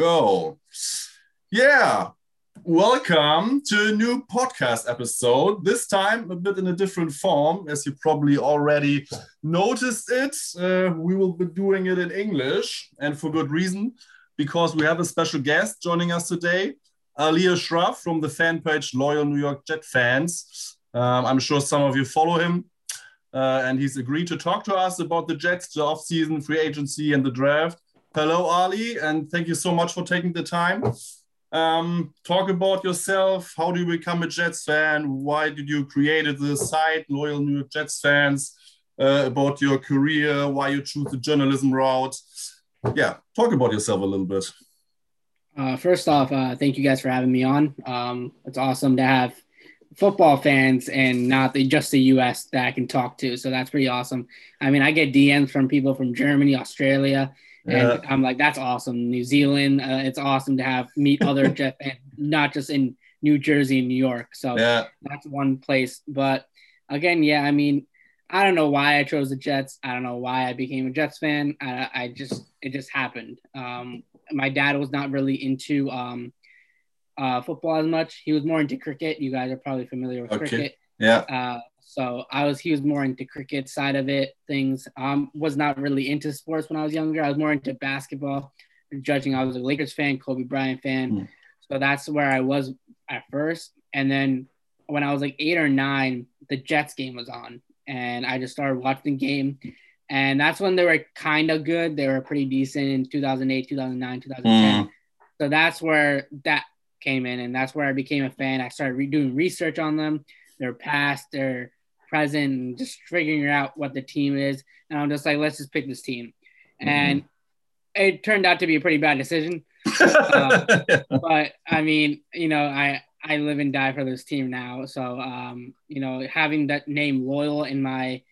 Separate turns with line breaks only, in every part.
go. Yeah, welcome to a new podcast episode. This time a bit in a different form, as you probably already noticed it. Uh, we will be doing it in English, and for good reason, because we have a special guest joining us today, Alia Shroff from the fan page Loyal New York Jet Fans. Um, I'm sure some of you follow him. Uh, and he's agreed to talk to us about the Jets, the offseason, free agency, and the draft. Hello, Ali, and thank you so much for taking the time. Um, talk about yourself. How do you become a Jets fan? Why did you create the site, Loyal New York Jets fans? Uh, about your career, why you choose the journalism route. Yeah, talk about yourself a little bit.
Uh, first off, uh, thank you guys for having me on. Um, it's awesome to have football fans and not the, just the U.S. that I can talk to. So that's pretty awesome. I mean, I get DMs from people from Germany, Australia, and yeah. I'm like, that's awesome. New Zealand, uh, it's awesome to have meet other Jet fans, not just in New Jersey and New York. So yeah. that's one place. But again, yeah, I mean, I don't know why I chose the Jets. I don't know why I became a Jets fan. I, I just it just happened. Um, my dad was not really into um, uh, football as much. He was more into cricket. You guys are probably familiar with okay. cricket.
Yeah.
Uh, so I was he was more into cricket side of it. Things um was not really into sports when I was younger. I was more into basketball. Judging, I was a Lakers fan, Kobe Bryant fan. Mm. So that's where I was at first. And then when I was like eight or nine, the Jets game was on, and I just started watching the game. And that's when they were kind of good. They were pretty decent in 2008, 2009, 2010. Mm. So that's where that came in, and that's where I became a fan. I started re- doing research on them, their past, their present, and just figuring out what the team is. And I'm just like, let's just pick this team. Mm-hmm. And it turned out to be a pretty bad decision. uh, but I mean, you know, I I live and die for this team now. So um, you know, having that name loyal in my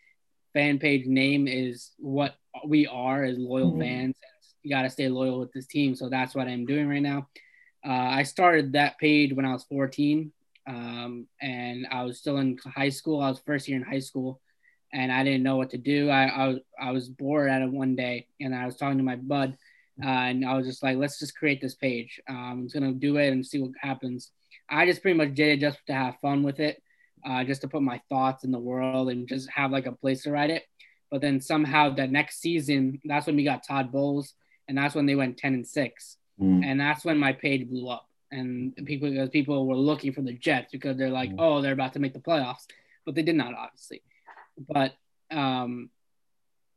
fan page name is what we are as loyal mm-hmm. fans. You got to stay loyal with this team. So that's what I'm doing right now. Uh, I started that page when I was 14, um, and I was still in high school. I was first year in high school, and I didn't know what to do. I I was, I was bored at it one day, and I was talking to my bud, uh, and I was just like, "Let's just create this page. Um, I'm just gonna do it and see what happens." I just pretty much did it just to have fun with it, uh, just to put my thoughts in the world and just have like a place to write it. But then somehow that next season, that's when we got Todd Bowles, and that's when they went 10 and six Mm. And that's when my page blew up. And people because people were looking for the Jets because they're like, mm. oh, they're about to make the playoffs. But they did not, obviously. But um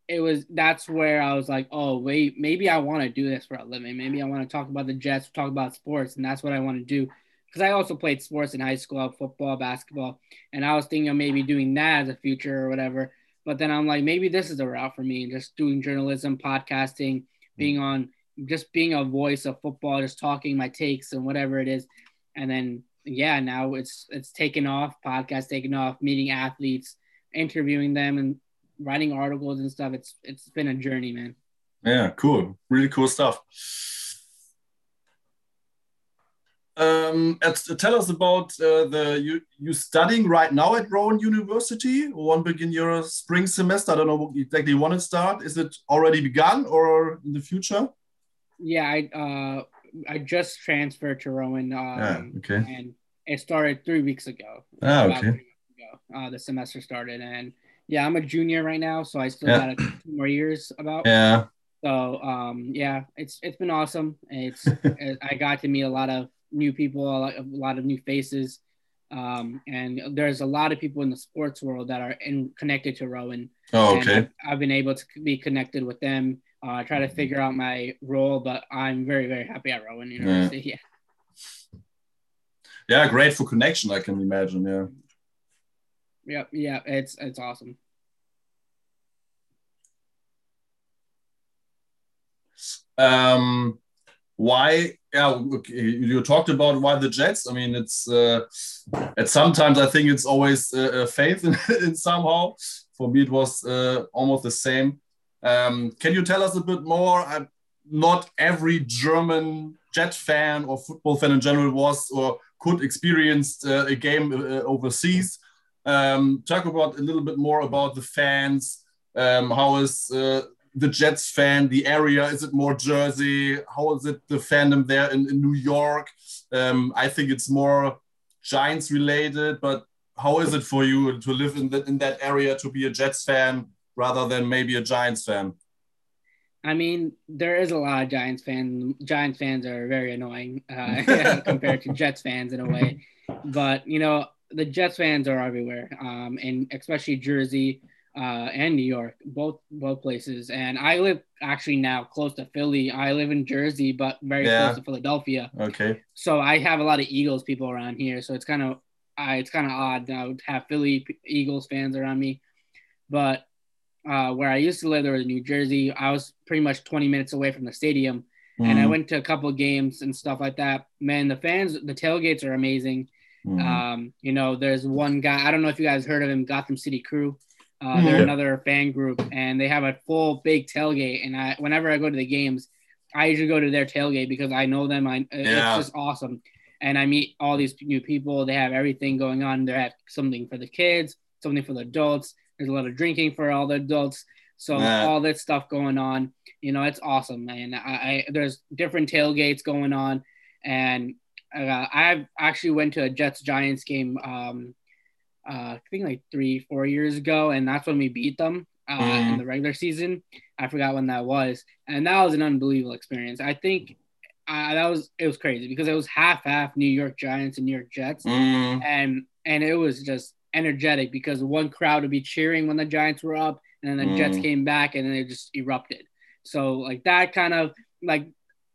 it was that's where I was like, oh wait, maybe I want to do this for a living. Maybe I want to talk about the Jets, talk about sports, and that's what I want to do. Because I also played sports in high school, football, basketball, and I was thinking of maybe doing that as a future or whatever. But then I'm like, maybe this is a route for me, and just doing journalism, podcasting, being mm. on just being a voice of football, just talking my takes and whatever it is. And then yeah, now it's it's taken off, podcast taken off, meeting athletes, interviewing them and writing articles and stuff. It's it's been a journey, man.
Yeah, cool. Really cool stuff. Um, at, tell us about uh, the you you studying right now at Rowan University. One begin your spring semester. I don't know exactly when it start. Is it already begun or in the future?
Yeah, I uh I just transferred to Rowan. Um,
yeah, okay.
And it started three weeks ago.
Ah, okay. Ago.
Uh, the semester started, and yeah, I'm a junior right now, so I still yeah. got two more years about.
Yeah.
So um, yeah, it's it's been awesome. It's I got to meet a lot of new people, a lot, a lot of new faces, um, and there's a lot of people in the sports world that are in, connected to Rowan.
Oh, okay.
I've, I've, been able to be connected with them uh, try to figure out my role, but I'm very, very happy at Rowan University. Yeah.
Yeah, great for connection, I can imagine. Yeah.
Yep. Yeah, it's it's awesome.
Um, why? Yeah, you talked about why the Jets. I mean, it's uh, at sometimes I think it's always uh, faith in, in somehow. For me, it was uh, almost the same. Um, can you tell us a bit more? Uh, not every German Jet fan or football fan in general was or could experience uh, a game uh, overseas. Um, talk about a little bit more about the fans. Um, how is uh, the Jets fan, the area? Is it more Jersey? How is it the fandom there in, in New York? Um, I think it's more Giants related, but how is it for you to live in that in that area to be a Jets fan rather than maybe a Giants fan?
I mean, there is a lot of Giants fans. Giants fans are very annoying uh, compared to Jets fans in a way, but you know the Jets fans are everywhere, um, and especially Jersey uh, and New York, both both places. And I live actually now close to Philly. I live in Jersey, but very yeah. close to Philadelphia.
Okay.
So I have a lot of Eagles people around here. So it's kind of uh, it's kind of odd to have Philly Eagles fans around me. But uh, where I used to live, there was New Jersey. I was pretty much 20 minutes away from the stadium, mm. and I mm-hmm. went to a couple of games and stuff like that. Man, the fans, the tailgates are amazing. Mm. Um, you know, there's one guy. I don't know if you guys heard of him, Gotham City Crew. Uh, they're yeah. another fan group, and they have a full big tailgate. And I, whenever I go to the games, I usually go to their tailgate because I know them. I yeah. it's just awesome, and I meet all these new people. They have everything going on. They have something for the kids, something for the adults. There's a lot of drinking for all the adults. So yeah. all that stuff going on, you know, it's awesome, man. I, I there's different tailgates going on, and uh, I actually went to a Jets Giants game um, uh, I think like three, four years ago, and that's when we beat them uh, mm. in the regular season. I forgot when that was, and that was an unbelievable experience. I think uh, that was it was crazy because it was half half New York Giants and New York Jets, mm. and and it was just energetic because one crowd would be cheering when the Giants were up, and then the mm. Jets came back and then it just erupted. So like that kind of like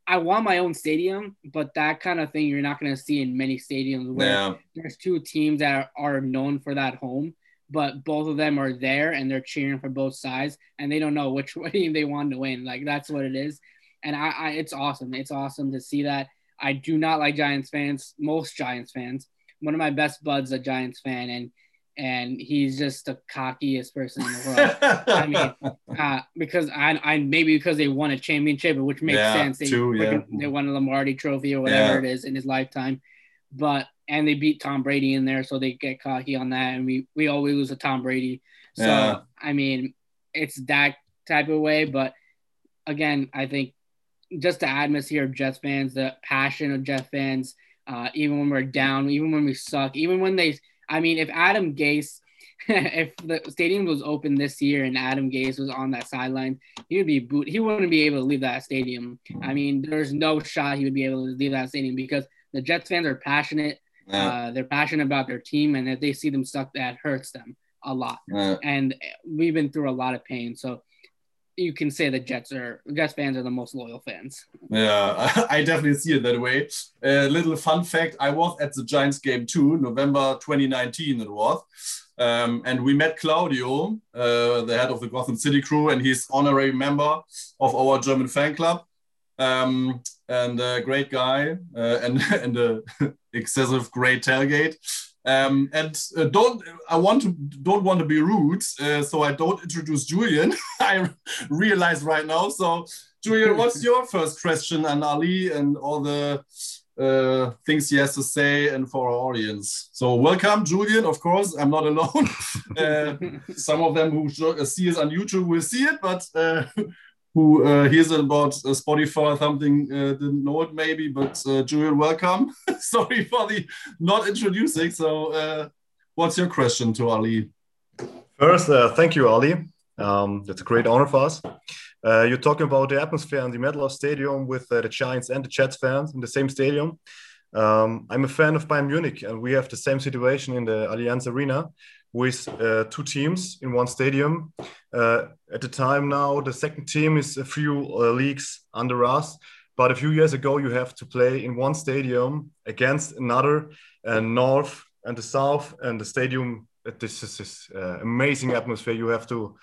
I want my own stadium, but that kind of thing you're not going to see in many stadiums where yeah. there's two teams that are, are, known for that home, but both of them are there and they're cheering for both sides and they don't know which team they want to win. Like that's what it is. And I, I it's awesome. It's awesome to see that. I do not like Giants fans, most Giants fans. One of my best buds a Giants fan and and he's just the cockiest person in the world. I mean, uh, because I, I maybe because they won a championship, which makes yeah, sense. They, true, yeah. they won a Lombardi Trophy or whatever yeah. it is in his lifetime, but and they beat Tom Brady in there, so they get cocky on that, and we we always lose to Tom Brady. So. I mean, it's that type of way, but again, I think just the atmosphere of Jets fans, the passion of Jets fans, uh, even when we're down, even when we suck, even when they I mean, if Adam Gase, if the stadium was open this year and Adam Gase was on that sideline, he would be boot. He wouldn't be able to leave that stadium. I mean, there's no shot he would be able to leave that stadium because the Jets fans are passionate. Yeah. Uh, they're passionate about their team, and if they see them suck, that hurts them a lot. Yeah. And we've been through a lot of pain, so you can say the Jets are Jets fans are the most loyal fans.
Yeah, I definitely see it that way. A little fun fact: I was at the Giants game too, November 2019. It was. Um, and we met Claudio, uh, the head of the Gotham City crew, and he's honorary member of our German fan club. Um, and a great guy, uh, and and a excessive great tailgate. Um, and uh, don't I want to don't want to be rude, uh, so I don't introduce Julian. I realize right now. So, Julian, what's your first question and Ali and all the uh, things he has to say and for our audience? So, welcome, Julian. Of course, I'm not alone. Uh, some of them who see us on YouTube will see it, but uh, who uh, hears about uh, Spotify or something uh, didn't know it maybe, but uh, Julian, welcome. Sorry for the not introducing. So, uh, what's your question to Ali?
First, uh, thank you, Ali. Um, that's a great honor for us. Uh, you're talking about the atmosphere in the MetLife Stadium with the Giants and the Jets fans in the same stadium. Um, I'm a fan of Bayern Munich, and we have the same situation in the Allianz Arena with uh, two teams in one stadium. Uh, at the time now, the second team is a few uh, leagues under us. But a few years ago, you have to play in one stadium against another, and north and the south, and the stadium. Uh, this is this uh, amazing atmosphere. You have to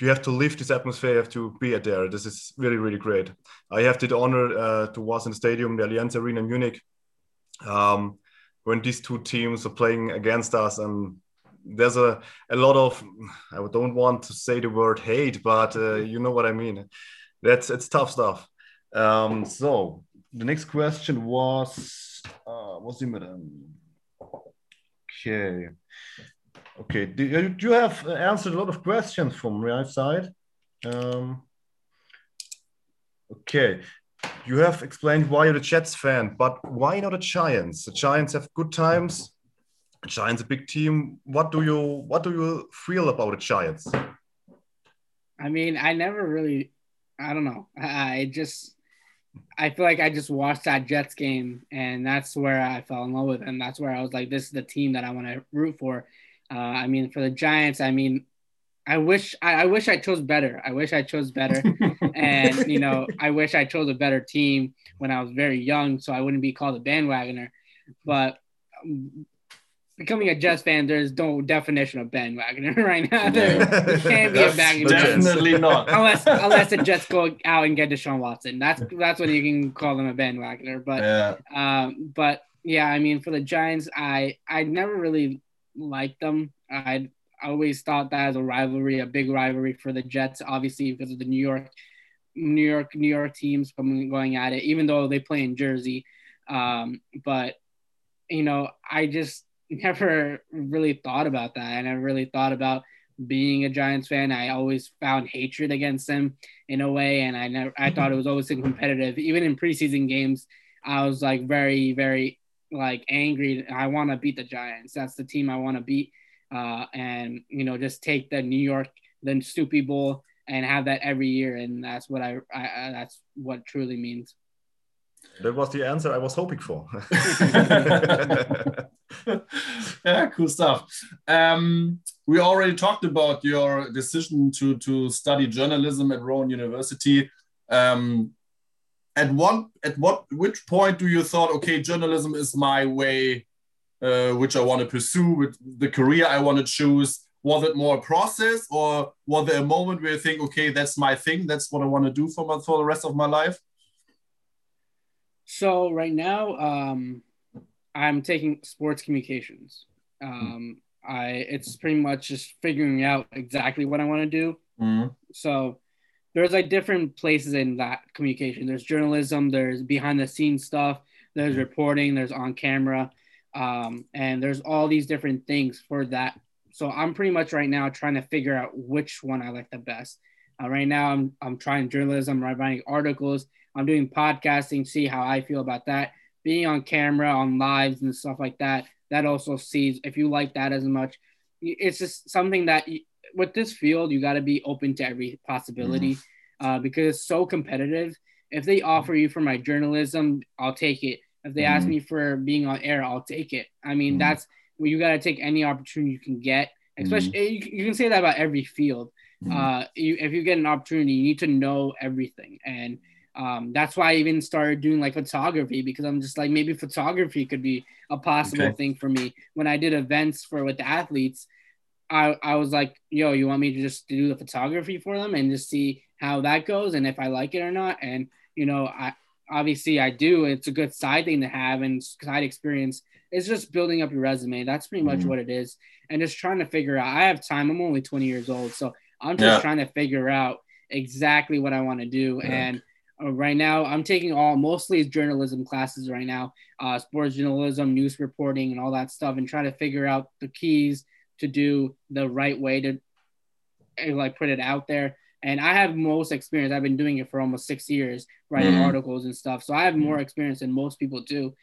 you have to live this atmosphere. You have to be at there. This is really, really great. I have the honor uh, to was in the stadium, the Allianz Arena in Munich, um, when these two teams are playing against us, and there's a, a lot of i don't want to say the word hate but uh, you know what i mean. That's it's tough stuff. Um, so the next question was uh, what's the okay. Okay. Do you, do you have answered a lot of questions from my side? Um, Okay, you have explained why you're a Jets fan, but why not the Giants? The Giants have good times. The Giants a big team. What do you what do you feel about the Giants?
I mean, I never really, I don't know. I just, I feel like I just watched that Jets game, and that's where I fell in love with them. That's where I was like, this is the team that I want to root for. Uh, I mean, for the Giants, I mean, I wish I, I, wish I chose better. I wish I chose better, and you know, I wish I chose a better team when I was very young, so I wouldn't be called a bandwagoner. But um, becoming a Jets fan, there's no definition of bandwagoner right now. There, there can't be a bandwagoner.
Definitely not.
unless unless the Jets go out and get Deshaun Watson. That's that's when you can call them a bandwagoner. But yeah. um, but yeah, I mean, for the Giants, I I never really liked them. I always thought that as a rivalry, a big rivalry for the Jets, obviously because of the New York, New York, New York teams coming going at it, even though they play in Jersey. Um, but you know, I just never really thought about that. I never really thought about being a Giants fan. I always found hatred against them in a way, and I never I thought it was always competitive. Even in preseason games, I was like very, very like angry. I want to beat the Giants. That's the team I want to beat uh, and you know just take the New York the Snoopy Bowl and have that every year, and that's what I, I, I that's what truly means.
That was the answer I was hoping for.
yeah, cool stuff. Um, we already talked about your decision to to study journalism at Rowan University. Um, at what at what which point do you thought okay journalism is my way uh, which I want to pursue, with the career I want to choose? Was it more a process, or was there a moment where you think, okay, that's my thing, that's what I want to do for my, for the rest of my life?
So right now, um, I'm taking sports communications. Um, I it's pretty much just figuring out exactly what I want to do. Mm-hmm. So there's like different places in that communication. There's journalism, there's behind the scenes stuff, there's mm-hmm. reporting, there's on camera, um, and there's all these different things for that. So I'm pretty much right now trying to figure out which one I like the best. Uh, right now, I'm I'm trying journalism, I'm writing articles, I'm doing podcasting, see how I feel about that. Being on camera, on lives and stuff like that. That also sees if you like that as much. It's just something that you, with this field you got to be open to every possibility mm. uh, because it's so competitive. If they offer you for my journalism, I'll take it. If they mm-hmm. ask me for being on air, I'll take it. I mean, mm-hmm. that's well, you got to take any opportunity you can get. Especially, mm-hmm. you, you, can say that about every field. Mm-hmm. Uh, you, if you get an opportunity, you need to know everything, and um, that's why I even started doing like photography because I'm just like maybe photography could be a possible okay. thing for me. When I did events for with the athletes, I, I was like, yo, you want me to just do the photography for them and just see how that goes and if I like it or not. And, you know, I, obviously I do. It's a good side thing to have and side experience. It's just building up your resume. That's pretty much mm-hmm. what it is. And just trying to figure out. I have time. I'm only 20 years old, so I'm just yeah. trying to figure out exactly what I want to do. Yeah. And right now, I'm taking all mostly journalism classes right now, uh, sports journalism, news reporting, and all that stuff, and trying to figure out the keys to do the right way to eh, like put it out there and I have most experience. I've been doing it for almost six years, writing mm. articles and stuff. So I have more experience than most people do.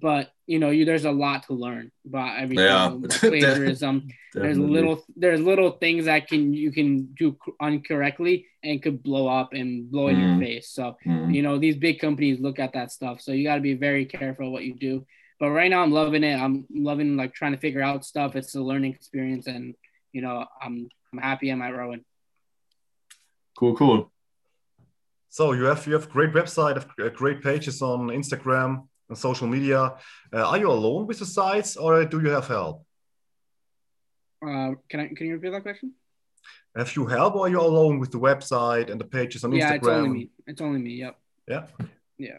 But you know, you there's a lot to learn about everything. Yeah. Plagiarism. there's little there's little things that can you can do incorrectly and could blow up and blow in mm. your face. So mm. you know, these big companies look at that stuff. So you got to be very careful what you do. But right now, I'm loving it. I'm loving like trying to figure out stuff. It's a learning experience, and you know, I'm I'm happy I'm at Rowan.
Cool, cool.
So you have you have great website, great pages on Instagram and social media. Uh, are you alone with the sites, or do you have help?
Uh, can I can you repeat that question?
Have you help, or are you alone with the website and the pages on
yeah,
Instagram?
Yeah, it's only me. It's only me. Yep.
Yeah.
Yeah.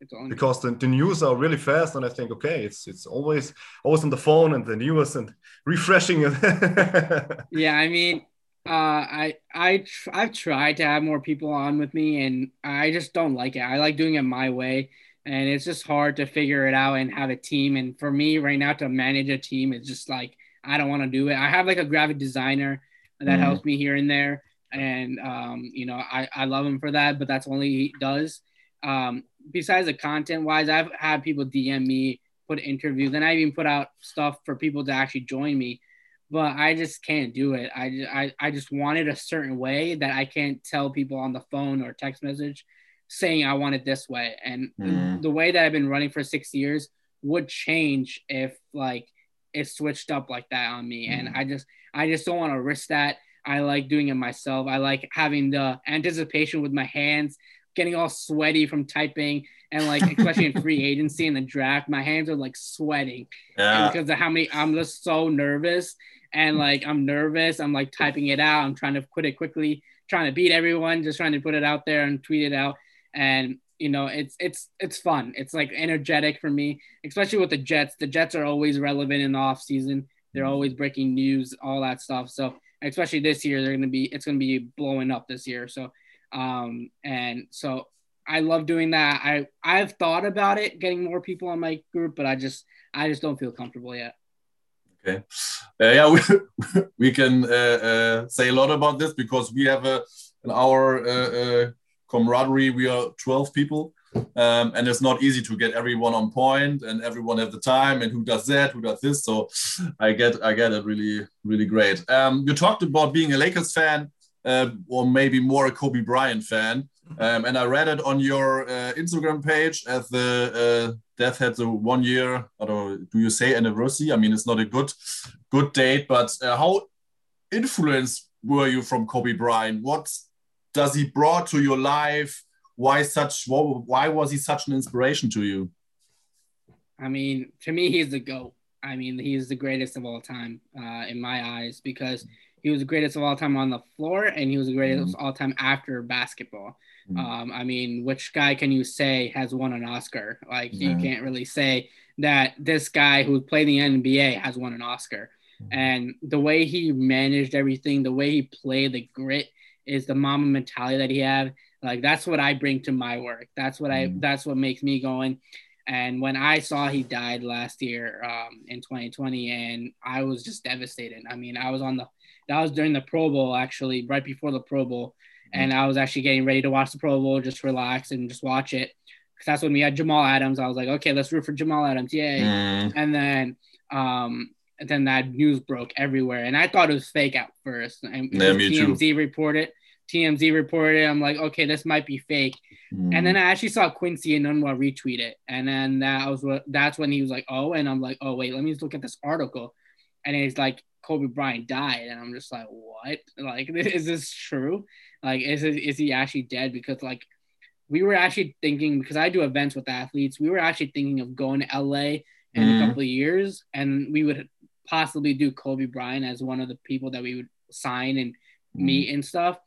It's only because the, the news are really fast, and I think okay, it's it's always always on the phone and the news and refreshing. it.
yeah, I mean, uh, I I tr- I've tried to have more people on with me, and I just don't like it. I like doing it my way, and it's just hard to figure it out and have a team. And for me right now to manage a team is just like I don't want to do it. I have like a graphic designer that mm helps me here and there, and um, you know I, I love him for that but that's only he does um, besides the content wise i've had people dm me put interviews and i even put out stuff for people to actually join me but i just can't do it i just, I, I just want it a certain way that i can't tell people on the phone or text message saying i want it this way and
Mm.
the way that i've been running for six years would change if like it switched up like that on me and
Mm.
i just i just don't want to risk that I like doing it myself. I like having the anticipation with my hands, getting all sweaty from typing, and like especially in free agency and the draft, my hands are like sweating
Yeah.
because of how many. I'm just so nervous, and like I'm nervous. I'm like typing it out. I'm trying to quit it quickly, trying to beat everyone, just trying to put it out there and tweet it out. And you know, it's it's it's fun. It's like energetic for me, especially with the Jets. The Jets are always relevant in the off season. They're always breaking news, all that stuff. So especially this year, they're gonna be it's gonna be blowing up this year. So um and so I love doing that. I I've thought about it, getting more people on my group, but I just I just don't feel comfortable yet.
Okay. Uh, yeah, we, we can uh, uh, say a lot about this because we have a, in our uh, uh, camaraderie, we are 12 people. Um, and it's not easy to get everyone on point and everyone have the time and who does that, who does this. So I get, I get it really, really great. Um, you talked about being a Lakers fan uh, or maybe more a Kobe Bryant fan. Um, and I read it on your uh, Instagram page as the uh, death had the one year, I don't, do you say anniversary? I mean, it's not a good, good date, but uh, how influenced were you from Kobe Bryant? What does he brought to your life? Why such? Why was he such an inspiration to you?
I mean, to me, he's the GOAT. I mean, he's the greatest of all time uh, in my eyes because he was the greatest of all time on the floor and he was the greatest of all time after basketball.
Mhm.
Um, I mean, which guy can you say has won an Oscar? Like, you can't really say that this guy who played the NBA has won an Oscar. And the way he managed everything, the way he played, the grit is the Mamba mentality that he had. Like that's what I bring to my work. That's what I.
Mhm.
That's what makes me going. And when I saw he died last year um, in 2020, and I was just devastated. I mean, I was on the. That was during the Pro Bowl, actually, right before the Pro Bowl, and I was actually getting ready to watch the Pro Bowl, just relax and just watch it. Because that's when we had Jamal Adams. I was like, okay, let's root for Jamal Adams, yay!
Mm,
and then um and then that news broke everywhere. And i thought it was fake at first. And
Yeah, too.
tmz reported tmz reported i'm like okay this might be fake.
Mm.
and then i actually saw quincy and Unwa retweet it. And then that was what that's when he was like oh and i'm like oh wait let me just look at this article. And it's like kobe bryant died. And i'm just like what? Like is this true? Like is it, is he actually dead? Because like we were actually thinking because i do events with athletes we were actually thinking of going to la in
Mhm.
a couple of years, and we would possibly do Kobe Bryant as one of the people that we would sign and
Mm.
meet and stuff.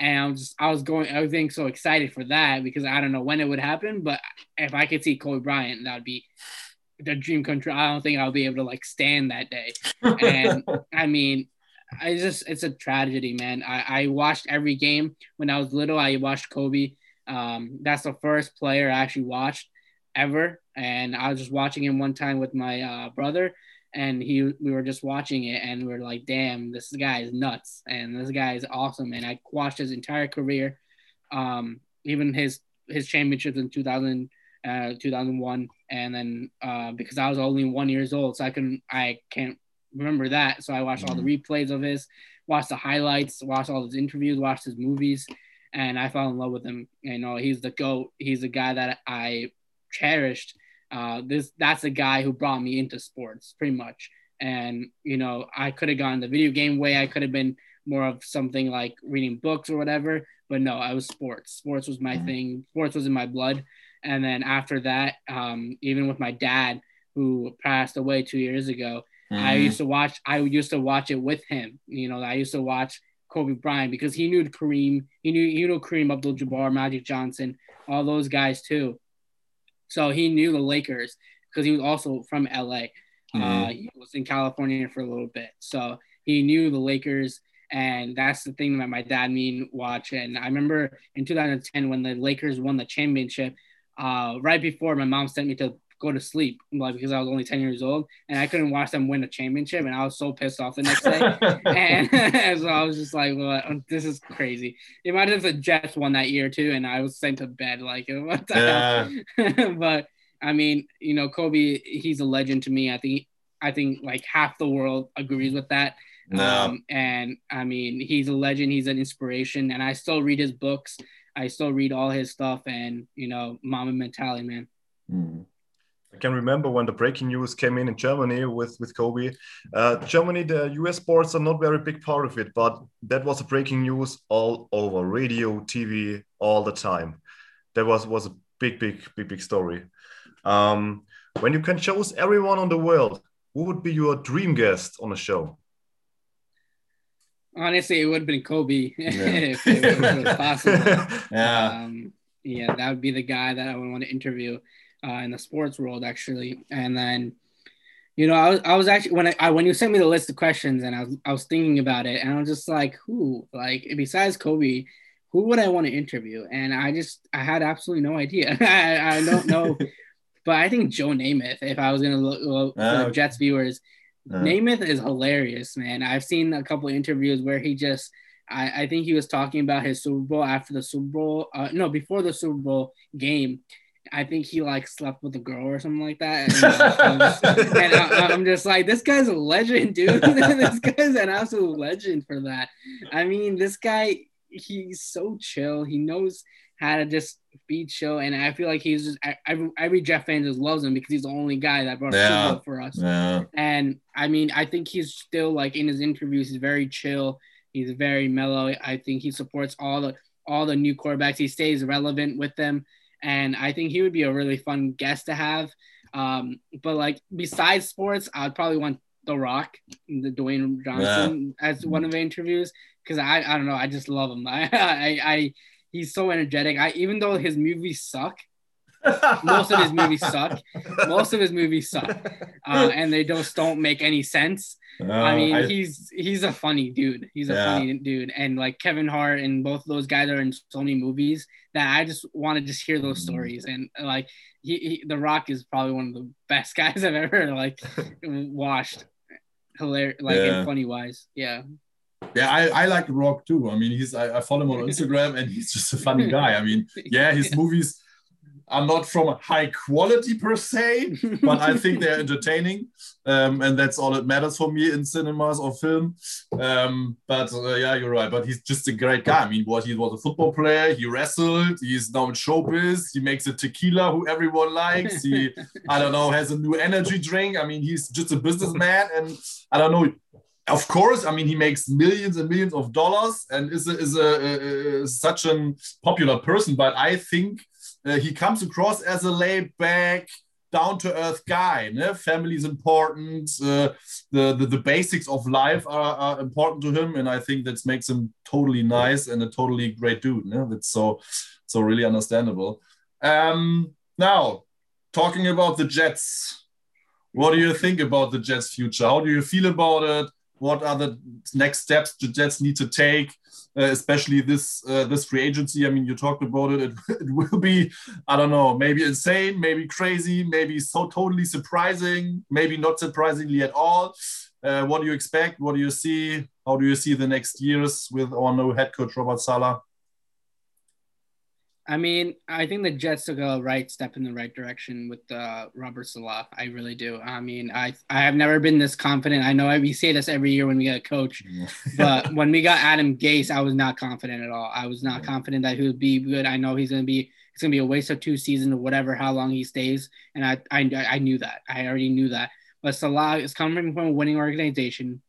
And I was just, I was going, I was getting so excited for that because I don't know when it would happen, but if I could see Kobe Bryant, that would be the dream come true. I don't think I'll be able to like stand that day. And I mean, I just it's a tragedy, man. I, I watched every game when I was little. I watched Kobe. Um, that's the first player I actually watched ever, and I was just watching him one time with my uh, brother, and he we were just watching it, and we are like, "Damn, this guy is nuts!" And this guy is awesome. And I watched his entire career, um, even his his championships in 2000, uh, 2001, and then uh, because I was only one years old, so I can I can't remember that. So I watched all the replays of his, watched the highlights, watched all his interviews, watched his movies, and I fell in love with him. You know, he's the goat. He's the guy that I cherished. Uh, this that's a guy who brought me into sports, pretty much. And you know, I could have gone the video game way. I could have been more of something like reading books or whatever. But no, I was sports. Sports was my
Mhm.
thing. Sports was in my blood. And then after that, um, even with my dad, who passed away two years ago, I
Mm.
used to watch. I used to watch it with him. You know, I used to watch Kobe Bryant because he knew Kareem. He knew he knew Kareem Abdul-Jabbar, Magic Johnson, all those guys too. So he knew the Lakers because he was also from LA. Uh,
Mhm.
he was in California for a little bit, so he knew the Lakers, and that's the thing that my dad mean watch. And I remember in 2010 when the Lakers won the championship. Uh, right before my mom sent me to go to sleep like because I was only 10 years old and I couldn't watch them win a championship and I was so pissed off the next day. and, so I was just like, well, this is crazy. Imagine if the Jets won that year too and I was sent to bed like what the yeah. but I mean, you know, Kobe, he's a legend to me. I think I think like half the world agrees with that. Um, and I mean, he's a legend. He's an inspiration, and I still read his books. I still read all his stuff, and you know, Mamba mentality, man.
Mm. I can remember when the breaking news came in in Germany with with Kobe. Uh, Germany, the US sports are not very big part of it, but that was a breaking news all over radio, TV, all the time. That was was a big, big, big, big story. Um, when you can choose everyone on the world, who would be your dream guest on a show?
Honestly, it would have been Kobe yeah. if it was possible. yeah. Um, yeah, that would be the guy that I would want to interview uh, in the sports world, actually. And then, you know, I was, I was actually when I, I, when you sent me the list of questions and I was I was thinking about it and I was just like, who like besides Kobe, who would I want to interview? And I just I had absolutely no idea. I, I don't know, but I think Joe Namath. If I was gonna look, look uh, for Jets viewers, uh, Namath is hilarious, man. I've seen a couple interviews where he just, I, I think he was talking about his Super Bowl after the Super Bowl, uh, no, before the Super Bowl game. I think he like slept with a girl or something like that. And, uh, I'm, just, and I, am just like, this guy's a legend, dude. this guy's an absolute legend for that. I mean, this guy, he's so chill. He knows how to just be chill. And I feel like he's just every, every Jet fan just loves him because he's the only guy that brought yeah. Super for us. Yeah. And I mean, I think he's still like in his interviews, he's very chill. He's very mellow. I think he supports all the all the new quarterbacks. He stays relevant with them, and I think he would be a really fun guest to have. Um, but like besides sports, I'd probably want The Rock, the Dwayne Johnson, yeah. as one of the interviews because I I don't know, I just love him. I I, I he's so energetic. I even though his movies suck, most of his movies suck. Most of his movies suck, uh, and they just don't make any sense. Uh, I mean, I, he's he's a funny dude. He's a yeah. funny dude, and like Kevin Hart and both those guys are in so many movies that I just want to just hear those mm-hmm. stories. And like, he, he, The Rock is probably one of the best guys I've ever like watched. Hilarious, like yeah. funny wise, yeah.
Yeah, I, I like Rock too. I mean, he's I, I follow him on Instagram and he's just a funny guy. I mean, yeah, his movies are not from high quality per se, but I think they're entertaining, um, and that's all that matters for me in cinemas or film. Um, but uh, yeah, you're right. But he's just a great guy. I mean, what he was a football player. He wrestled. He's now in showbiz. He makes a tequila who everyone likes. He, I don't know, has a new energy drink. I mean, he's just a businessman, and I don't know of course, I mean, he makes millions and millions of dollars and is a, is a, a such a popular person. But I think uh, he comes across as a laid back, down to earth guy. Ne? Family is important. Uh, the, the, the basics of life are, are, important to him, and I think that makes him totally nice and a totally great dude. Ne? That's so so really understandable. Um, now, talking about the Jets. What do you think about the Jets' future? How do you feel about it? what are the next steps the Jets need to take, especially this uh, this free agency. I mean, you talked about it. it. It will be, I don't know, maybe insane, maybe crazy, maybe so totally surprising, maybe not surprisingly at all. Uh, what do you expect? What do you see? How do you see the next years with our new head coach Robert Saleh?
I mean, I think the Jets took a right step in the right direction with uh, Robert Saleh. I really do. I mean, I I have never been this confident. I know we say this every year when we get a coach, but when we got Adam Gase, I was not confident at all. I was not confident that he would be good. I know he's gonna be. It's gonna be a waste of two seasons or whatever, how long he stays, and I I, I knew that. I already knew that. But Saleh is coming from a winning organization.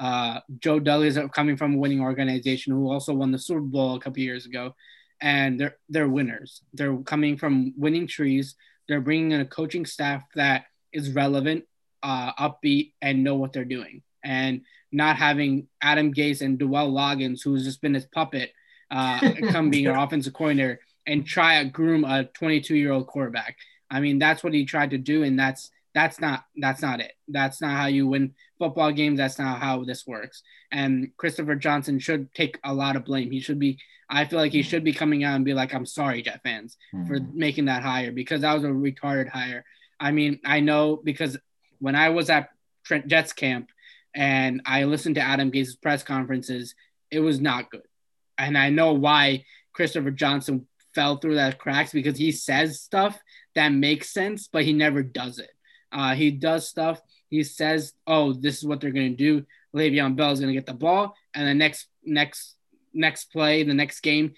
Uh, Joe Douglas is coming from a winning organization who also won the Super Bowl a couple years ago and they're they're winners. They're coming from winning trees. They're bringing in a coaching staff that is relevant, uh, upbeat, and know what they're doing. And not having Adam Gase and Dowell Loggains, who's just been his puppet, uh, come being our offensive coordinator and try to groom a 22 year old quarterback. I mean, that's what he tried to do, and that's that's not that's not it. That's not how you win football games. That's not how this works. And Christopher Johnson should take a lot of blame. He should be I feel like he should be coming out and be like, I'm sorry, Jet fans, for hmm. making that hire because that was a retarded hire. I mean, I know because when I was at Trent Jets camp and I listened to Adam Gase's press conferences, it was not good. And I know why Christopher Johnson fell through that cracks because he says stuff that makes sense, but he never does it. Uh, he does stuff. He says, "Oh, this is what they're going to do. Le'Veon Bell is going to get the ball, and the next next next play, the next game,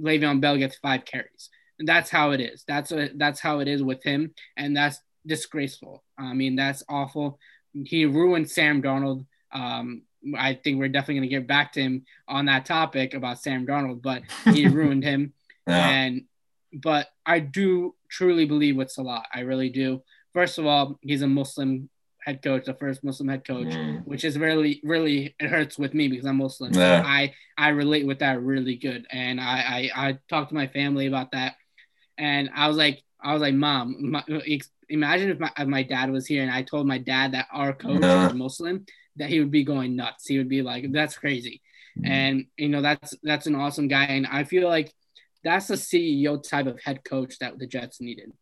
Le'Veon Bell gets five carries." And that's how it is. That's a, that's how it is with him, and that's disgraceful. I mean, that's awful. He ruined Sam Darnold. Um, I think we're definitely going to get back to him on that topic about Sam Darnold, but he ruined him. Yeah. And but I do truly believe with Saleh. I really do. First of all, he's a Muslim head coach, the first Muslim head coach, mm. which is really, really it hurts with me because I'm Muslim. Yeah. So I I relate with that really good, and I I, I talked to my family about that, and I was like I was like, Mom, my, imagine if my if my dad was here and I told my dad that our coach is Muslim, that he would be going nuts. He would be like, "That's crazy," mm. and you know that's that's an awesome guy, and I feel like that's the CEO type of head coach that the Jets needed.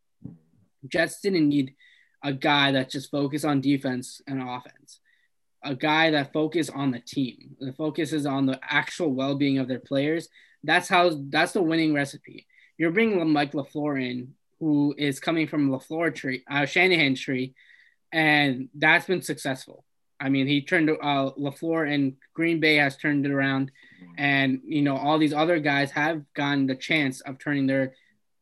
Jets didn't need a guy that just focused on defense and offense. A guy that focused on the team, the focus is on the actual well-being of their players. That's how that's the winning recipe. You're bringing Mike LaFleur in, who is coming from LaFleur tree, uh, Shanahan tree, and that's been successful. I mean, he turned uh, LaFleur and Green Bay has turned it around, and you know all these other guys have gotten the chance of turning their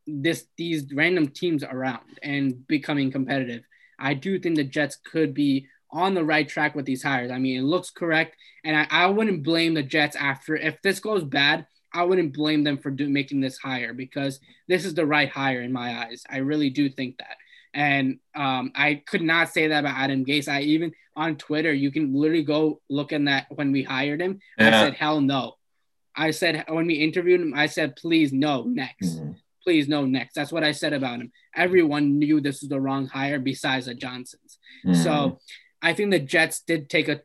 this these random teams around and becoming competitive. I do think the Jets could be on the right track with these hires. I mean, it looks correct, and I, I wouldn't blame the Jets after if this goes bad. I wouldn't blame them for do, making this hire because this is the right hire in my eyes. I really do think that. And um, I could not say that about Adam Gase. I even on Twitter, you can literally go look in that when we hired him. Yeah. I said, hell no. I said, when we interviewed him, I said, please, no, next. Mm-hmm. Please, no, next. That's what I said about him. Everyone knew this was the wrong hire besides the Johnsons. Mm-hmm. So I think the Jets did take a,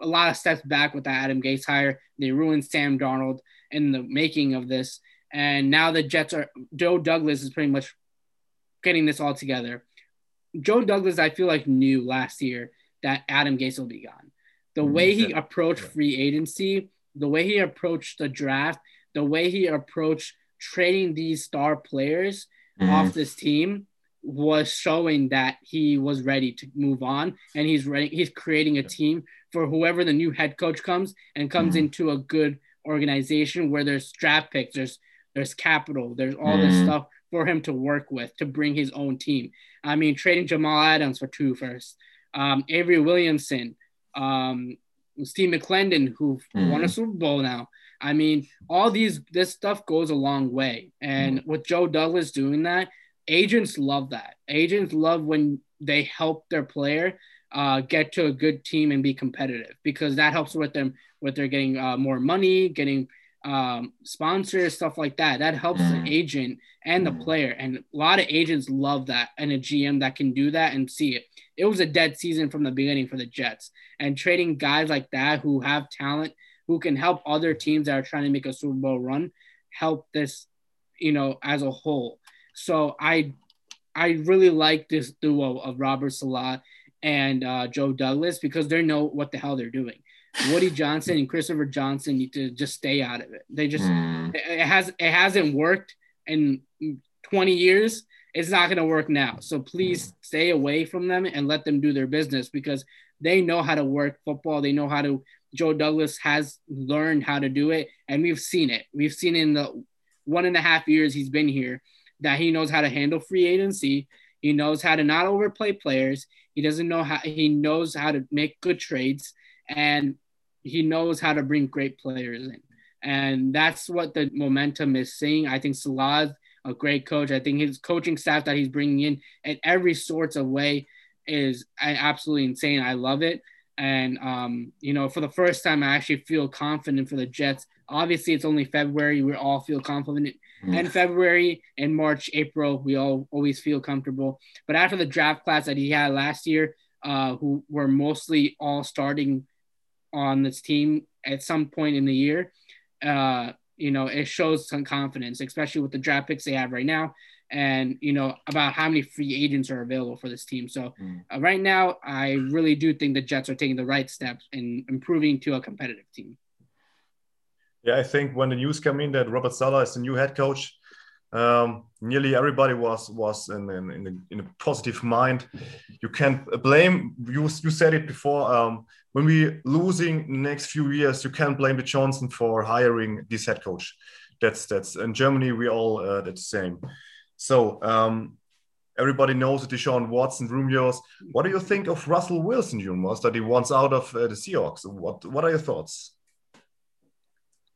a lot of steps back with that Adam Gase hire. They ruined Sam Darnold in the making of this. And now the Jets are, Joe Douglas is pretty much getting this all together. Joe Douglas, I feel like knew last year that Adam Gase will be gone. The mm-hmm. way he approached free agency, the way he approached the draft, the way he approached trading these star players mm-hmm. off this team was showing that he was ready to move on and he's ready he's creating a team for whoever the new head coach comes and comes mm-hmm. into a good organization where there's draft picks there's there's capital there's all this mm-hmm. stuff for him to work with to bring his own team. I mean, trading Jamal Adams for two first, um, Avery Williamson, um, Steve McLendon, who mm-hmm. won a Super Bowl now. I mean, all these this stuff goes a long way, and mm-hmm. with Joe Douglas doing that, agents love that. Agents love when they help their player uh, get to a good team and be competitive because that helps with them with their getting uh, more money, getting um, sponsors, stuff like that. That helps the mm. agent and the mm. player. And a lot of agents love that and a GM that can do that and see it. It was a dead season from the beginning for the Jets. And trading guys like that who have talent, who can help other teams that are trying to make a Super Bowl run, help this, you know, as a whole. So I I really like this duo of Robert Saleh and uh, Joe Douglas because they know what the hell they're doing. Woody Johnson and Christopher Johnson need to just stay out of it. They just mm. it has it hasn't worked in 20 years. It's not going to work now. So please stay away from them and let them do their business because they know how to work football. They know how to. Joe Douglas has learned how to do it, and we've seen it. We've seen in the one and a half years he's been here that he knows how to handle free agency. He knows how to not overplay players. He doesn't know how he knows how to make good trades. And he knows how to bring great players in. And that's what the momentum is seeing. I think Saleh's a great coach. I think his coaching staff that he's bringing in in every sorts of way is absolutely insane. I love it. And, um, you know, for the first time, I actually feel confident for the Jets. Obviously, it's only February. We all feel confident. Mm. And February and March, April, we all always feel comfortable. But after the draft class that he had last year, uh, who were mostly all starting on this team at some point in the year, uh, you know, it shows some confidence, especially with the draft picks they have right now. And you know about how many free agents are available for this team. So mm. uh, right now, I really do think the Jets are taking the right steps in improving to a competitive team.
Yeah, I think when the news came in that Robert Saleh is the new head coach, um, nearly everybody was was in in, in, a, in, a, positive mind. You can't blame you. You said it before. Um, when we losing next few years, you can't blame the Johnson for hiring this head coach. That's that's in Germany we all uh, that's the same. So um, everybody knows the Deshaun Watson rumors. What do you think of Russell Wilson rumors that he wants out of uh, the Seahawks? What what are your thoughts?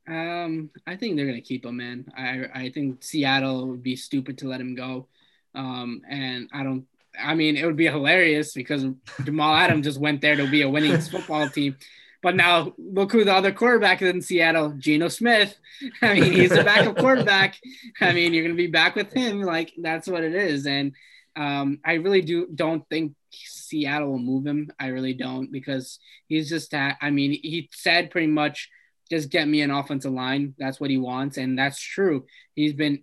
Um, I think they're gonna keep him, man. I I think Seattle would be stupid to let him go. Um, and I don't. I mean, it would be hilarious because Jamal Adams just went there to be a winning football team. But now look who the other quarterback is in Seattle, Geno Smith. I mean, he's a backup quarterback. I mean, you're gonna be back with him. Like that's what it is. And um, I really do don't think Seattle will move him. I really don't because he's just. that. I mean, he said pretty much just get me an offensive line. That's what he wants, and that's true. He's been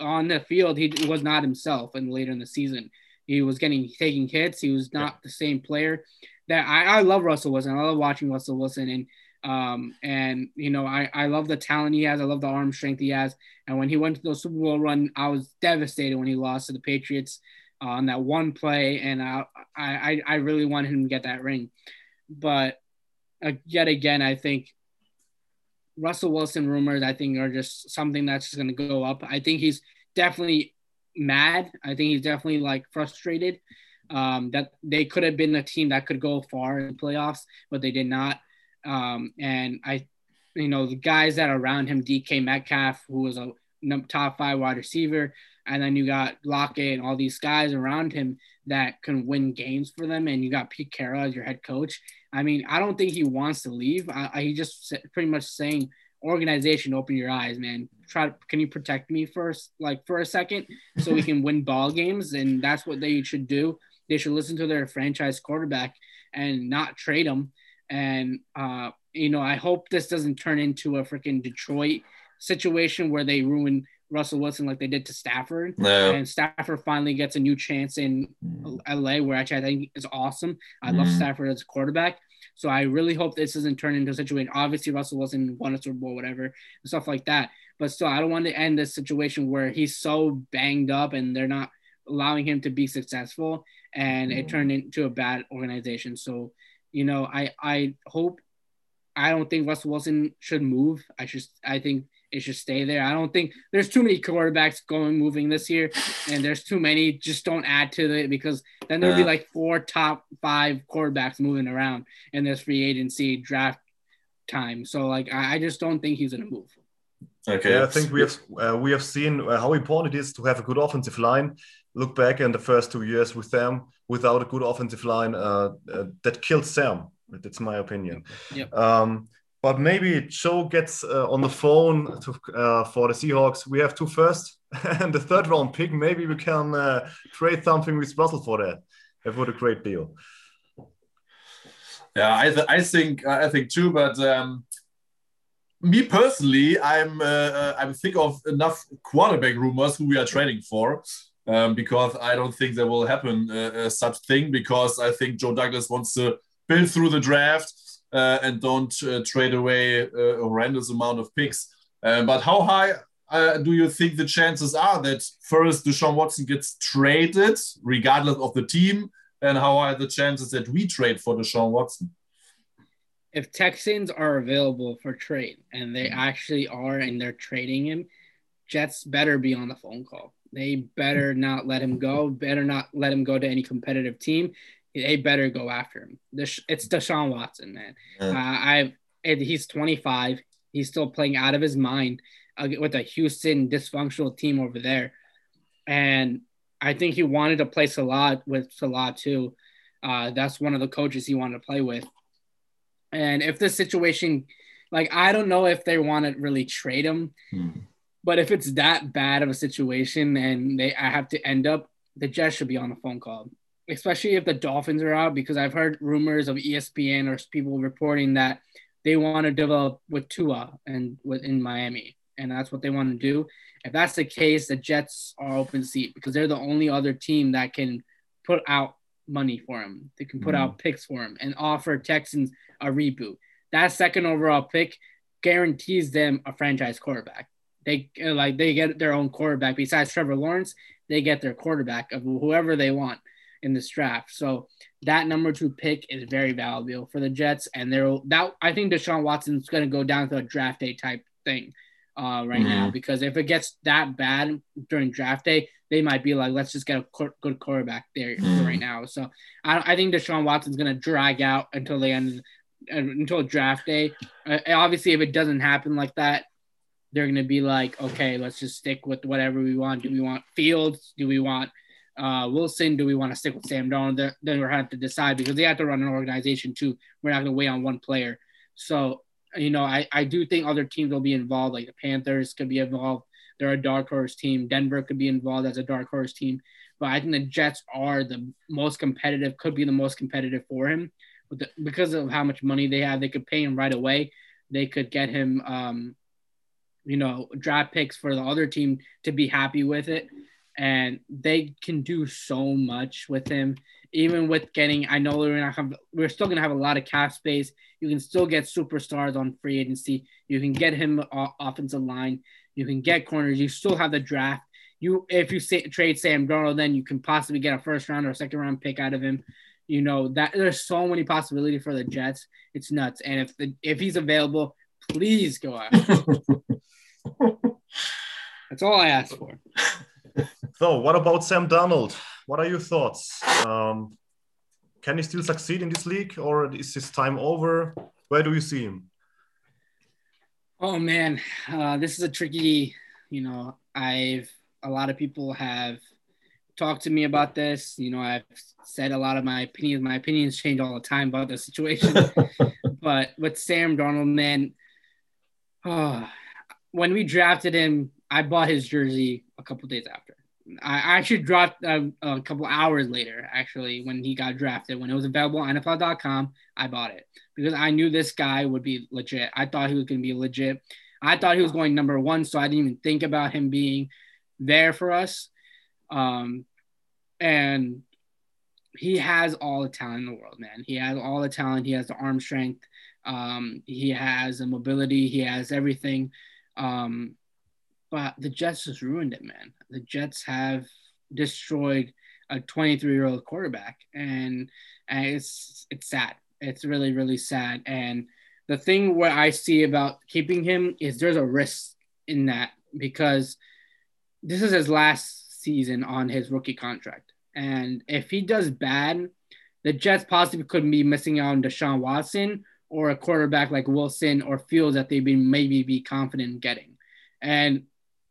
on the field. He was not himself, and later in the season, he was getting taking hits. He was not the same player. That I, I love Russell Wilson. I love watching Russell Wilson, and um, and you know, I, I love the talent he has. I love the arm strength he has. And when he went to the Super Bowl run, I was devastated when he lost to the Patriots on that one play, and I I I really wanted him to get that ring, but uh, yet again, I think Russell Wilson rumors, I think, are just something that's just going to go up. I think he's definitely mad. I think he's definitely like frustrated um, that they could have been a team that could go far in playoffs, but they did not. Um, and I, you know, the guys that are around him, DK Metcalf, who was a top five wide receiver, and then you got Lockett and all these guys around him that can win games for them, and you got Pete Carroll as your head coach. I mean, I don't think he wants to leave. I, I, he just pretty much saying, organization, open your eyes, man. Try, can you protect me first, like for a second, so we can win ball games? And that's what they should do. They should listen to their franchise quarterback and not trade him. And uh, you know, I hope this doesn't turn into a freaking Detroit situation where they ruin Russell Wilson like they did to Stafford. No. And Stafford finally gets a new chance in mm. LA, where actually I think is awesome. I mm. love Stafford as a quarterback. So I really hope this doesn't turn into a situation. Obviously, Russell Wilson won a Super Bowl, whatever, and stuff like that. But still, I don't want to end this situation where he's so banged up and they're not allowing him to be successful and mm. it turned into a bad organization. So, you know, I I hope I don't think Russell Wilson should move. I just I think it should stay there. I don't think there's too many quarterbacks going moving this year, and there's too many. Just don't add to it because then there'll be like four top five quarterbacks moving around in this free agency draft time. So like I, I just don't think he's gonna move.
Okay, yeah, I think we have uh, we have seen uh, how important it is to have a good offensive line. Look back in the first two years with them, without a good offensive line, uh, uh that killed Sam. That's my opinion.
Yep.
Um, but maybe Joe gets uh, on the phone to, uh, for the Seahawks. We have two first and the third round pick. Maybe we can uh, trade something with Russell for that. That would a great deal.
Yeah, I, th I think I think too. But um, me personally, I'm uh, uh, I'm think of enough quarterback rumors who we are trading for. Um, because I don't think there will happen uh, such thing because I think Joe Douglas wants to build through the draft uh, and don't uh, trade away a horrendous amount of picks. Uh, but how high do you think the chances are that first Deshaun Watson gets traded, regardless of the team, and how are the chances that we trade for Deshaun Watson?
If Texans are available for trade and they actually are and they're trading him, Jets better be on the phone call. They better not let him go. Better not let him go to any competitive team they better go after him. It's Deshaun Watson, man. Yeah. Uh, I've he's 25. He's still playing out of his mind uh, with a Houston dysfunctional team over there, and I think he wanted to play Saleh with Saleh too. Uh, that's one of the coaches he wanted to play with. And if this situation, like I don't know if they want to really trade him, hmm. But if it's that bad of a situation and they I have to end up, the Jets should be on the phone call especially if the Dolphins are out, because I've heard rumors of ESPN or people reporting that they want to develop with Tua and within Miami, and that's what they want to do. If that's the case, the Jets are open seat because they're the only other team that can put out money for him. They can put mm-hmm. out picks for him and offer Texans a reboot. That second overall pick guarantees them a franchise quarterback. They like they get their own quarterback besides Trevor Lawrence. They get their quarterback of whoever they want in this draft. So that number two pick is very valuable for the Jets, and they're that I think Deshaun Watson's going to go down to a draft day type thing uh, right mm-hmm. now because if it gets that bad during draft day, they might be like, let's just get a good quarterback there mm-hmm. right now. So I, I think Deshaun Watson's going to drag out until the end uh, until draft day. Uh, obviously, if it doesn't happen like that, they're going to be like, okay, let's just stick with whatever we want. Do we want Fields? Do we want uh, Wilson? Do we want to stick with Sam Darnold? Then we're have to decide because they have to run an organization too. We're not going to wait on one player. So, you know, I, I do think other teams will be involved, like the Panthers could be involved. They're a dark horse team. Denver could be involved as a dark horse team. But I think the Jets are the most competitive, could be the most competitive for him. The, because of how much money they have, they could pay him right away. They could get him, um, you know, draft picks for the other team to be happy with it and they can do so much with him. Even with getting, I know we're not have, we're still gonna have a lot of cap space. You can still get superstars on free agency. You can get him uh, offensive line. You can get corners. You still have the draft. You if you say, trade Sam Darnold, then you can possibly get a first round or a second round pick out of him. You know that there's so many possibilities for the Jets. It's nuts. And if the if he's available, please go out. That's all I ask for.
So, what about Sam Darnold? What are your thoughts? Um, can he still succeed in this league, or is his time over? Where do you see him?
Oh man, uh, this is a tricky. You know, I've a lot of people have talked to me about this. You know, I've said a lot of my opinions. My opinions change all the time about the situation. but with Sam Darnold, man, oh, when we drafted him, I bought his jersey a couple days after. I actually dropped a, a, couple hours later, actually, when he got drafted. When it was available on NFL.com, I bought it because I knew this guy would be legit. I thought he was going to be legit. I thought he was going number one, so I didn't even think about him being there for us. Um, and he has all the talent in the world, man. He has all the talent. He has the arm strength. Um, he has the mobility. He has everything. Um, but the Jets just ruined it, man. The Jets have destroyed a 23 year old quarterback, and, and it's it's sad. It's really really sad. And the thing where I see about keeping him is there's a risk in that because this is his last season on his rookie contract, and if he does bad, the Jets possibly could be missing out on Deshaun Watson or a quarterback like Wilson or Fields that they'd be maybe be confident in getting. And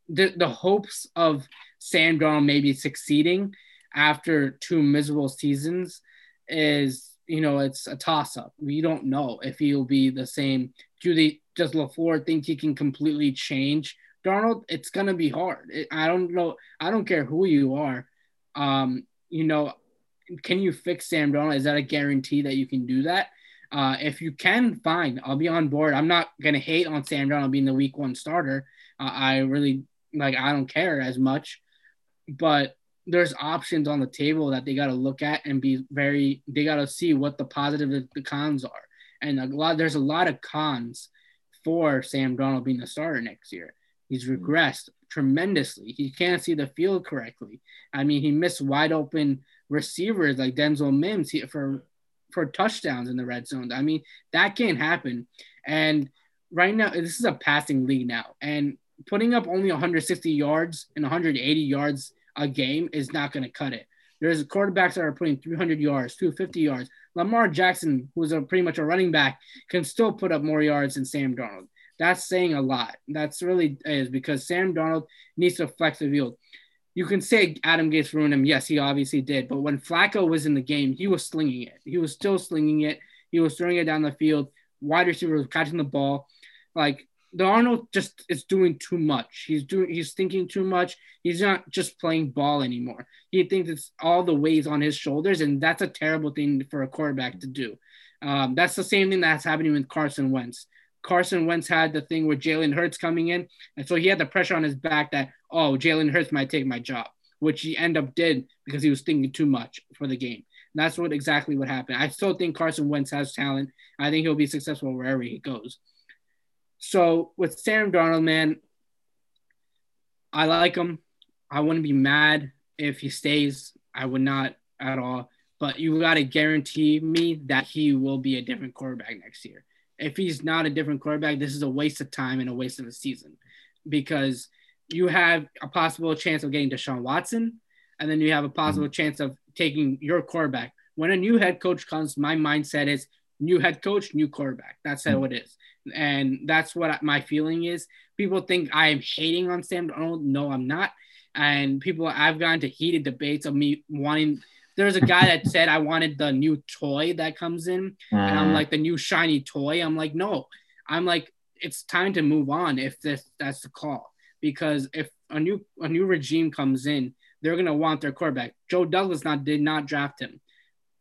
the the hopes of Sam Darnold maybe succeeding after two miserable seasons is you know it's a toss up. We don't know if he'll be the same. Do they does LaFleur think he can completely change Darnold? It's gonna be hard. It, I don't know. I don't care who you are. Um, you know, can you fix Sam Darnold? Is that a guarantee that you can do that? Uh, if you can, fine. I'll be on board. I'm not gonna hate on Sam Darnold being the week one starter. Uh, I really like I don't care as much, but there's options on the table that they got to look at and be very they got to see what the positive the cons are and a lot there's a lot of cons for Sam Darnold being the starter next year. He's hmm. regressed tremendously. He can't see the field correctly. I mean, he missed wide open receivers like Denzel Mims he, for for touchdowns in the red zone. I mean, that can't happen. And right now, this is a passing league now, and putting up only 160 yards and 180 yards a game is not going to cut it. There's quarterbacks that are putting 300 yards, 250 yards. Lamar Jackson, who's a pretty much a running back, can still put up more yards than Sam Darnold. That's saying a lot. That's really is because Sam Darnold needs to flex the field. You can say Adam Gase ruined him. Yes, he obviously did. But when Flacco was in the game, he was slinging it. He was still slinging it. He was throwing it down the field. Wide receiver was catching the ball. Like Darnold just is doing too much. He's doing he's thinking too much. He's not just playing ball anymore. He thinks it's all the weight on his shoulders, and that's a terrible thing for a quarterback to do. Um, that's the same thing that's happening with Carson Wentz. Carson Wentz had the thing with Jalen Hurts coming in, and so he had the pressure on his back that oh Jalen Hurts might take my job, which he end up did because he was thinking too much for the game. And that's what exactly what happened. I still think Carson Wentz has talent. I think he'll be successful wherever he goes. So with Sam Darnold, man, I like him. I wouldn't be mad if he stays. I would not at all. But you got to guarantee me that he will be a different quarterback next year. If he's not a different quarterback, this is a waste of time and a waste of a season because you have a possible chance of getting Deshaun Watson, and then you have a possible mm-hmm. chance of taking your quarterback. When a new head coach comes, my mindset is new head coach, new quarterback. That's how mm-hmm. it is. And that's what my feeling is. People think I am hating on Sam Darnold. No, I'm not. And people, I've gotten to heated debates of me wanting. There's a guy that said I wanted the new toy that comes in, and I'm mm-hmm. like the new shiny toy. I'm like, no, I'm like, it's time to move on if this that's the call because if a new a new regime comes in, they're gonna want their quarterback. Joe Douglas not did not draft him.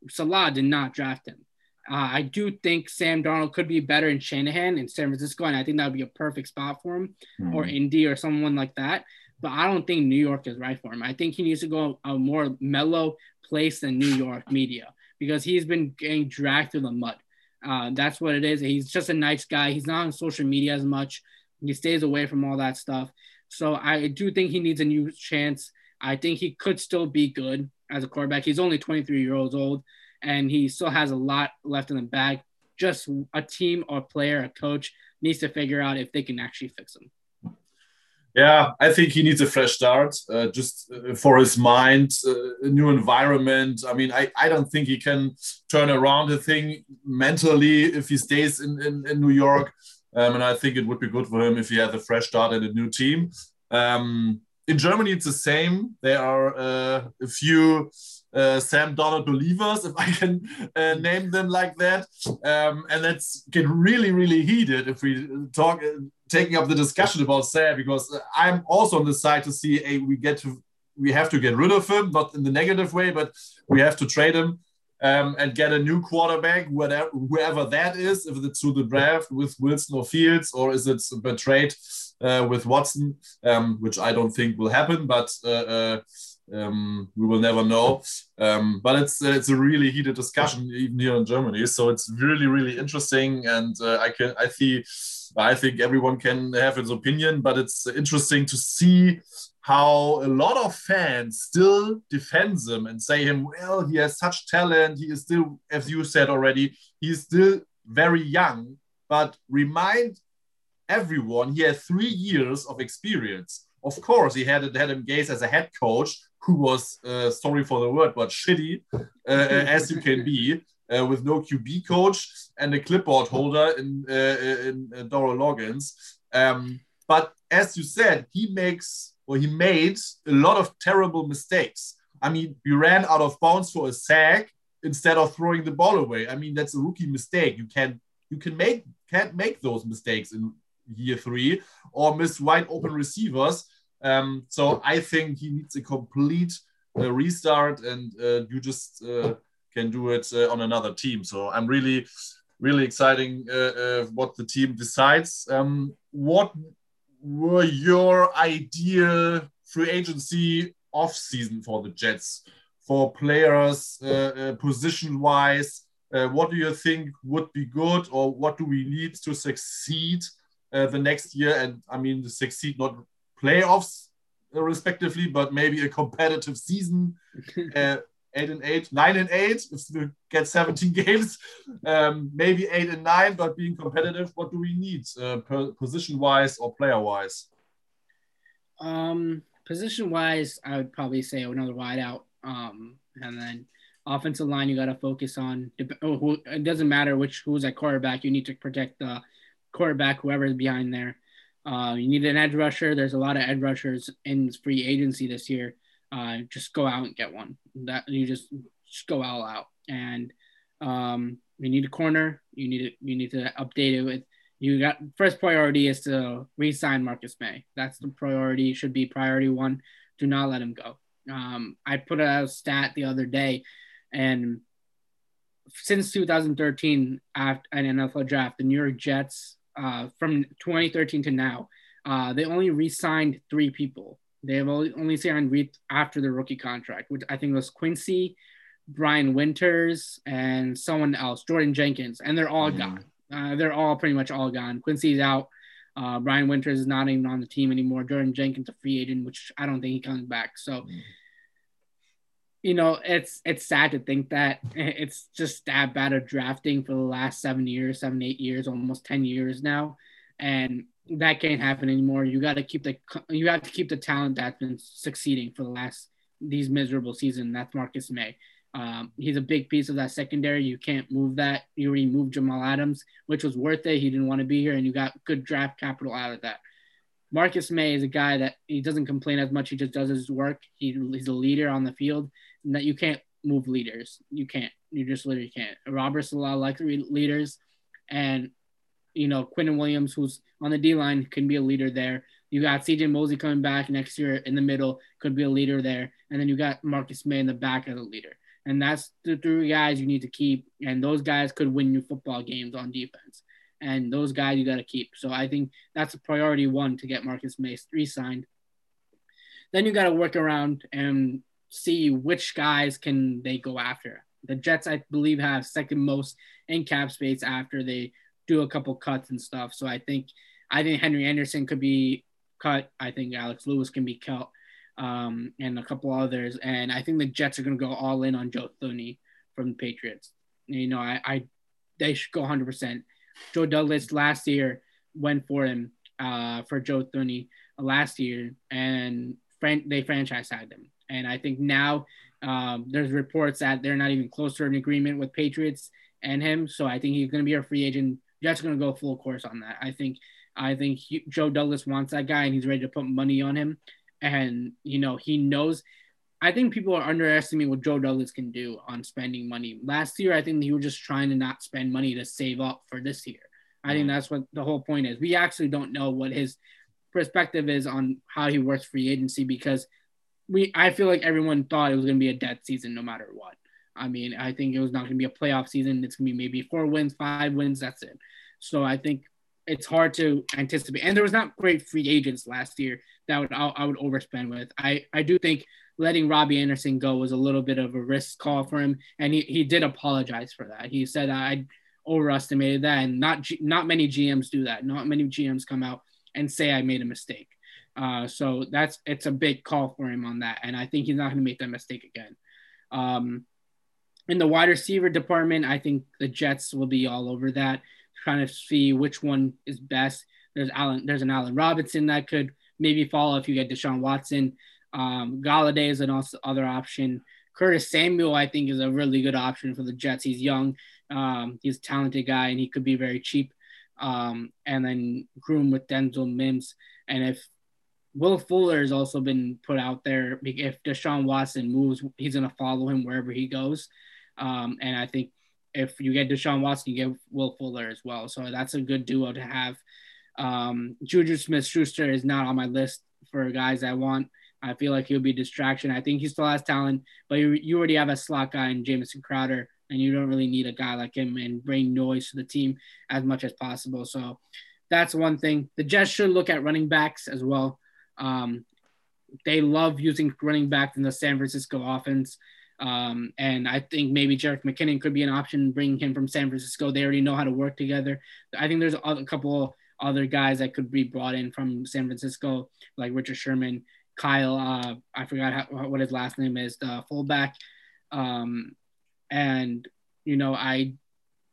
Saleh did not draft him. Uh, I do think Sam Darnold could be better in Shanahan in San Francisco, and I think that would be a perfect spot for him, mm-hmm. or Indy or someone like that. But I don't think New York is right for him. I think he needs to go a more mellow place than New York media because he's been getting dragged through the mud. Uh, that's what it is. He's just a nice guy. He's not on social media as much. He stays away from all that stuff. So I do think he needs a new chance. I think he could still be good as a quarterback. He's only 23 years old and he still has a lot left in the bag. Just a team or player, a coach needs to figure out if they can actually fix him.
Yeah, I think he needs a fresh start, uh, just uh, for his mind, uh, a new environment. I mean, I, I don't think he can turn around the thing mentally if he stays in, in, in New York. Um, and I think it would be good for him if he has a fresh start and a new team. Um, in Germany, it's the same. There are uh, a few uh, Sam Darnold believers, if I can uh, name them like that. Um, and that's get really, really heated if we talk, uh, taking up the discussion about Sam, because I'm also on the side to see we get to we have to get rid of him, not in the negative way, but we have to trade him um, and get a new quarterback, whatever whoever that is, if it's through the draft with Wilson or Fields, or is it a trade uh, with Watson, um, which I don't think will happen, but uh, uh, um, we will never know. Um, but it's it's a really heated discussion even here in Germany, so it's really really interesting, and uh, I can I see. I think everyone can have his opinion, but it's interesting to see how a lot of fans still defend him and say him, well, he has such talent. He is still, as you said already, he is still very young. But remind everyone, he has three years of experience. Of course, he had Adam Gase as a head coach who was, uh, sorry for the word, but shitty uh, uh as you can be. Uh, with no QB coach and a clipboard holder in, uh, in uh, Dowell Loggains. Um, but as you said, he makes or he made a lot of terrible mistakes. I mean, we ran out of bounds for a sack instead of throwing the ball away. I mean, that's a rookie mistake. You can you can make can't make those mistakes in year three or miss wide open receivers. Um, so I think he needs a complete uh, restart, and uh, you just uh, can do it uh, on another team. So I'm really, really exciting uh, uh, what the team decides. Um, what were your ideal free agency off season for the Jets for players uh, uh, position wise? Uh, what do you think would be good, or what do we need to succeed uh, the next year? And I mean, to succeed not playoffs uh, respectively, but maybe a competitive season. Eight and eight, nine and eight, if we get 17 games, um, maybe eight and nine, but being competitive, what do we need uh, position wise or player wise?
Um, position wise, I would probably say another wide out. Um, and then offensive line, you got to focus on. Oh, it doesn't matter which who's at quarterback. You need to protect the quarterback, whoever is behind there. Uh, you need an edge rusher. There's a lot of edge rushers in free agency this year uh, just go out and get one. That you just, just go all out. And um, you need a corner. You need to you need to update it with. You got first priority is to re-sign Marcus Maye. That's the priority. Should be priority one. Do not let him go. Um, I put out a stat the other day, and since 2013, after an NFL draft, the New York Jets uh, from 2013 to now, uh, they only re-signed three people. They have only, signed re- after the rookie contract, which I think was Quincy, Brian Winters, and someone else, Jordan Jenkins, and they're all mm-hmm. gone. Uh, they're all pretty much all gone. Quincy's out. Uh, Brian Winters is not even on the team anymore. Jordan Jenkins a free agent, which I don't think he comes back. So, mm-hmm. you know, it's it's sad to think that it's just that bad of drafting for the last seven years, seven eight years, almost ten years now, and that can't happen anymore. You got to keep the you have to keep the talent that's been succeeding for the last these miserable season. That's Marcus Maye. Um, he's a big piece of that secondary. You can't move that. You already moved Jamal Adams, which was worth it. He didn't want to be here, and you got good draft capital out of that. Marcus Maye is a guy that he doesn't complain as much. He just does his work. He, he's a leader on the field, and that you can't move leaders. You can't. You just literally can't. Robert's a lot like leaders, and you know Quinnen Williams, who's on the D line, can be a leader there. You got CJ Mosley coming back next year in the middle, could be a leader there, and then you got Marcus Maye in the back as a leader and that's the three guys you need to keep. And those guys could win you football games on defense. And those guys you got to keep. So I think that's a priority one to get Marcus Maye re-signed. Then you got to work around and see which guys can they go after. The Jets, I believe, have second most in cap space after they do a couple cuts and stuff. So I think I think Henry Anderson could be cut. I think Alex Lewis can be cut um, and a couple others. And I think the Jets are going to go all in on Joe Thuney from the Patriots. You know, I, I they should go 100%. Joe Douglas last year went for him uh, for Joe Thuney last year, and fran- they franchise tagged him. And I think now um, there's reports that they're not even close to an agreement with Patriots and him. So I think he's going to be a free agent. Jets going to go full course on that. I think I think he, Joe Douglas wants that guy, and he's ready to put money on him and you know he knows. I think people are underestimating what Joe Douglas can do on spending money. Last year, I think he was just trying to not spend money to save up for this year. I think mm. that's what the whole point is. We actually don't know what his perspective is on how he works free agency because we I feel like everyone thought it was going to be a dead season no matter what. I mean, I think it was not going to be a playoff season. It's going to be maybe four wins, five wins. That's it. So I think it's hard to anticipate. And there was not great free agents last year that would I, I would overspend with. I I do think letting Robbie Anderson go was a little bit of a risk call for him, and he, he did apologize for that. He said I overestimated that, and not not many GMs do that. Not many GMs come out and say I made a mistake. Uh, so that's it's a big call for him on that, and I think he's not going to make that mistake again. Um, in the wide receiver department, I think the Jets will be all over that, trying to see which one is best. There's Allen, there's an Allen Robinson that could maybe follow if you get Deshaun Watson. Um, Golladay is an also other option. Curtis Samuel, I think, is a really good option for the Jets. He's young, um, he's a talented guy, and he could be very cheap. Um, and then groom with Denzel Mims. And if Will Fuller has also been put out there, if Deshaun Watson moves, he's going to follow him wherever he goes. Um, and I think if you get Deshaun Watson, you get Will Fuller as well. So that's a good duo to have. Um, Juju Smith Schuster is not on my list for guys I want. I feel like he'll be a distraction. I think he still has talent, but you, you already have a slot guy in Jamison Crowder, and you don't really need a guy like him and bring noise to the team as much as possible. So that's one thing. The Jets should look at running backs as well. Um, they love using running backs in the San Francisco offense. Um, and I think maybe Jerick McKinnon could be an option, bringing him from San Francisco. They already know how to work together. I think there's a, a couple other guys that could be brought in from San Francisco, like Richard Sherman, Kyle. Uh, I forgot how, what his last name is, the fullback. Um, and you know, I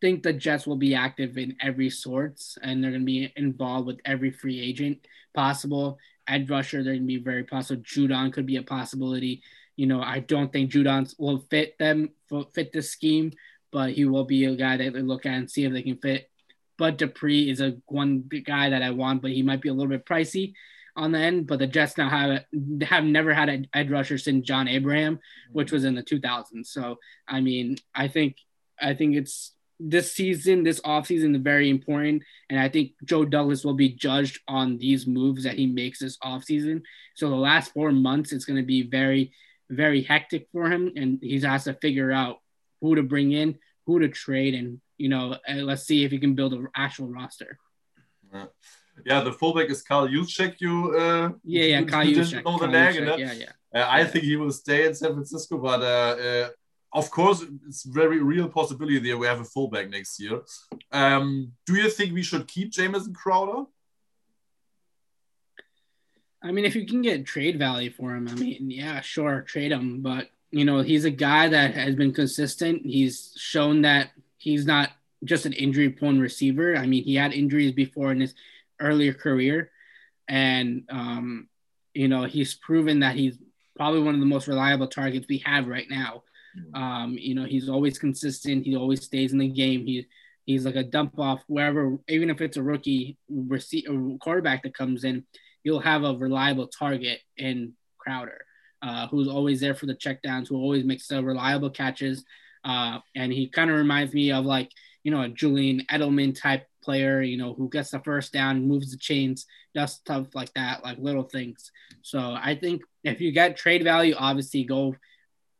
think the Jets will be active in every sorts, and they're going to be involved with every free agent possible. Ed rusher, they're going to be very possible. Judon could be a possibility. You know, I don't think Judon will fit them fit the scheme, but he will be a guy that they look at and see if they can fit Bud Dupree is a one guy that I want, but he might be a little bit pricey on the end. But the Jets now have have never had an edge rusher since John Abraham, which was in the 2000s. So I mean, I think I think it's this season, this offseason is very important. And I think Joe Douglas will be judged on these moves that he makes this offseason. So the last four months, it's going to be very, very hectic for him. And he has to figure out who to bring in, who to trade, and you know, let's see if he can build an actual roster.
Yeah, yeah the fullback is Kyle Juszczyk. You, uh,
yeah, yeah,
you
Juszczyk.
know the name.
Juszczyk, Yeah, yeah.
Uh, I think he will stay in San Francisco, but uh, uh, of course, it's very real possibility there we have a fullback next year. Um, do you think we should keep Jamison Crowder?
I mean, if you can get trade value for him, I mean, yeah, sure, trade him. But you know, he's a guy that has been consistent. He's shown that he's not just an injury-prone receiver. I mean, he had injuries before in his earlier career, and um, you know, he's proven that he's probably one of the most reliable targets we have right now. Um, you know, he's always consistent. He always stays in the game. He he's like a dump off wherever, even if it's a rookie receiver quarterback that comes in, you'll have a reliable target in Crowder, uh, who's always there for the checkdowns, who always makes the reliable catches. Uh, and he kind of reminds me of like, you know, a Julian Edelman type player, you know, who gets the first down, moves the chains, does stuff like that, like little things. So I think if you get trade value, obviously go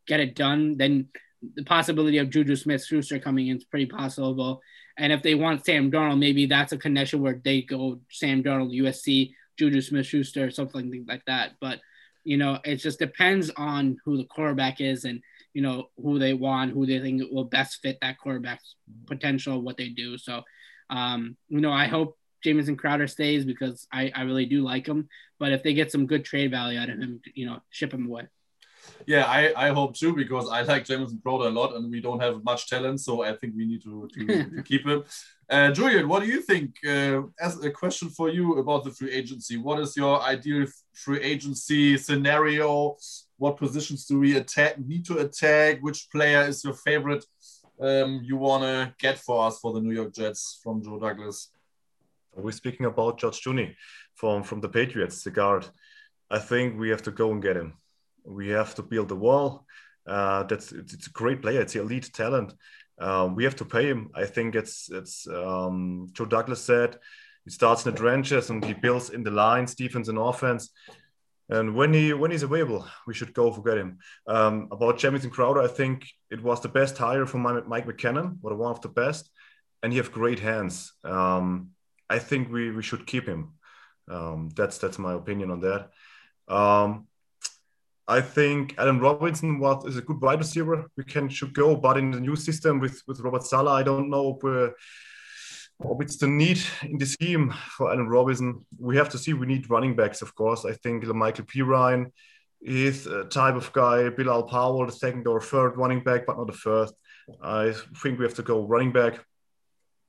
get it done. Then the possibility of Juju Smith Schuster coming in is pretty possible. And if they want Sam Darnold, maybe that's a connection where they go Sam Darnold, USC, Juju Smith Schuster, something like that. But, you know, it just depends on who the quarterback is and, you know, who they want, who they think will best fit that quarterback's potential, what they do. So, um, you know, I hope Jamison Crowder stays because I, I really do like him. But if they get some good trade value out of him, you know, ship him away.
Yeah, I, I hope too because I like Jamison Crowder a lot and we don't have much talent, so I think we need to, to, to keep him. Uh, Julian, what do you think? Uh, as a question for you about the free agency, what is your ideal free agency scenario? What positions do we attack? Need to attack? Which player is your favorite? Um, you want to get for us for the New York Jets from Joe Douglas?
We're speaking about Joe Thuney from from the Patriots, the guard. I think we have to go and get him. We have to build the wall. Uh, that's it's, a great player. It's elite talent. Um, we have to pay him. I think it's it's um, Joe Douglas said he starts in the trenches and he builds in the lines, defense and offense. And when he when he's available, we should go forget him. Um, about Jamison Crowder, I think it was the best hire from Mike Maccagnan, or one of the best, and he have great hands. Um, I think we we should keep him. Um, that's that's my opinion on that. Um, I think Allen Robinson was is a good wide receiver. We can should go, but in the new system with with Robert Saleh, I don't know uh, if it's the need in the team for Allen Robinson. We have to see. We need running backs, of course. I think Michael Perine is a type of guy. Bilal Powell, the second or third running back, but not the first. I think we have to go running back,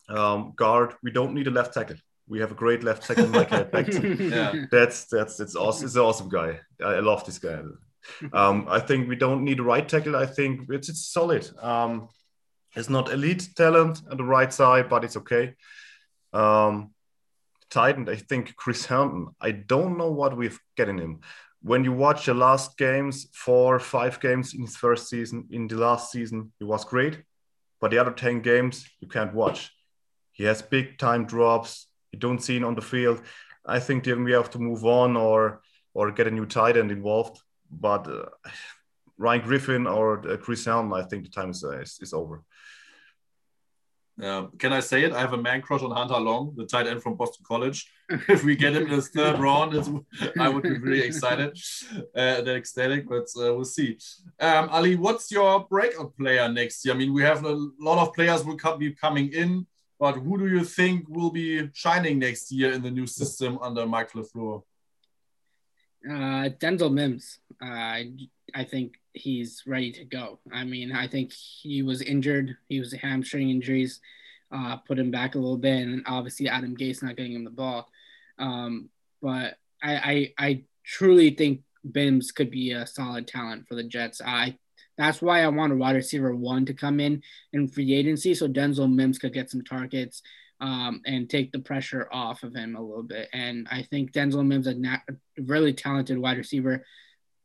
um, guard. We don't need a left tackle. We have a great left tackle, Michael yeah. That's that's it's awesome. It's an awesome guy. I love this guy. Um, I think we don't need a right tackle. I think it's, it's solid. Um, it's not elite talent on the right side, but it's okay. Um, Titan, I think Chris Herndon. I don't know what we've getting him. When you watch the last games, four, five games in his first season, in the last season, he was great. But the other 10 games, you can't watch. He has big time drops. You don't see him on the field. I think then we have to move on or or get a new tight end involved but uh, Ryan Griffin or uh, Chris Helm, I think the time is, uh, is, is over.
Uh, can I say it? I have a man crush on Hunter Long, the tight end from Boston College. if we get him in the third round, I would be really excited uh, and ecstatic, but uh, we'll see. Um, Ali, what's your breakout player next year? I mean, we have a lot of players will be coming in, but who do you think will be shining next year in the new system under Mike LaFleur?
Uh, Denzel Mims, uh, I think he's ready to go. I mean, I think he was injured. He was hamstring injuries, uh, put him back a little bit, and obviously Adam Gase not getting him the ball. Um, but I, I, I truly think Mims could be a solid talent for the Jets. I that's why I want a wide receiver one to come in in free agency so Denzel Mims could get some targets um, and take the pressure off of him a little bit. And I think Denzel Mims is a really talented wide receiver.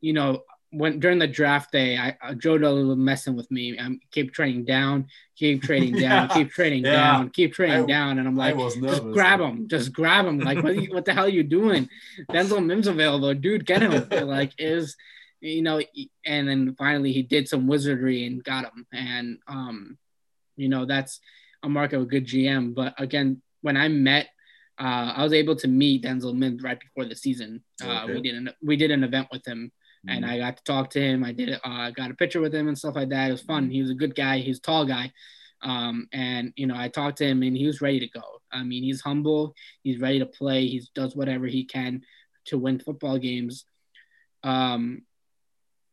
You know, when during the draft day, I uh, Joe was messing with me. I um, keep trading down, keep trading down, yeah. keep trading yeah. down, keep trading I, down, and I'm like, just grab him, just grab him. Like, what, you, what the hell are you doing? Denzel Mims available, dude, get him. like, is you know, and then finally he did some wizardry and got him, and um, you know that's a mark of a good GM. But again, when I met uh, I was able to meet Denzel Mims right before the season. Uh, okay. We did an we did an event with him, mm-hmm. and I got to talk to him. I did uh, got a picture with him and stuff like that. It was fun. Mm-hmm. He was a good guy. He's a tall guy, um, and you know I talked to him, and he was ready to go. I mean, he's humble. He's ready to play. He does whatever he can to win football games. Um,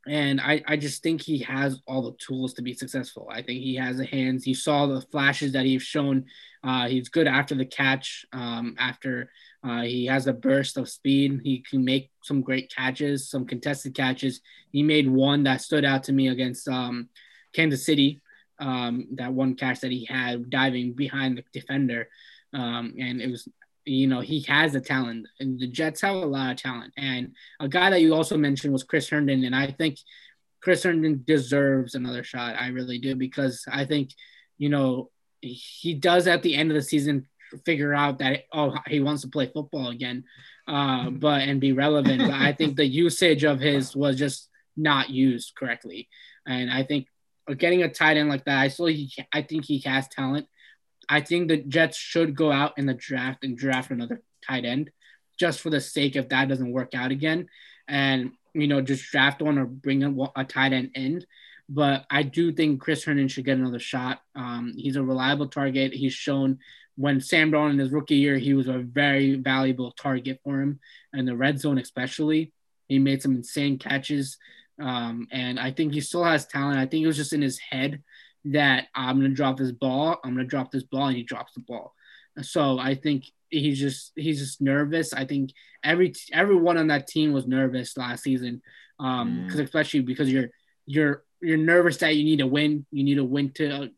and I, I just think he has all the tools to be successful. I think he has the hands. You saw the flashes that he's shown. Uh, he's good after the catch. Um, after uh, he has a burst of speed, he can make some great catches, some contested catches. He made one that stood out to me against um, Kansas City. Um, that one catch that he had diving behind the defender, um, and it was you know, he has the talent, and the Jets have a lot of talent. And a guy that you also mentioned was Chris Herndon, and I think Chris Herndon deserves another shot. I really do because I think, you know, he does at the end of the season figure out that oh he wants to play football again, uh, but and be relevant. but I think the usage of his was just not used correctly, and I think getting a tight end like that, I still I think he has talent. I think the Jets should go out in the draft and draft another tight end just for the sake if that doesn't work out again. And, you know, just draft one or bring a, a tight end in. But I do think Chris Herndon should get another shot. Um, he's a reliable target. He's shown when Sam Darnold in his rookie year, he was a very valuable target for him, and the red zone especially. He made some insane catches, um, and I think he still has talent. I think it was just in his head that I'm gonna drop this ball, I'm gonna drop this ball, and he drops the ball. So I think he's just he's just nervous. I think every everyone on that team was nervous last season, um, because mm. especially because you're you're you're nervous that you need to win. You need to win to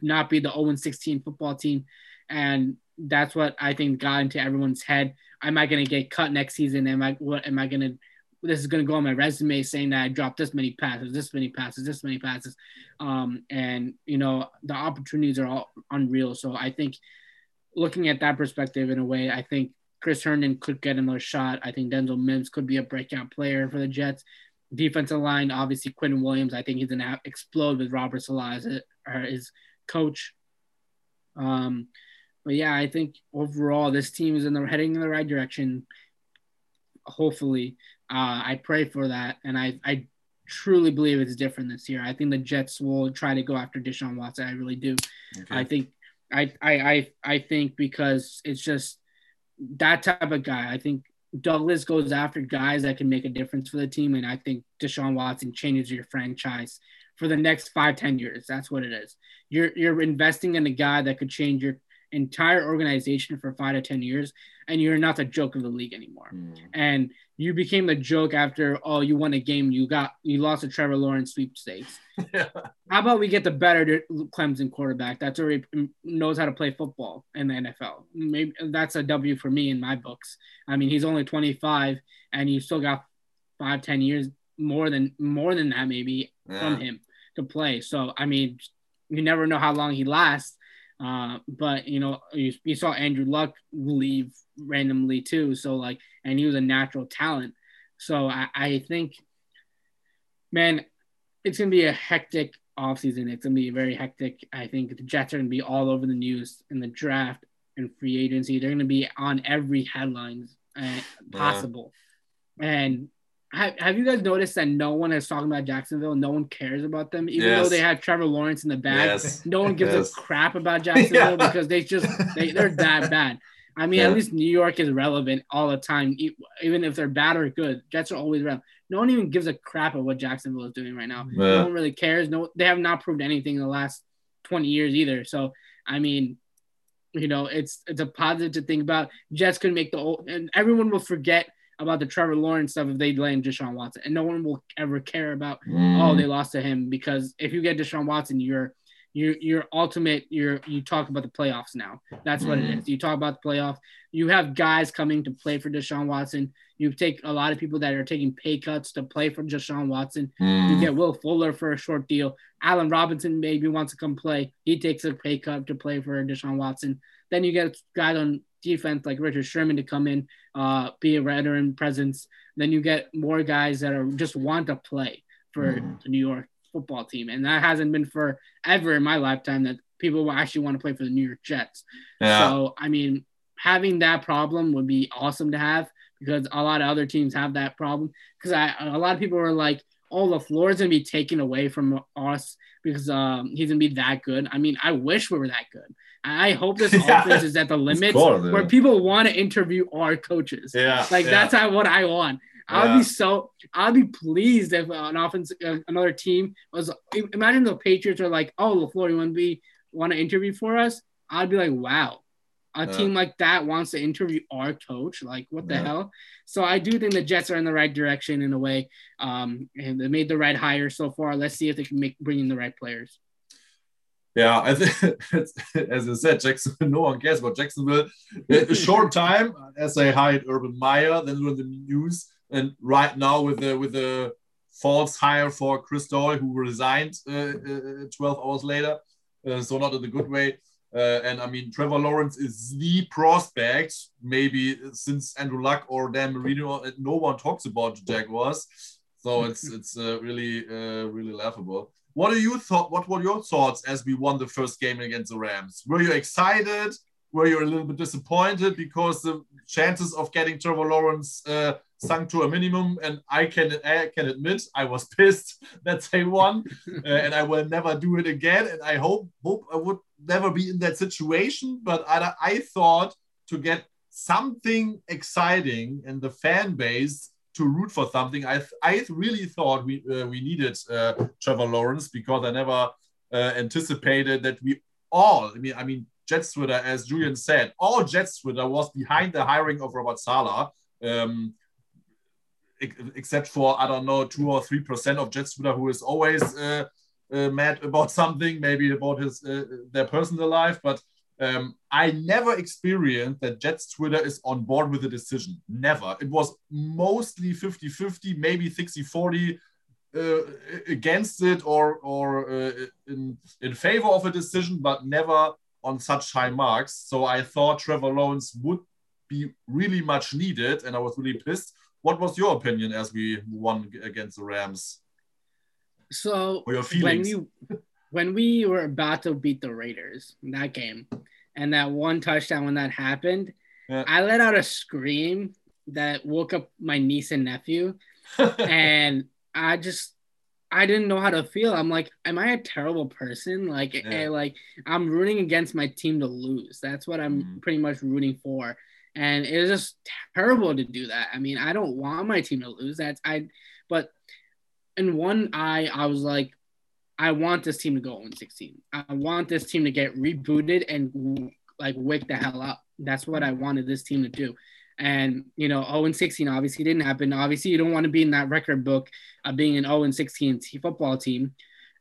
not be the 0 16 football team, and that's what I think got into everyone's head. Am I gonna get cut next season? Am I what am I gonna this is going to go on my resume saying that I dropped this many passes, this many passes, this many passes. Um, and, you know, the opportunities are all unreal. So I think looking at that perspective in a way, I think Chris Herndon could get another shot. I think Denzel Mims could be a breakout player for the Jets. Defensive line, obviously, Quinnen Williams, I think he's going to explode with Robert Saleh as his coach. Um, but yeah, I think overall this team is in the heading in the right direction. Hopefully, uh, I pray for that, and I I truly believe it's different this year. I think the Jets will try to go after Deshaun Watson. I really do. Okay. I think I, I I I think because it's just that type of guy. I think Douglas goes after guys that can make a difference for the team, and I think Deshaun Watson changes your franchise for the next five ten years. That's what it is. You're you're investing in a guy that could change your entire organization for five to ten years, and you're not the joke of the league anymore. Mm. And you became the joke after oh you won a game you got you lost to Trevor Lawrence sweepstakes. yeah. How about we get the better Clemson quarterback that's already knows how to play football in the NFL? Maybe that's a W for me in my books. I mean he's only 25 and you still got five ten years more than more than that maybe yeah. from him to play. So I mean you never know how long he lasts. Uh, but you know, you, you, saw Andrew Luck leave randomly too. So like, and he was a natural talent. So I, I think, man, it's gonna be a hectic offseason. It's gonna be very hectic. I think the Jets are gonna be all over the news in the draft and free agency. They're gonna be on every headlines uh, possible. Yeah. And have, have you guys noticed that no one is talking about Jacksonville? No one cares about them, even yes. though they have Trevor Lawrence in the bag. Yes. No one gives yes. a crap about Jacksonville yeah. because they just they, they're that bad. I mean, yeah. at least New York is relevant all the time, even if they're bad or good. Jets are always relevant. No one even gives a crap of what Jacksonville is doing right now. Yeah. No one really cares. No, they have not proved anything in the last twenty years either. So, I mean, you know, it's it's a positive to think about. Jets could make the old, and everyone will forget about the Trevor Lawrence stuff if they land Deshaun Watson, and no one will ever care about mm. oh they lost to him because if you get Deshaun Watson, you're you're your ultimate you're you talk about the playoffs now. That's what mm. it is. You talk about the playoff. You have guys coming to play for Deshaun Watson. You take a lot of people that are taking pay cuts to play for Deshaun Watson. Mm. You get Will Fuller for a short deal. Allen Robinson maybe wants to come play. He takes a pay cut to play for Deshaun Watson. Then you get guys on defense like Richard Sherman to come in, uh, be a veteran presence. Then you get more guys that are just want to play for mm. the New York football team, and that hasn't been for ever in my lifetime that people actually want to play for the New York Jets. Yeah. So I mean, having that problem would be awesome to have because a lot of other teams have that problem. Because I a lot of people are like, "Oh, LaFleur is gonna be taken away from us because um, he's gonna be that good." I mean, I wish we were that good. I hope this yeah, offense is at the limits where people want to interview our coaches.
Yeah,
like
yeah.
that's what I want. I'd yeah. be so I'd be pleased if an offense uh, another team was imagine the Patriots are like, oh LaFleur, you want to be want to interview for us? I'd be like, wow, a yeah. team like that wants to interview our coach. Like, what the yeah. hell? So I do think the Jets are in the right direction in a way, um, and they made the right hire so far. Let's see if they can make bring in the right players.
Yeah, I think as I said, Jackson. No one cares about Jacksonville. A short time as they hired Urban Meyer, then were the news and right now with the with the false hire for Chris Doyle, who resigned uh, uh, 12 hours later, uh, so not in a good way. Uh, and I mean, Trevor Lawrence is the prospect, maybe since Andrew Luck or Dan Marino, no one talks about Jaguars. So it's it's uh, really uh, really laughable. What are you thought? What were your thoughts as we won the first game against the Rams? Were you excited? Were you a little bit disappointed because the chances of getting Trevor Lawrence uh, sunk to a minimum. And I can I can admit I was pissed that they won, uh, and I will never do it again. And I hope hope I would never be in that situation. But I, I thought to get something exciting in the fan base to root for something. I I really thought we uh, we needed uh, Trevor Lawrence because I never uh, anticipated that we all. I mean I mean Jets Twitter, as Julian said, all Jets Twitter was behind the hiring of Robert Saleh. Um, except for I don't know two or three percent of Jets Twitter who is always uh, uh, mad about something, maybe about his uh, their personal life. But um, I never experienced that Jets Twitter is on board with the decision. Never. It was mostly 50-50, maybe 60-40 uh, against it or or uh, in in favor of a decision, but never on such high marks. So I thought Trevor Lawrence would be really much needed, and I was really pissed what was your opinion as we won against the Rams?
So when we when we were about to beat the Raiders in that game, and that one touchdown when that happened, yeah. I let out a scream that woke up my niece and nephew, and I just I didn't know how to feel. I'm like, am I a terrible person? Like, yeah. Eh, like I'm rooting against my team to lose. That's what I'm mm-hmm. pretty much rooting for and it was just terrible to do that. I mean, I don't want my team to lose. That's I, but in one eye, I was like, I want this team to go 0 16. I want this team to get rebooted and like wake the hell up. That's what I wanted this team to do. And you know, 0 16 obviously didn't happen. Obviously, you don't want to be in that record book of being an 0 16 football team.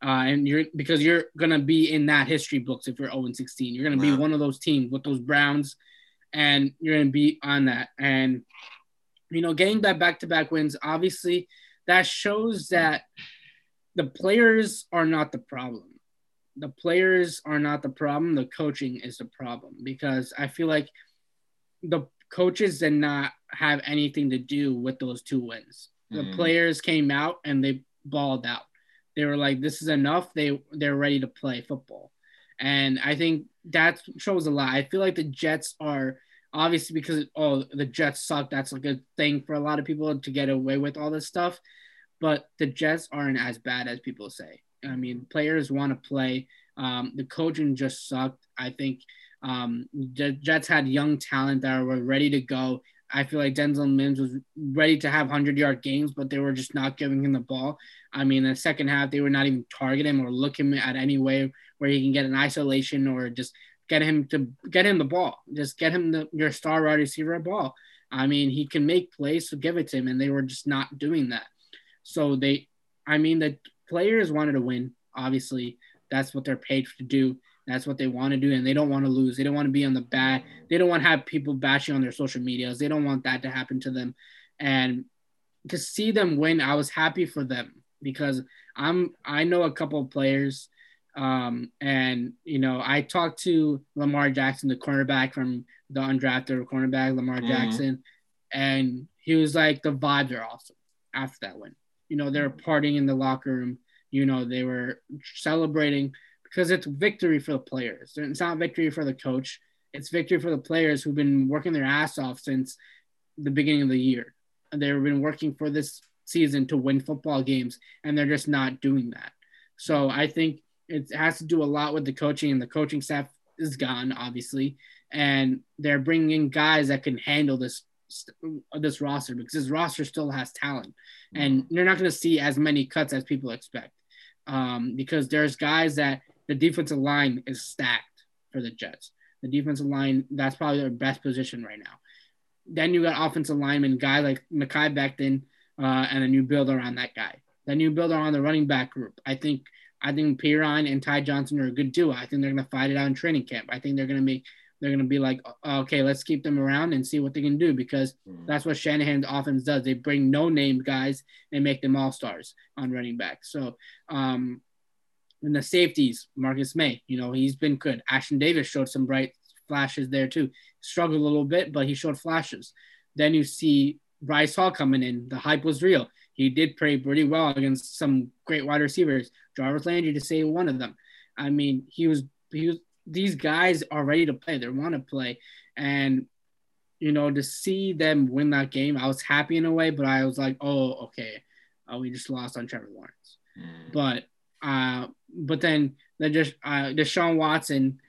Uh, and you're because you're gonna be in that history books if you're 0 16. You're gonna be one of those teams with those Browns, and you're going to be on that. And, you know, getting that back to back wins, obviously, that shows that the players are not the problem. The players are not the problem. The coaching is the problem because I feel like the coaches did not have anything to do with those two wins. The mm. players came out and they balled out. They were like, "This is enough." They they're ready to play football, and I think that shows a lot. I feel like the Jets are obviously because oh the Jets suck. That's like a thing for a lot of people to get away with all this stuff. But the Jets aren't as bad as people say. I mean, players want to play. Um, the coaching just sucked. I think um, the Jets had young talent that were ready to go. I feel like Denzel Mims was ready to have 100 yard games, but they were just not giving him the ball. I mean, the second half, they were not even targeting him or looking at any way where he can get an isolation or just get him to get him the ball. Just get him the your star wide receiver a ball. I mean, he can make plays, so give it to him, and they were just not doing that. So they, I mean, the players wanted to win. Obviously, that's what they're paid to do. That's what they want to do, and they don't want to lose. They don't want to be on the bad. They don't want to have people bashing on their social medias. They don't want that to happen to them. And to see them win, I was happy for them because I'm I know a couple of players um, and you know, I talked to Lamar Jackson, the cornerback from the undrafted cornerback, Lamar mm-hmm. Jackson, and he was like, the vibes are awesome after that win. You know, they're partying in the locker room. You know, they were celebrating because it's victory for the players. It's not victory for the coach. It's victory for the players who've been working their ass off since the beginning of the year. They've been working for this season to win football games, and they're just not doing that. So I think it has to do a lot with the coaching, and the coaching staff is gone, obviously, and they're bringing in guys that can handle this this roster because this roster still has talent, and you're not going to see as many cuts as people expect um, because there's guys that the defensive line is stacked for the Jets. The defensive line that's probably their best position right now. Then you got offensive lineman guy like Mekhi Becton uh, and a new build around that guy. The new build around the running back group. I think I think Perine and Ty Johnson are a good duo. I think they're gonna fight it out in training camp. I think they're gonna make they're gonna be like, okay, let's keep them around and see what they can do because mm-hmm. that's what Shanahan's offense does. They bring no name guys and make them all stars on running back. So um and the safeties, Marcus Maye, you know, he's been good. Ashtyn Davis showed some bright flashes there too. Struggled a little bit, but he showed flashes. Then you see Bryce Hall coming in. The hype was real. He did play pretty well against some great wide receivers. Jarvis Landry to say one of them. I mean, he was he was these guys are ready to play. They want to play. And you know, to see them win that game, I was happy in a way, but I was like, oh, okay. Uh, we just lost on Trevor Lawrence. Mm. But uh, but then the just uh, Deshaun Watson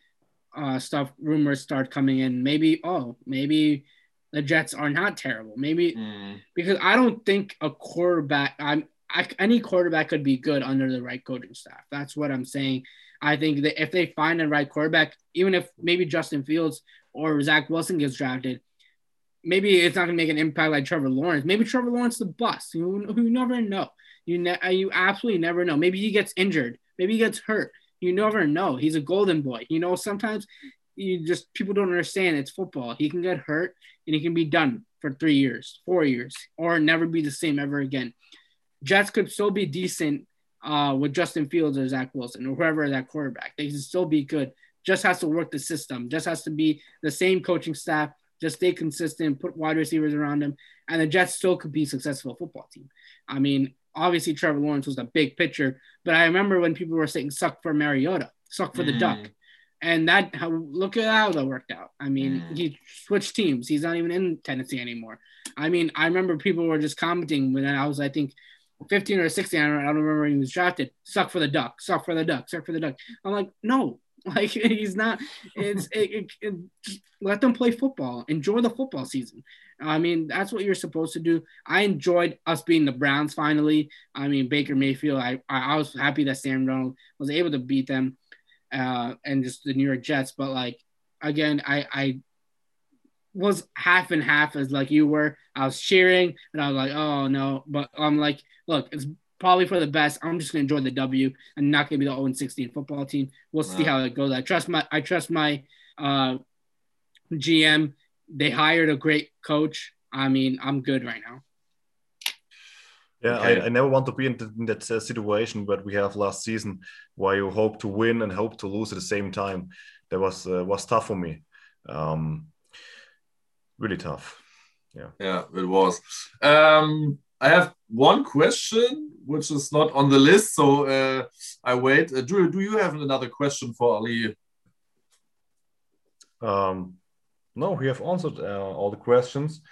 uh, stuff rumors start coming in. Maybe oh maybe the Jets are not terrible. Maybe mm. because I don't think a quarterback. I'm I, any quarterback could be good under the right coaching staff. That's what I'm saying. I think that if they find the right quarterback, even if maybe Justin Fields or Zach Wilson gets drafted, maybe it's not going to make an impact like Trevor Lawrence. Maybe Trevor Lawrence the bust. You, you never know. You ne- uh, you absolutely never know. Maybe he gets injured. Maybe he gets hurt. You never know. He's a golden boy. You know, sometimes you just people don't understand it's football. He can get hurt and he can be done for three years, four years, or never be the same ever again. Jets could still be decent uh, with Justin Fields or Zach Wilson or whoever that quarterback. They can still be good. Just has to work the system. Just has to be the same coaching staff. Just stay consistent. Put wide receivers around him, and the Jets still could be a successful football team. I mean, obviously Trevor Lawrence was a big pitcher, but I remember when people were saying "suck for Mariota," "suck for mm. the duck," and that how look at how that worked out. I mean, mm. he switched teams. He's not even in Tennessee anymore. I mean, I remember people were just commenting when I was, I think, 15 or 16. I don't, I don't remember when he was drafted. Suck for the duck. Suck for the duck. Suck for the duck. I'm like, no, like he's not. It's it, it, it, let them play football. Enjoy the football season. I mean, that's what you're supposed to do. I enjoyed us being the Browns finally. I mean, Baker Mayfield. I I was happy that Sam Darnold was able to beat them, uh, and just the New York Jets. But like again, I I was half and half as like you were. I was cheering and I was like, oh no, but I'm like, look, it's probably for the best. I'm just gonna enjoy the W and not gonna be the 0 16 football team. We'll wow. see how it goes. I trust my I trust my uh, GM. They hired a great coach. I mean, I'm good right now.
Yeah, okay. I, I, never want to be in, the, in that uh, situation that we have last season, where you hope to win and hope to lose at the same time. That was uh, was tough for me. Um, really tough. Yeah.
Yeah, it was. Um, I have one question which is not on the list, so uh, I wait. Uh, do, do you have another question for Ali?
Um, no, we have answered uh, all the questions,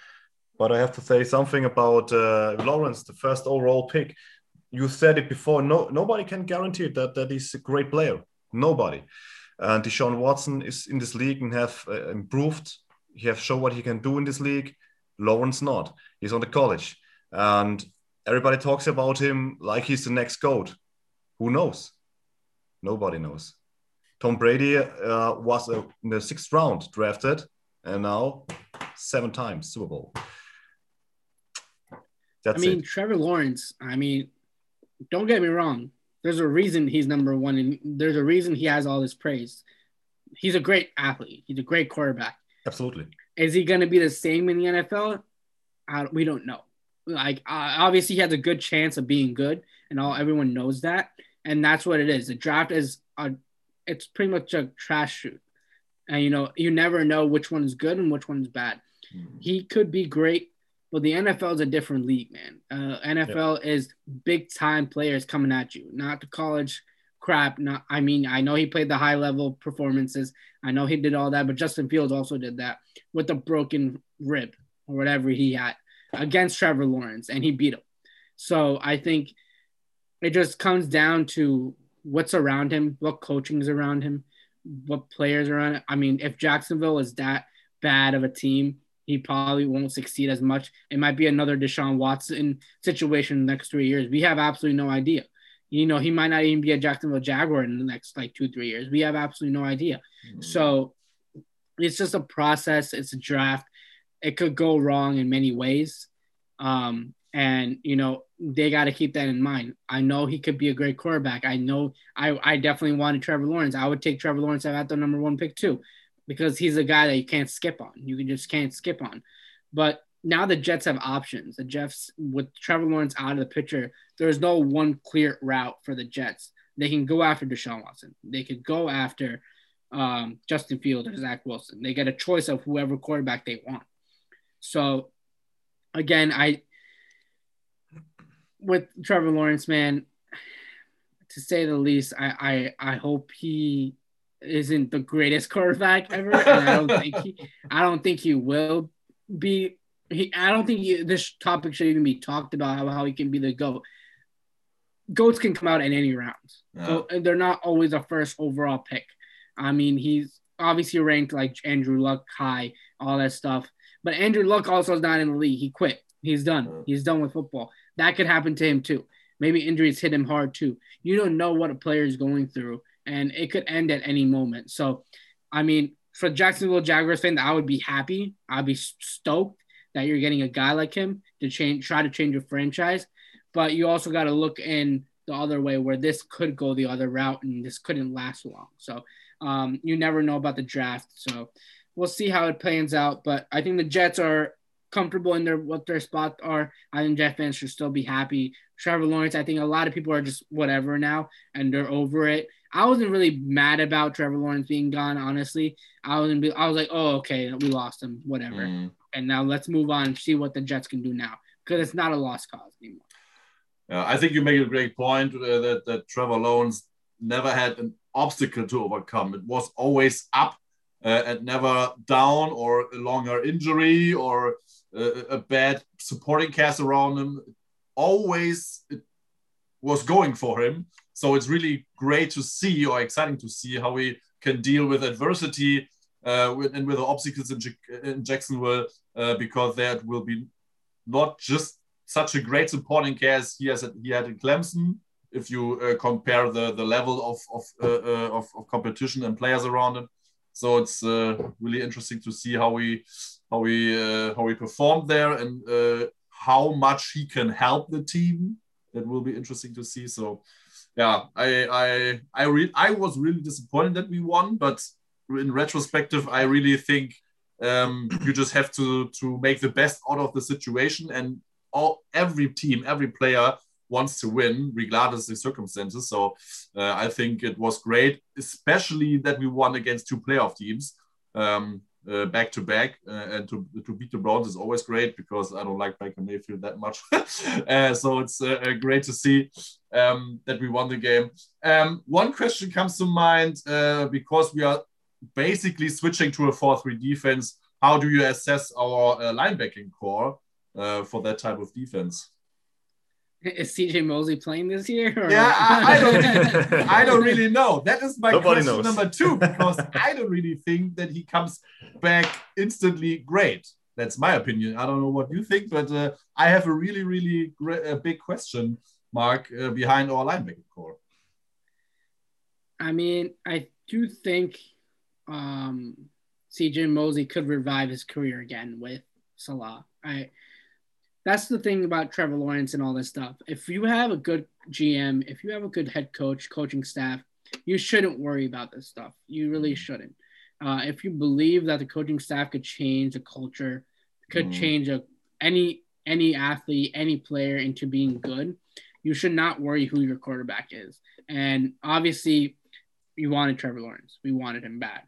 but I have to say something about uh, Lawrence, the first overall pick. You said it before. No, nobody can guarantee that that he's a great player. Nobody. And Deshaun Watson is in this league and have uh, improved he have shown what he can do in this league. Lawrence not. He's on the college, and everybody talks about him like he's the next goat. Who knows? Nobody knows. Tom Brady uh, was uh, in the sixth round drafted, and now seven times Super Bowl.
That's I mean, it. Trevor Lawrence. I mean, don't get me wrong. There's a reason he's number one, and there's a reason he has all this praise. He's a great athlete. He's a great quarterback.
Absolutely.
Is he going to be the same in the NFL? I, we don't know. Like uh, obviously, he has a good chance of being good, and all everyone knows that, and that's what it is. The draft is a, it's pretty much a trash shoot, and you know you never know which one is good and which one is bad. Mm-hmm. He could be great, but the NFL is a different league, man. Uh, NFL is big time players coming at you, not the college crap. Not, I mean, I know he played the high level performances. I know he did all that, but Justin Fields also did that with a broken rib or whatever he had against Trevor Lawrence, and he beat him. So I think it just comes down to what's around him, what coaching is around him, what players are on. I mean, if Jacksonville is that bad of a team, he probably won't succeed as much. It might be another Deshaun Watson situation in the next three years. We have absolutely no idea. You know, he might not even be a Jacksonville Jaguar in the next like two, three years. We have absolutely no idea. Mm-hmm. So it's just a process, it's a draft. It could go wrong in many ways. Um, and you know, they got to keep that in mind. I know he could be a great quarterback. I know I, I definitely wanted Trevor Lawrence. I would take Trevor Lawrence at the number one pick too, because he's a guy that you can't skip on. You can just can't skip on. But now the Jets have options. The Jets with Trevor Lawrence out of the picture, there's no one clear route for the Jets. They can go after Deshaun Watson. They could go after um, Justin Field or Zach Wilson. They get a choice of whoever quarterback they want. So again, I with Trevor Lawrence, man, to say the least, I I, I hope he isn't the greatest quarterback ever, and I don't think he I don't think he will be. He I don't think he, this topic should even be talked about how, how he can be the goat. Goats can come out in any rounds. Yeah. So uh, they're not always a first overall pick. I mean, he's obviously ranked like Andrew Luck high, all that stuff. But Andrew Luck also is not in the league. He quit. He's done. He's done with football. That could happen to him too. Maybe injuries hit him hard too. You don't know what a player is going through, and it could end at any moment. So, I mean, for Jacksonville Jaguars fan, I would be happy. I'd be stoked that you're getting a guy like him to change, try to change your franchise. But you also got to look in the other way where this could go the other route and this couldn't last long. So um, you never know about the draft. So we'll see how it plans out. But I think the Jets are comfortable in their what their spots are. I think Jet fans should still be happy. Trevor Lawrence, I think a lot of people are just whatever now and they're over it. I wasn't really mad about Trevor Lawrence being gone, honestly. I was be, I was like, oh, okay, we lost him, whatever. Mm. And now let's move on and see what the Jets can do now because it's not a lost cause anymore.
Uh, I think you make a great point uh, that, that Trevor Lawrence never had an obstacle to overcome. It was always up uh, and never down or a longer injury or a, a bad supporting cast around him. Always it was going for him. So it's really great to see or exciting to see how we can deal with adversity uh, and with the obstacles in, in Jacksonville uh, because that will be not just such a great supporting cast he has he had in Clemson. If you uh, compare the the level of of, uh, uh, of, of competition and players around him, so it's uh, really interesting to see how we how we uh, how we performed there and how much he can help the team. That will be interesting to see. So yeah, I I I re- I was really disappointed that we won, but in retrospective, I really think um, you just have to to make the best out of the situation and all every team, every player wants to win regardless of the circumstances. So uh, I think it was great, especially that we won against two playoff teams. Um, uh, back to back uh, and to, to beat the Browns is always great because I don't like Baker Mayfield that much. uh, so it's uh, uh, great to see um, that we won the game. Um, one question comes to mind uh, because we are basically switching to a 4 3 defense. How do you assess our uh, linebacking corps for that type of defense?
Is CJ Mosley playing this year?
Or? Yeah, I, I, don't. I don't really know. That is my Nobody question knows. number two because I don't really think that he comes back instantly great. That's my opinion. I don't know what you think, but uh, I have a really, really great, uh, big question mark uh, behind our linebacker corps.
I mean, I do think um, CJ Mosley could revive his career again with Saleh. I that's the thing about Trevor Lawrence and all this stuff. If you have a good GM, if you have a good head coach, coaching staff, you shouldn't worry about this stuff. You really mm. shouldn't. Uh, if you believe that the coaching staff could change the culture, could mm. change a, any any athlete, any player into being good, you should not worry who your quarterback is. And obviously, you wanted Trevor Lawrence. We wanted him bad.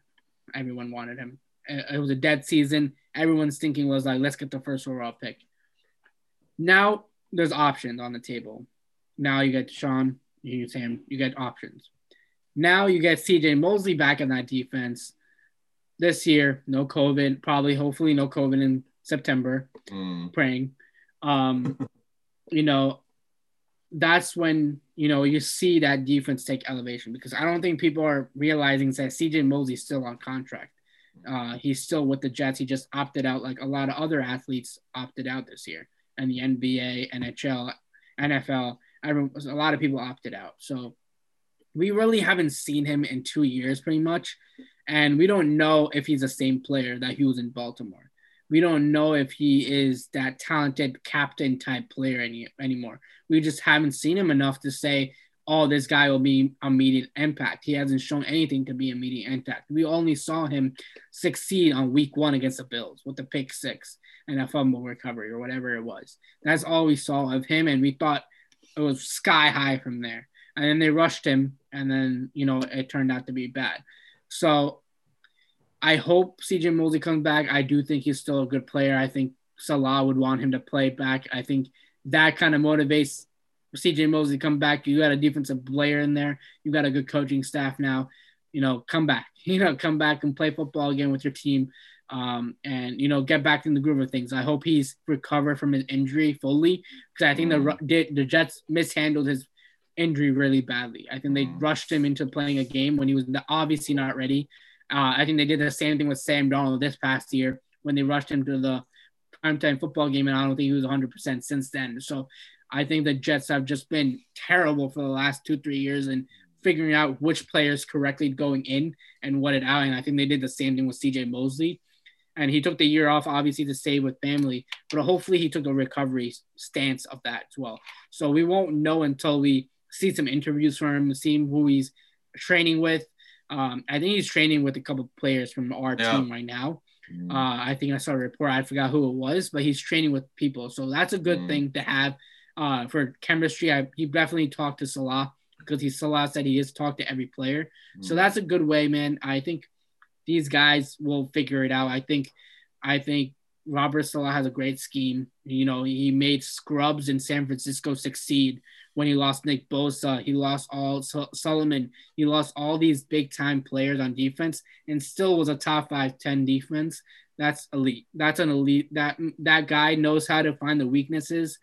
Everyone wanted him. It was a dead season. Everyone's thinking was like, let's get the first overall pick. Now there's options on the table. Now you get Sean, you get Sam, you get options. Now you get CJ Mosley back in that defense this year. No COVID, probably, hopefully, no COVID in September. Mm. Praying. Um, you know, that's when you know you see that defense take elevation because I don't think people are realizing that CJ Mosley's still on contract. Uh, he's still with the Jets. He just opted out, like a lot of other athletes opted out this year, and the NBA, NHL, NFL. Everyone, a lot of people opted out. So we really haven't seen him in two years, pretty much, and we don't know if he's the same player that he was in Baltimore. We don't know if he is that talented captain type player any, anymore. We just haven't seen him enough to say oh, this guy will be immediate impact. He hasn't shown anything to be immediate impact. We only saw him succeed on week one against the Bills with the pick six and a fumble recovery or whatever it was. That's all we saw of him, and we thought it was sky high from there. And then they rushed him, and then you know it turned out to be bad. So I hope CJ Mosley comes back. I do think he's still a good player. I think Saleh would want him to play back. I think that kind of motivates CJ Mosley come back. You got a defensive player in there. You got a good coaching staff now. You know, come back. You know, come back and play football again with your team, um, and you know, get back in the groove of things. I hope he's recovered from his injury fully because I think mm. the the Jets mishandled his injury really badly. I think they mm. rushed him into playing a game when he was obviously not ready. Uh, I think they did the same thing with Sam Darnold this past year when they rushed him to the primetime football game, and I don't think he was 100% since then. So I think the Jets have just been terrible for the last two, three years and figuring out which players correctly going in and what it out. And I think they did the same thing with CJ Mosley. And he took the year off, obviously, to stay with family, but hopefully he took a recovery stance of that as well. So we won't know until we see some interviews from him, see who he's training with. Um, I think he's training with a couple players from our yeah. team right now. Mm. Uh, I think I saw a report. I forgot who it was, but he's training with people, so that's a good mm. thing to have uh, for chemistry. I, he definitely talked to Saleh because he Saleh said he has talked to every player. Mm-hmm. So that's a good way, man. I think these guys will figure it out. I think I think Robert Saleh has a great scheme. You know, he made scrubs in San Francisco succeed when he lost Nick Bosa. He lost all Solomon. He lost all these big time players on defense and still was a top five, 10 defense. That's elite. That's an elite. That that guy knows how to find the weaknesses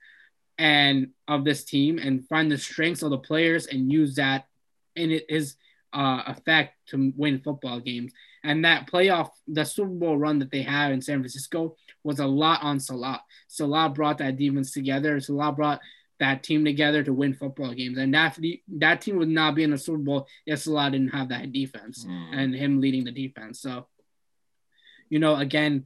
and of this team and find the strengths of the players and use that in his uh, effect to win football games. And that playoff, the Super Bowl run that they had in San Francisco was a lot on Saleh. Saleh brought that defense together. Saleh brought that team together to win football games. And that that team would not be in the Super Bowl if Saleh didn't have that defense mm. and him leading the defense. So, you know, again,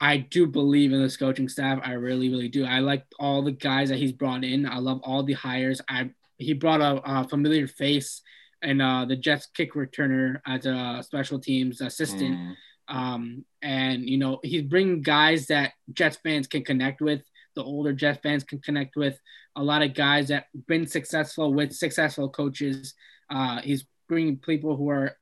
I do believe in this coaching staff. I really, really do. I like all the guys that he's brought in. I love all the hires. I he brought a, a familiar face and uh, the Jets kick returner as a special teams assistant. Mm. Um, and you know he's bringing guys that Jets fans can connect with. The older Jets fans can connect with. A lot of guys that been successful with successful coaches. Uh, he's bringing people who are,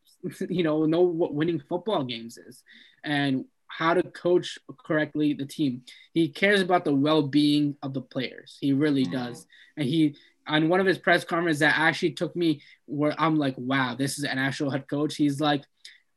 you know, know what winning football games is, and how to coach correctly the team. He cares about the well-being of the players. He really mm-hmm. does. And he on one of his press conferences that actually took me where I'm like, wow, this is an actual head coach. He's like,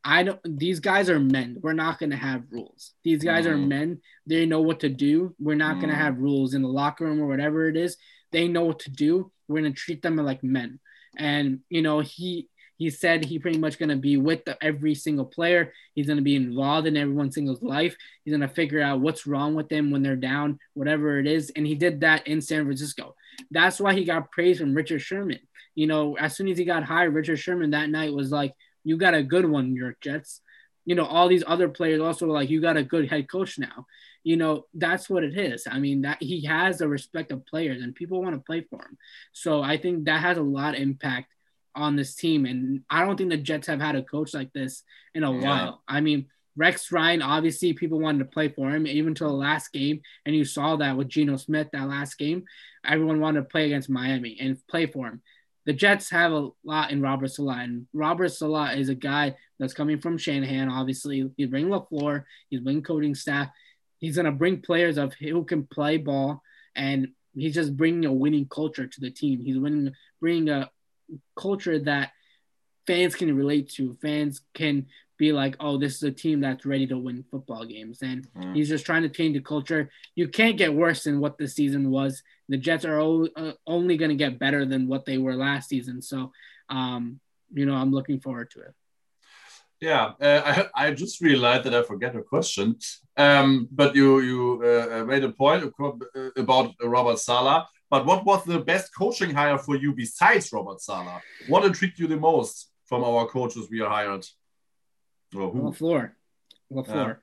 I don't these guys are men. We're not gonna have rules. These guys mm. are men. They know what to do. We're not mm. gonna have rules in the locker room or whatever it is. They know what to do. We're gonna treat them like men. And you know, he he said he pretty much going to be with the, every single player. He's going to be involved in everyone single's life. He's going to figure out what's wrong with them when they're down, whatever it is. And he did that in San Francisco. That's why he got praise from Richard Sherman. You know, as soon as he got hired, Richard Sherman that night was like, "You got a good one, New York Jets." You know, all these other players also like, "You got a good head coach now." You know, that's what it is. I mean, that he has the respect of players, and people want to play for him. So I think that has a lot of impact on this team. And I don't think the Jets have had a coach like this in a yeah. while. I mean, Rex Ryan, obviously, people wanted to play for him even until the last game. And you saw that with Geno Smith, that last game. Everyone wanted to play against Miami and play for him. The Jets have a lot in Robert Saleh. And Robert Saleh is a guy that's coming from Shanahan, obviously. He's bringing LaFleur, he's bringing coaching staff. He's going to bring players of who can play ball. And he's just bringing a winning culture to the team. He's winning, bringing a, culture that fans can relate to. Fans can be like, oh, this is a team that's ready to win football games. And mm. he's just trying to change the culture. You can't get worse than what the season was. The Jets are o- uh, only going to get better than what they were last season. So, um, you know, I'm looking forward to it.
Yeah, uh, I, I just realized that I forget a question. Um, but you you uh, uh made a point uh, about Robert Saleh. But what was the best coaching hire for you besides Robert Saleh? What intrigued you the most from our coaches we are hired?
Well, who? LaFleur. LaFleur.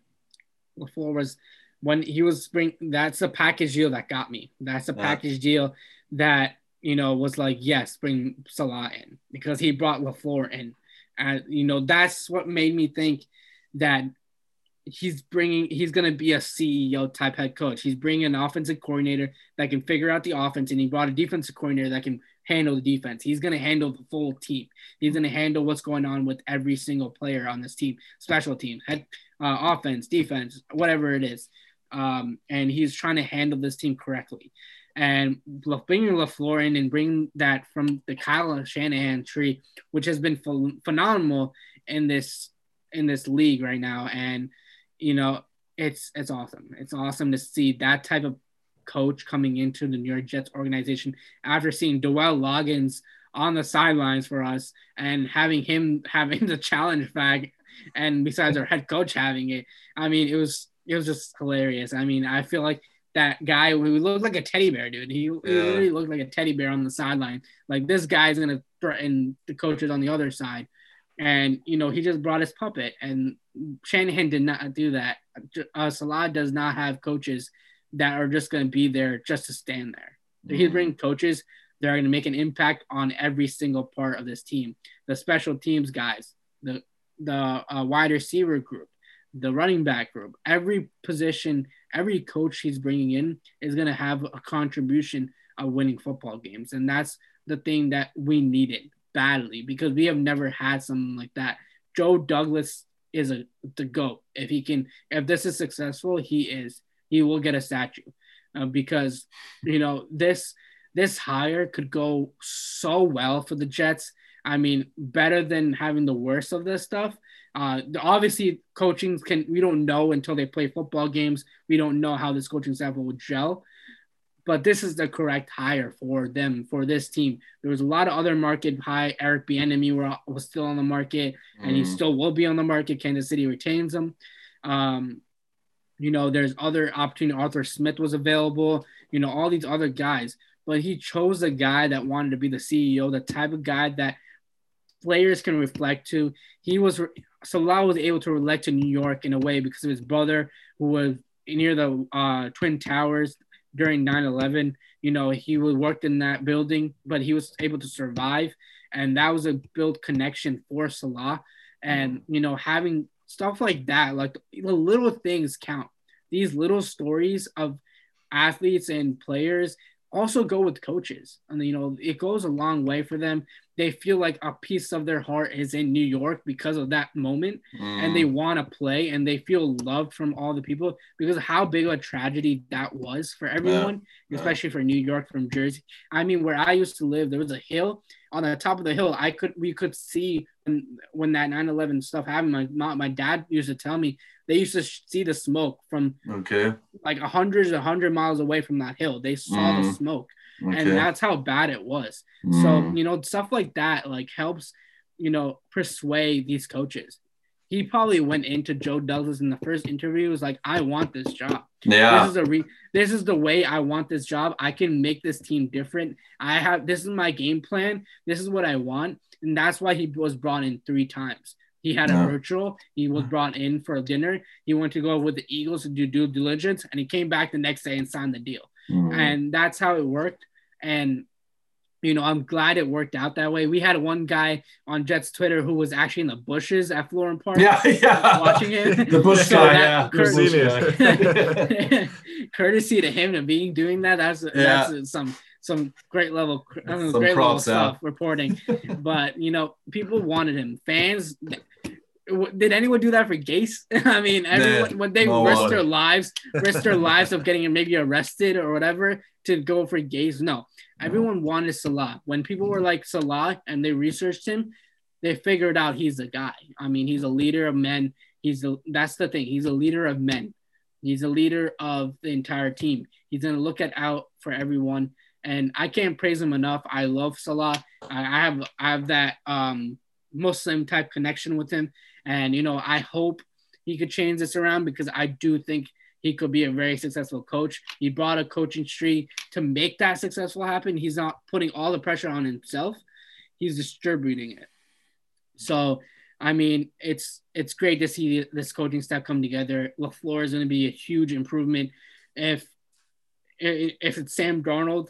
Yeah. LaFleur was when he was bring. That's a package deal that got me. That's a package yeah. deal that you know was like yes, bring Saleh in because he brought LaFleur in, and you know that's what made me think that he's bringing he's going to be a CEO type head coach. He's bringing an offensive coordinator that can figure out the offense, and he brought a defensive coordinator that can handle the defense. He's going to handle the full team. He's going to handle what's going on with every single player on this team, special team, head, uh, offense, defense, whatever it is. Um, and he's trying to handle this team correctly. And bringing LaFleur in and bring that from the Kyle Shanahan tree, which has been ph- phenomenal in this in this league right now. And you know, it's it's awesome. It's awesome to see that type of coach coming into the New York Jets organization after seeing Dowell Loggains on the sidelines for us and having him having the challenge flag and besides our head coach having it. I mean, it was it was just hilarious. I mean, I feel like that guy who looked like a teddy bear, dude. He, yeah. literally looked like a teddy bear on the sideline. Like this guy's gonna threaten the coaches on the other side. And you know, he just brought his puppet and Shanahan did not do that. Uh, Saleh does not have coaches that are just going to be there just to stand there. Mm-hmm. He's bringing coaches that are going to make an impact on every single part of this team. The special teams guys, the the uh, wide receiver group, the running back group, every position, every coach he's bringing in is going to have a contribution of winning football games, and that's the thing that we needed badly because we have never had something like that. Joe Douglas is a the goat. If he can, if this is successful, he is he will get a statue uh, because you know this this hire could go so well for the Jets. I mean, better than having the worst of this stuff. Uh, obviously, coaching can we don't know until they play football games. We don't know how this coaching staff will gel, but this is the correct hire for them for this team. There was a lot of other market high. Eric Bieniemy was still on the market, and he mm. still will be on the market. Kansas City retains him. Um, you know, there's other opportunity. Arthur Smith was available. You know, all these other guys, but he chose a guy that wanted to be the CEO, the type of guy that players can reflect to. He was so Saleh was able to relate to New York in a way because of his brother who was near the uh, Twin Towers during 9/11. You know, he worked in that building, but he was able to survive, and that was a built connection for salah And mm-hmm. you know, having stuff like that, like the little things count. These little stories of athletes and players also go with coaches. And, you know, it goes a long way for them. They feel like a piece of their heart is in New York because of that moment mm. and they mm. want to play and they feel loved from all the people because of how big of a tragedy that was for everyone, yeah. especially for New York from Jersey. I mean, where I used to live, there was a hill on the top of the hill. I could, we could see when, when that 9 11 stuff happened. My, my, my dad used to tell me they used to see the smoke from
okay
like hundreds, hundred a hundred miles away from that hill. They saw mm. the smoke, okay. and that's how bad it was. Mm. So you know stuff like that like helps you know persuade these coaches. He probably went into Joe Douglas in the first interview was like, "I want this job.
Yeah,
this is a re- this is the way I want this job. I can make this team different. I have this is my game plan. This is what I want." And that's why he was brought in three times he had a virtual. He was brought in for a dinner. He went to go with the Eagles to do due diligence, and he came back the next day and signed the deal. Mm-hmm. And that's how it worked. And you know, I'm glad it worked out that way. We had one guy on Jets Twitter who was actually in the bushes at Florham Park.
Yeah, yeah.
Watching it.
the bush so guy, yeah.
Courtesy, courtesy to him to being doing that. That's yeah. that's some some great level, some great level stuff reporting. but you know, people wanted him. Fans did anyone do that for Gase? I mean, everyone when they no risk their lives, risk their lives of getting maybe arrested or whatever to go for Gase. No, everyone wanted Saleh. When people were like Saleh and they researched him, they figured out he's the guy. I mean, he's a leader of men. He's the that's the thing. He's a leader of men. He's a leader of the entire team. He's gonna look at out for everyone. And I can't praise him enough. I love Saleh. I, I have I have that um, Muslim type connection with him. And you know, I hope he could change this around because I do think he could be a very successful coach. He brought a coaching tree to make that successful happen. He's not putting all the pressure on himself. He's distributing it. So, I mean, it's it's great to see this coaching staff come together. LaFleur is going to be a huge improvement. If if it's Sam Darnold,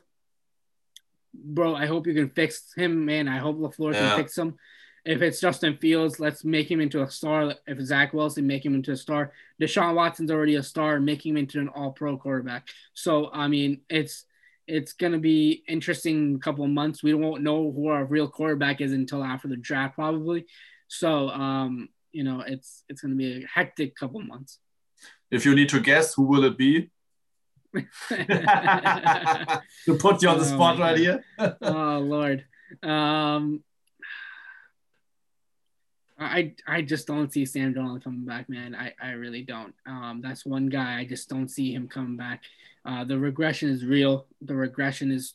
bro, I hope you can fix him, man. I hope LaFleur yeah. can fix him. If it's Justin Fields, let's make him into a star. If Zach Wilson, make him into a star. Deshaun Watson's already a star, make him into an all pro quarterback. So I mean, it's it's gonna be interesting couple of months. We won't know who our real quarterback is until after the draft, probably. So um, you know, it's it's gonna be a hectic couple of months.
If you need to guess, who will it be? to put you on the oh spot right here.
oh Lord. Um I I just don't see Sam Darnold coming back, man. I, I really don't. Um, that's one guy I just don't see him coming back. Uh, the regression is real. The regression is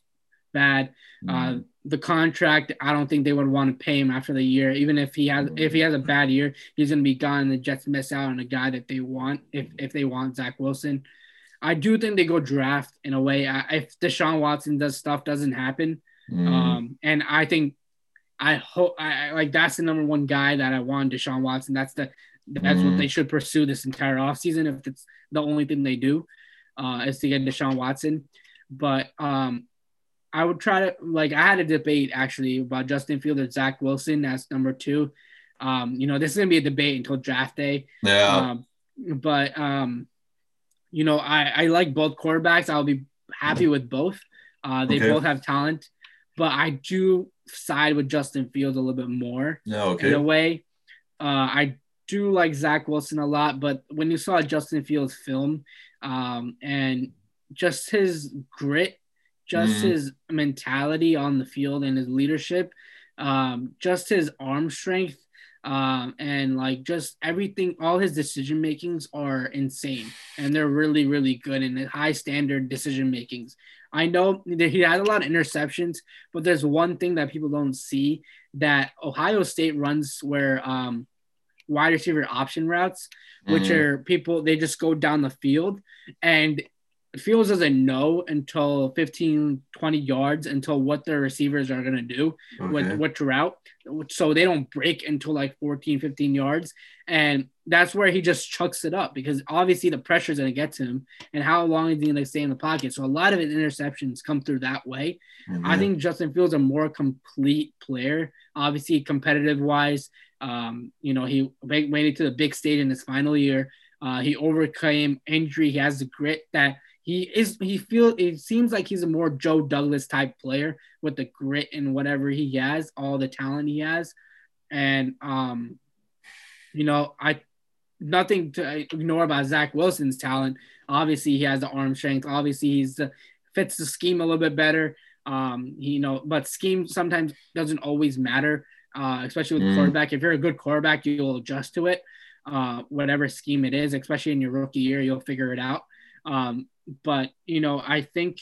bad. Uh, the contract, I don't think they would want to pay him after the year. Even if he has if he has a bad year, he's gonna be gone. The Jets miss out on a guy that they want if if they want Zach Wilson. I do think they go draft in a way. I, if Deshaun Watson does stuff doesn't happen, mm. um, and I think I hope I, like that's the number one guy that I want, Deshaun Watson. That's the that's mm what they should pursue this entire offseason if it's the only thing they do uh, is to get Deshaun Watson. But um, I would try to like I had a debate actually about Justin Fields or Zach Wilson as number two. Um, you know, this is gonna be a debate until draft day.
Yeah.
Um, but um, you know, I, I like both quarterbacks. I'll be happy with both. Uh, they okay. both have talent, but I do side with Justin Fields a little bit more.
Yeah, okay.
In a way, uh, I do like Zach Wilson a lot, but when you saw Justin Fields film, um, and just his grit, just mm. his mentality on the field and his leadership, um, just his arm strength, um, and like just everything, all his decision makings are insane, and they're really, really good and high standard decision makings. I know he has a lot of interceptions, but there's one thing that people don't see that Ohio State runs where um, wide receiver option routes, which mm-hmm. are people they just go down the field and Fields doesn't know until 15, 20 yards until what their receivers are going to do okay. with which route. So they don't break until like 14, 15 yards. And that's where he just chucks it up because obviously the pressure is going to get to him and how long is he going to stay in the pocket. So a lot of his interceptions come through that way. Mm-hmm. I think Justin Fields a more complete player, obviously competitive wise. Um, you know, he made it to the big stage in his final year. Uh, he overcame injury. He has the grit that he is. He feels. It seems like he's a more Joe Douglas type player with the grit and whatever he has, all the talent he has, and um, you know, I nothing to ignore about Zach Wilson's talent. Obviously, he has the arm strength. Obviously, he's the, fits the scheme a little bit better. Um, you know, but scheme sometimes doesn't always matter, uh, especially with mm. quarterback. If you're a good quarterback, you'll adjust to it, uh, whatever scheme it is. Especially in your rookie year, you'll figure it out. Um, but you know, I think,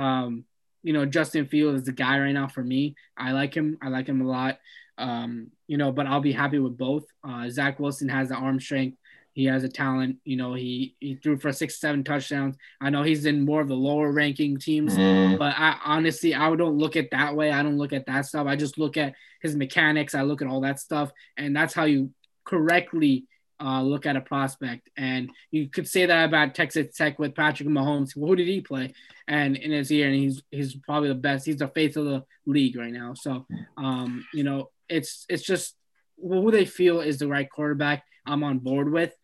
um, you know, Justin Field is the guy right now for me. I like him. I like him a lot. Um, you know, but I'll be happy with both. Uh, Zach Wilson has the arm strength. He has a talent. You know, he he threw for six, seven touchdowns. I know he's in more of the lower ranking teams, mm. but I honestly I don't look at that way. I don't look at that stuff. I just look at his mechanics. I look at all that stuff, and that's how you correctly uh, look at a prospect. And you could say that about Texas Tech with Patrick Mahomes. Who did he play? And in his year, and he's he's probably the best. He's the face of the league right now. So, um, you know, it's it's just who they feel is the right quarterback. I'm on board with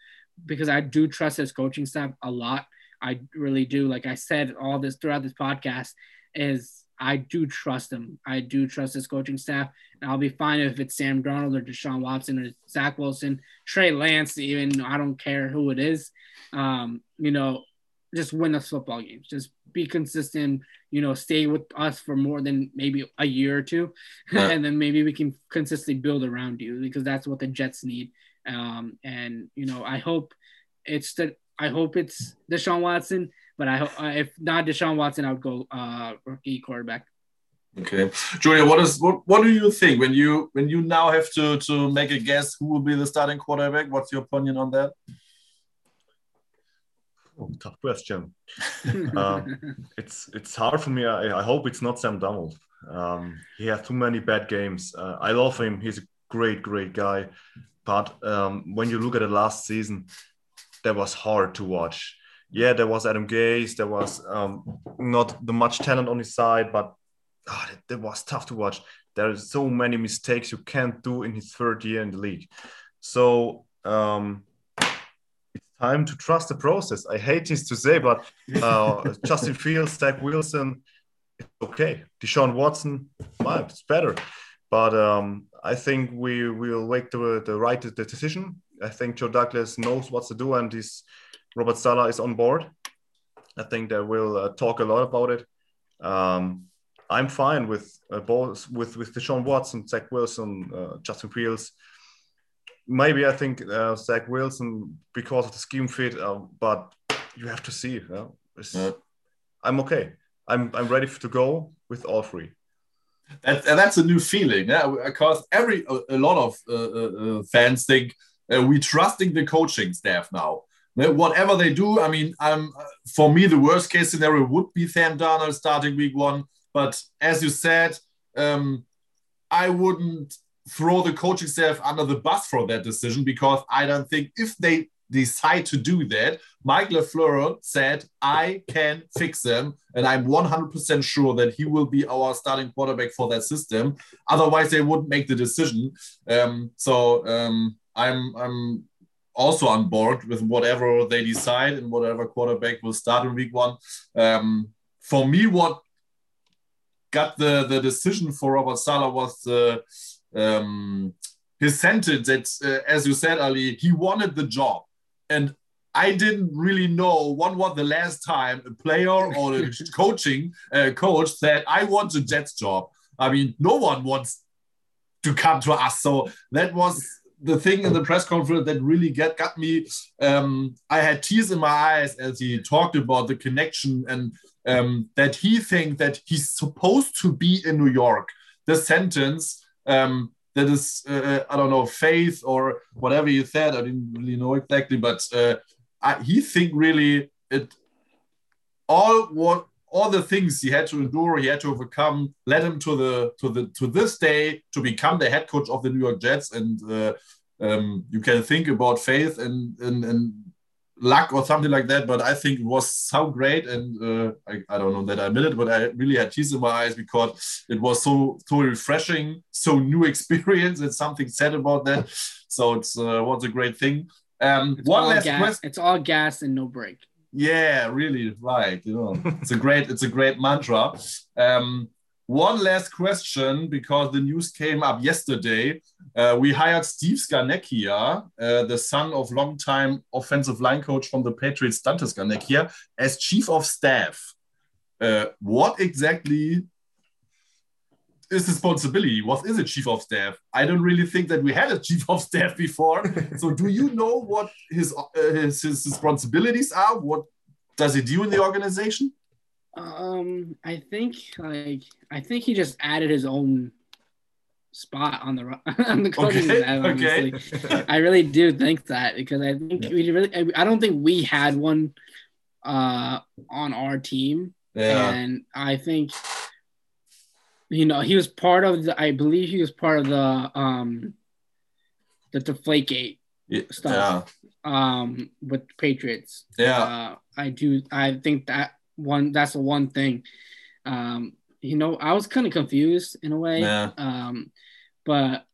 because I do trust his coaching staff a lot. I really do. Like I said, all this throughout this podcast is I do trust him. I do trust his coaching staff, and I'll be fine if it's Sam Darnold or Deshaun Watson or Zach Wilson, Trey Lance. Even I don't care who it is. Um, you know, just win the football games. Just be consistent. You know, stay with us for more than maybe a year or two, yeah. and then maybe we can consistently build around you because that's what the Jets need. Um, and you know, I hope it's the I hope it's Deshaun Watson, but I hope uh, if not Deshaun Watson, I would go uh, rookie quarterback.
Okay, Julia, what is what, what do you think when you when you now have to to make a guess who will be the starting quarterback? What's your opinion on that?
Oh, tough question. um, it's it's hard for me. I, I hope it's not Sam Darnold. Um, he has too many bad games. Uh, I love him. He's a great, great guy. But um, when you look at the last season, that was hard to watch. Yeah, there was Adam Gase. There was um, not the much talent on his side, but oh, that, that, was tough to watch. There are so many mistakes you can't do in his third year in the league. So um, time to trust the process. I hate this to say, but uh, Justin Fields, Zach Wilson, it's okay. Deshaun Watson, well, it's better. But um, I think we will make the, the right the decision. I think Joe Douglas knows what to do, and his Robert Saleh is on board. I think they will uh, talk a lot about it. Um, I'm fine with uh, both with with Deshaun Watson, Zach Wilson, uh, Justin Fields. Maybe I think uh, Zach Wilson because of the scheme fit, uh, but you have to see. Yeah? I'm okay. I'm I'm ready to go with all three.
That, that's a new feeling, yeah. Because every a, a lot of uh, uh, uh fans think uh, we trusting the coaching staff now. Whatever they do, I mean, I'm for me, the worst case scenario would be Sam Darnold starting week one. But as you said, um, I wouldn't throw the coaching staff under the bus for that decision because I don't think if they decide to do that, Mike LaFleur said, I can fix them. And I'm 100% sure that he will be our starting quarterback for that system. Otherwise, they wouldn't make the decision. Um, so um, I'm, I'm also on board with whatever they decide and whatever quarterback will start in week one. Um, for me, what got the, the decision for Robert Saleh was the, um, his sentence that, uh, as you said, Ali, he wanted the job and I didn't really know when was the last time a player or a coaching uh, coach said, I want a Jets job. I mean, no one wants to come to us. So that was the thing in the press conference that really get, got me. Um, I had tears in my eyes as he talked about the connection and um, that he think that he's supposed to be in New York. The sentence um, that is uh, uh, I don't know faith or whatever you said. I didn't really know exactly, but uh, I, he think really it all what all the things he had to endure, he had to overcome, led him to the to the to this day to become the head coach of the New York Jets. And uh, um, you can think about faith and and, and luck or something like that. But I think it was so great, and uh, I, I don't know that I admit it, but I really had tears in my eyes because it was so so refreshing, so new experience, and something said about that. So it's uh, was a great thing. Um,
it's one last gas. question. It's all gas and no break.
Yeah, really right. You know, it's a great it's a great mantra. Um, one last question because the news came up yesterday. Uh, we hired Steve Scarnecchia, uh, the son of longtime offensive line coach from the Patriots, Dante Scarnecchia, as chief of staff. Uh, what exactly is his responsibility? What is a chief of staff? I don't really think that we had a chief of staff before. so, do you know what his, uh, his his responsibilities are? What does he do in the organization?
Um, I think like I think he just added his own spot on the on the coaching okay. staff. Honestly, okay. I really do think that because I think yeah. we really I don't think we had one uh on our team, yeah. and I think you know he was part of the. I believe he was part of the um the Deflategate yeah. stuff. Um, with Patriots.
Yeah, uh,
I do. I think that one that's the one thing. Um, you know, I was kind of confused in a way. Yeah. Um, but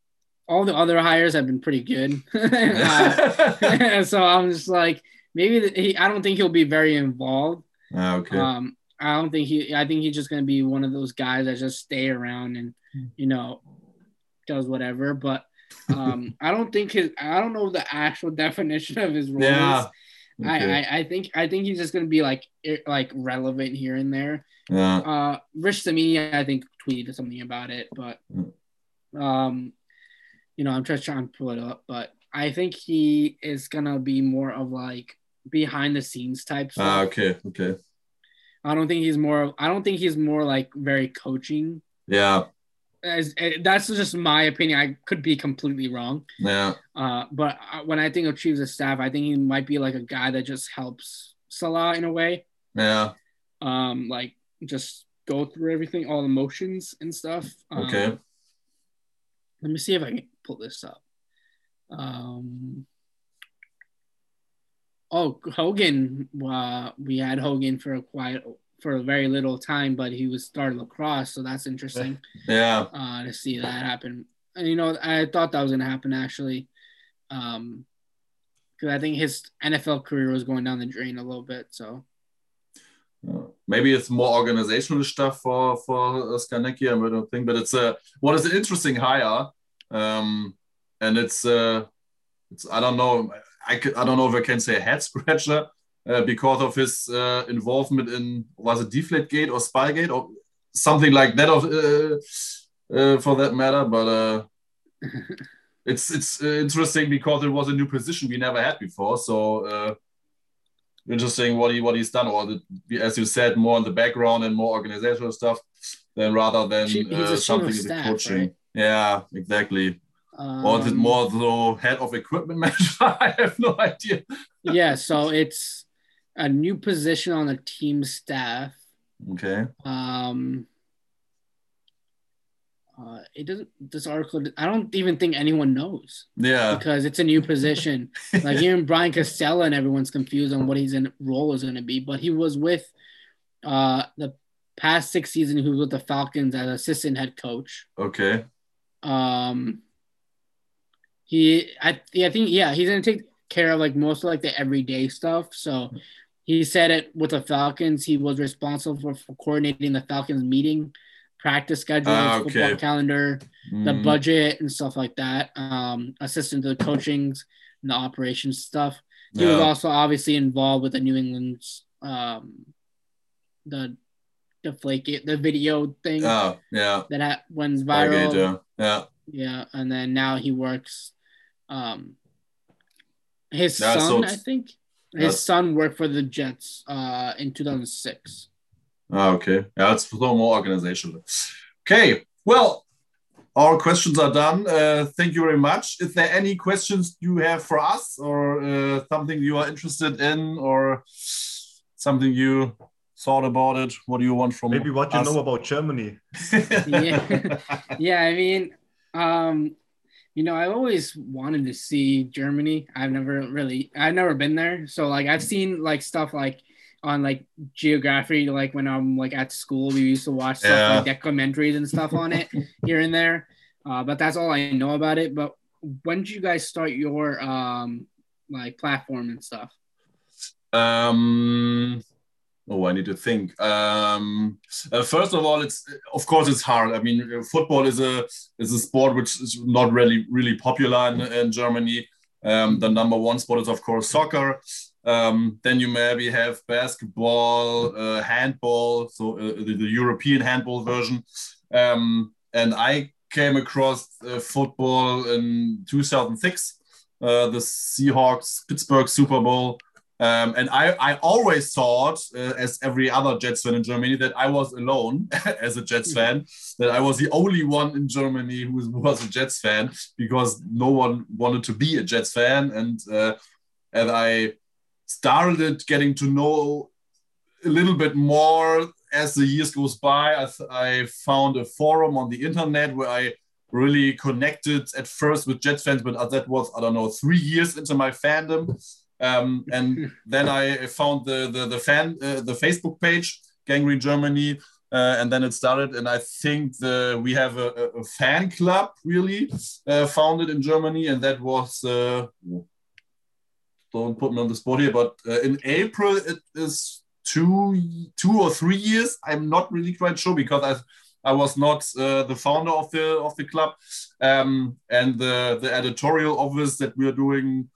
all the other hires have been pretty good. uh, so I'm just like, maybe the, he, I don't think he'll be very involved.
Ah, okay.
Um, I don't think he. I think he's just gonna be one of those guys that just stay around and hmm. you know does whatever. But um, I don't think his. I don't know the actual definition of his role. Yeah. Okay. I, I, I think I think he's just gonna be like like relevant here and there.
Yeah.
Uh, Rich Cimini, I think tweeted something about it, but
Mm.
um, you know, I'm just trying to pull it up, but I think he is gonna be more of like behind the scenes type stuff.
Ah, okay. Okay.
I don't think he's more. I don't think he's more like very coaching.
Yeah.
As, eh, that's just my opinion. I could be completely wrong.
Yeah.
Uh, but when I think of chiefs of staff, I think he might be like a guy that just helps Saleh in a way.
Yeah.
Um, like just go through everything, all the motions and stuff. Um,
Okay.
Let me see if I can pull this up. Um, oh, Hogan. Uh, we had Hogan for a quiet for a very little time, but he was starting lacrosse, so that's interesting
Yeah.
uh, to see that happen. And you know, I thought that was going to happen actually, um, because I think his NFL career was going down the drain a little bit. So
maybe it's more organizational stuff for for Scarnecchia, I don't think, but it's a what is an interesting hire, um, and it's uh, it's I don't know I could, I don't know if I can say a head scratcher uh, because of his uh, involvement in was it Deflategate or Spygate or something like that of uh, uh, for that matter, but uh, it's it's uh, interesting because it was a new position we never had before, so. Uh, interesting what he what he's done, or the, as you said, more in the background and more organizational stuff, than rather than
Chief- chief of
something in the
staff,
coaching.
right?
Yeah, exactly.
um,
or is it more the head of equipment manager? I have no idea.
yeah, so it's a new position on the team staff.
Okay.
Um, uh, it doesn't. This article, I don't even think anyone knows
Yeah.
because it's a new position. like even Brian Costello and everyone's confused on what his role is going to be. But he was with uh, the past six seasons. He was with the Falcons as assistant head coach.
Okay.
Um, he, I, yeah, I think, yeah, he's gonna take care of like most of like the everyday stuff. So he said it with the Falcons. He was responsible for, for coordinating the Falcons meeting, practice schedule, football
okay.
calendar, the
Mm,
budget and stuff like that. Um, assistant to the coachings and the operations stuff. He was also obviously involved with the New England's um, the the flake the video thing
Ah, yeah.
that ha- went viral.
Spygate, yeah. Yeah.
And then now he works. Um, his
Yeah, so
son, I think, his
that's-
son worked for the Jets uh, in 2006.
Ah, okay. Yeah, it's a little more organizational. Okay. Well, our questions are done. Uh, thank you very much. Is there any questions you have for us or uh, something you are interested in or something you thought about it? What do you want from me?
Maybe what you know about Germany.
Yeah, yeah. I mean, um, you know, I always wanted to see Germany. I've never really, I've never been there. So like, I've seen like stuff like on like geography, like when I'm like at school, we used to watch stuff
Yeah.
like documentaries and stuff on it here and there. Uh, but that's all I know about it. But when did you guys start your um like platform and stuff?
Um, oh, I need to think. Um, uh, first of all, it's of course it's hard. I mean, uh, football is a is a sport which is not really really popular in, in Germany. Um, the number one sport is of course soccer. Um, then you maybe have basketball, uh, handball, so uh, the, the European handball version. Um, and I came across uh, football in 2006, uh, the Seahawks Pittsburgh Super Bowl. Um, and I, I always thought, uh, as every other Jets fan in Germany, that I was alone as a Jets fan, that I was the only one in Germany who was, was a Jets fan because no one wanted to be a Jets fan. And uh, and I started getting to know a little bit more as the years goes by. I, th- I found a forum on the internet where I really connected at first with Jets fans, but that was I don't know three years into my fandom. Um, and then I found the the, the fan uh, the Facebook page Gang Green Germany, uh, and then it started. And I think the we have a, a- fan club really uh, founded in Germany, and that was uh, don't put me on the spot here, but uh, in April it is two two or three years. I'm not really quite sure because I I was not uh, the founder of the of the club, um, and the the editorial office that we are doing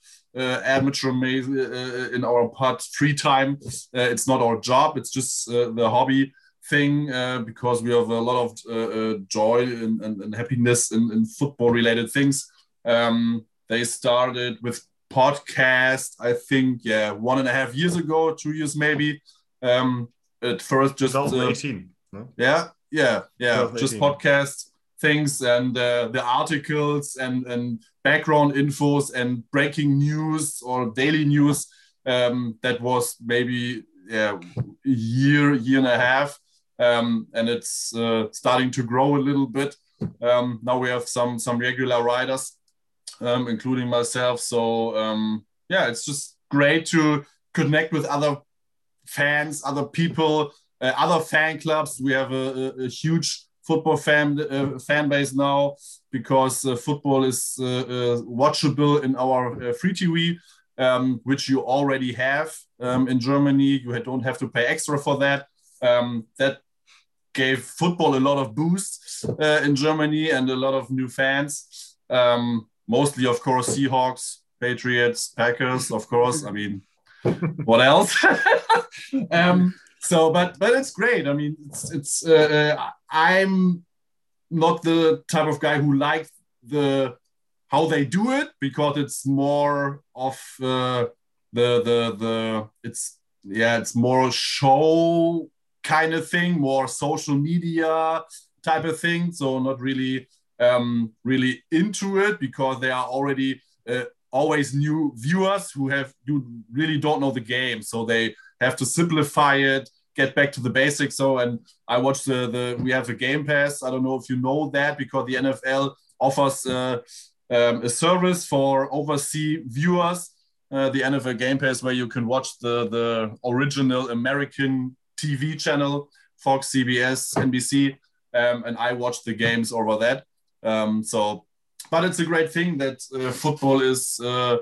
amateur uh, in our part free time. Uh, it's not our job. It's just uh, the hobby thing uh, because we have a lot of uh, joy and, and, and, happiness in, in football related things. Um, they started with podcast, I think, yeah, one and a half years ago, two years maybe. Um, at first, just
2018.
No? Yeah, yeah, yeah, just podcast things and uh, the articles and and background infos and breaking news or daily news. Um, that was maybe yeah, a year, year and a half, um, and it's uh, starting to grow a little bit. Um, now we have some some regular riders, um, including myself. So um, yeah, it's just great to connect with other fans, other people, uh, other fan clubs. We have a, a, a huge football fan uh, fan base now because uh, football is uh, uh, watchable in our uh, free TV, um, which you already have um, in Germany. You don't have to pay extra for that. Um, that gave football a lot of boost in Germany and a lot of new fans. Um, mostly, of course, Seahawks, Patriots, Packers, of course. I mean, what else? so, but but it's great. I mean, it's it's. Uh, uh, I'm not the type of guy who likes the how they do it because it's more of uh, the the the it's yeah it's more show kind of thing, more social media type of thing. So not really um, really into it because they are already uh, always new viewers who have you really don't know the game so they have to simplify it get back to the basics. So and i watch the the we have a game pass. I don't know if you know that because the nfl offers uh, um, a service for overseas viewers uh, the nfl game pass where you can watch the the original american tv channel fox cbs nbc um, and i watch the games over that. Um, so but it's a great thing that uh, football is uh,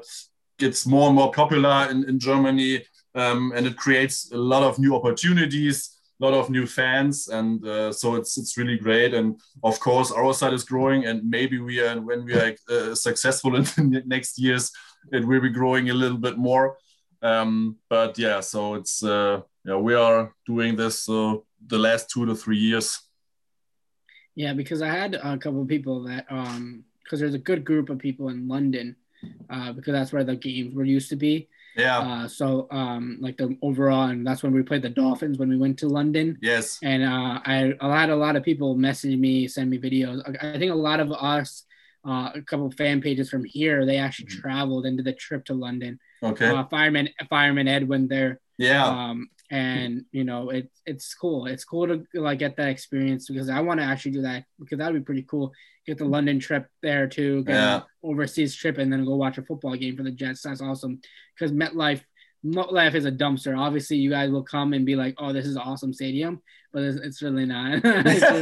gets more and more popular in, in Germany, um, and it creates a lot of new opportunities, a lot of new fans, and uh, so it's it's really great. And of course, our side is growing, and maybe we are when we are uh, successful in the next years, it will be growing a little bit more. Um, but yeah, so it's uh, yeah we are doing this uh, the last two to three years.
Yeah, because I had a couple of people that um, because there's a good group of people in London uh, because that's where the games were used to be.
Yeah.
Uh, so um, like the overall, and that's when we played the Dolphins when we went to London.
Yes.
And uh, I, I had a lot of people message me, send me videos. I think a lot of us, uh, a couple fan pages from here, they actually mm-hmm. traveled and did the trip to London.
Okay.
Uh, fireman, fireman Ed went there.
Yeah.
Um, and you know it, it's cool it's cool to like get that experience because i want to actually do that because that would be pretty cool get the london trip there too get
yeah.
an overseas trip and then go watch a football game for the jets that's awesome because metlife MetLife is a dumpster. Obviously, you guys will come and be like, "Oh, this is an awesome stadium," but it's, it's really not. it's just,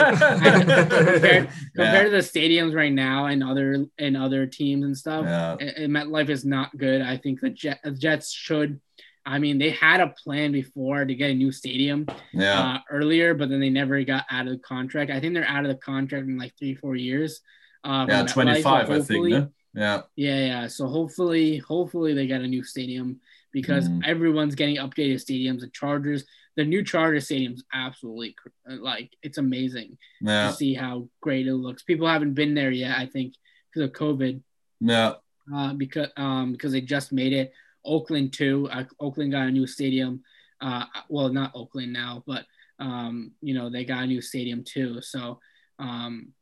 compared, yeah. to the stadiums right now and other and other teams and stuff,
yeah.
MetLife is not good. I think the Jets should I mean, they had a plan before to get a new stadium
yeah. uh,
earlier, but then they never got out of the contract. I think they're out of the contract in like three, four years.
Uh, yeah, 25, so I think. Yeah.
yeah. Yeah. Yeah. So hopefully, hopefully they get a new stadium because mm. everyone's getting updated stadiums. The Chargers, the new Charger stadium's absolutely like it's amazing
yeah.
to see how great it looks. People haven't been there yet, I think, because of COVID.
Yeah.
Uh, because um because they just made it. Oakland too. Uh, Oakland got a new stadium. Uh, well, not Oakland now, but um, you know they got a new stadium too. So um,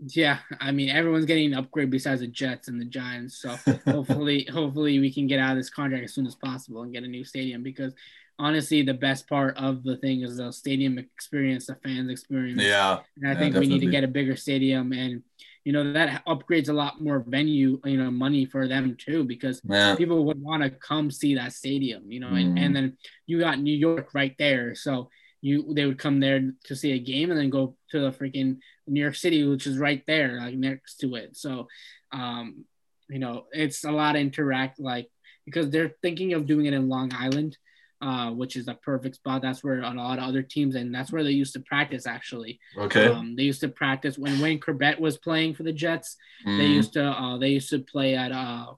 yeah, I mean everyone's getting an upgrade besides the Jets and the Giants. So hopefully, hopefully we can get out of this contract as soon as possible and get a new stadium because honestly, the best part of the thing is the stadium experience, the fans experience.
Yeah,
and I
yeah,
think
definitely.
we need to get a bigger stadium and you know that upgrades a lot more venue you know money for them too because
yeah.
people would want to come see that stadium you know mm. and, and then you got new york right there so you they would come there to see a game and then go to the freaking new york city which is right there like next to it so um you know it's a lot of interact like because they're thinking of doing it in long island uh, which is a perfect spot. That's where a lot of other teams, and that's where they used to practice. Actually,
okay.
Um, they used to practice when Wayne Chrebet was playing for the Jets. Mm. They used to uh, they used to play at uh,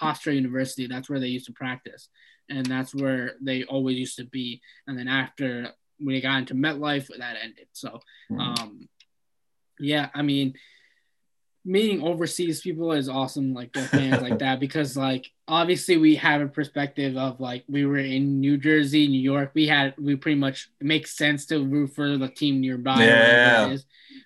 Hofstra University. That's where they used to practice, and that's where they always used to be. And then after we got into MetLife, that ended. So,
Mhm.
um, yeah, I mean, meeting overseas people is awesome, like the fans like that, because like obviously we have a perspective of like we were in New Jersey, New York. We had we pretty much it makes sense to root for the team nearby.
Yeah.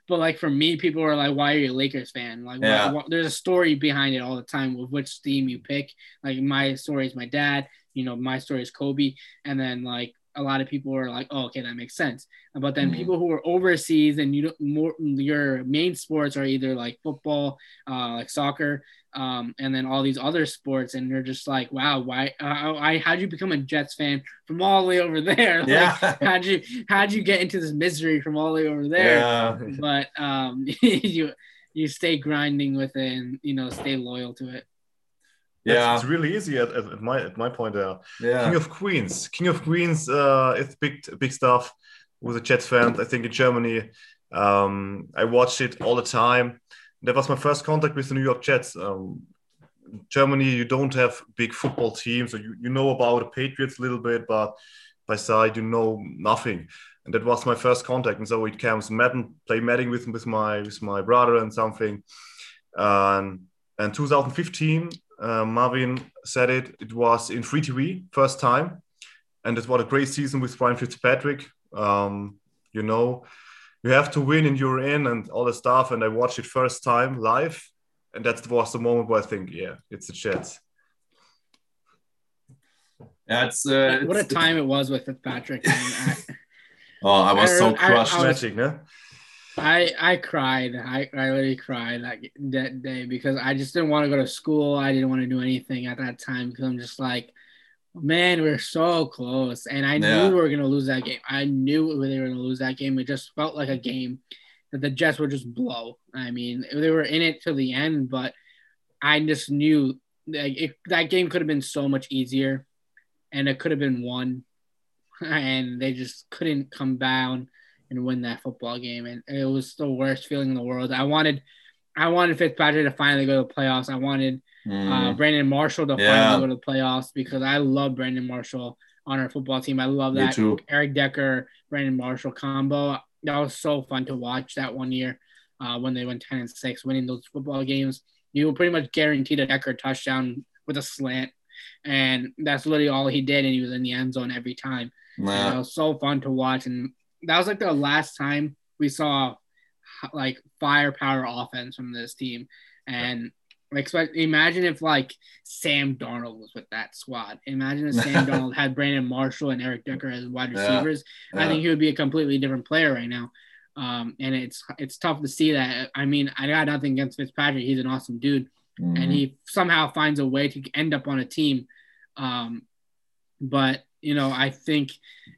But like for me, people are like, "Why are you a Lakers fan?" Like, why- why- there's a story behind it all the time with which team you pick. Like my story is my dad. You know, my story is Kobe, and then like a lot of people are like, "Oh, okay, that makes sense." But then
Mhm.
people who are overseas and you don't more your main sports are either like football, uh, like soccer, um, and then all these other sports, and you're just like, "Wow, why? Uh, I how'd you become a Jets fan from all the way over there? Like,
Yeah.
how'd you how'd you get into this misery from all the way over there?"
Yeah.
but um, you you stay grinding with it and you know stay loyal to it.
It's,
Yeah.
it's really easy at, at, at my at my point there.
yeah King
of Queens. King of Queens uh, is big big stuff with the Jets fans. I think in Germany, um, I watched it all the time. That was my first contact with the New York Jets. Um, Germany, you don't have big football teams, so you, you know about the Patriots a little bit, but by side you know nothing. And that was my first contact. And so it comes Madden, play Madden with with my with my brother and something. Um, and 2015, uh, Marvin said it. It was in free TV first time, and it was a great season with Brian Fitzpatrick. Um, you know, you have to win and you're in and all the stuff. And I watched it first time live, and that was the moment where I think, yeah, it's the Jets.
That's uh,
what a time it was with Fitzpatrick.
Oh, I was
I-
so
I- I
crushed.
was-
Magic, no?
I I cried. I, I literally cried that that day because I just didn't want to go to school. I didn't want to do anything at that time because I'm just like, man, we're so close, and I
Yeah.
knew we were gonna lose that game. I knew they were gonna lose that game. It just felt like a game that the Jets would just blow. I mean, they were in it till the end, but I just knew like it, that game could have been so much easier, and it could have been won, and they just couldn't come down and win that football game. And it was the worst feeling in the world. I wanted, I wanted Fitzpatrick to finally go to the playoffs. I wanted uh,
Mm.
Brandon Marshall to
Yeah.
finally go to the playoffs because I love Brandon Marshall on our football team. I love that. Eric Decker, Brandon Marshall combo. That was so fun to watch that one year uh, when they went 10 and 6, winning those football games. You were pretty much guaranteed a Decker touchdown with a slant. And that's literally all he did. And he was in the end zone every time. And it was so fun to watch. And that was like the last time we saw like firepower offense from this team. And expect imagine if like Sam Darnold was with that squad. Imagine if Sam Darnold had Brandon Marshall and Eric Decker as wide
Yeah.
receivers. I think he would be a completely different player right now. Um, and it's it's tough to see that. I mean, I got nothing against Fitzpatrick. He's an awesome dude
Mm.
and he somehow finds a way to end up on a team. Um, but you know, I think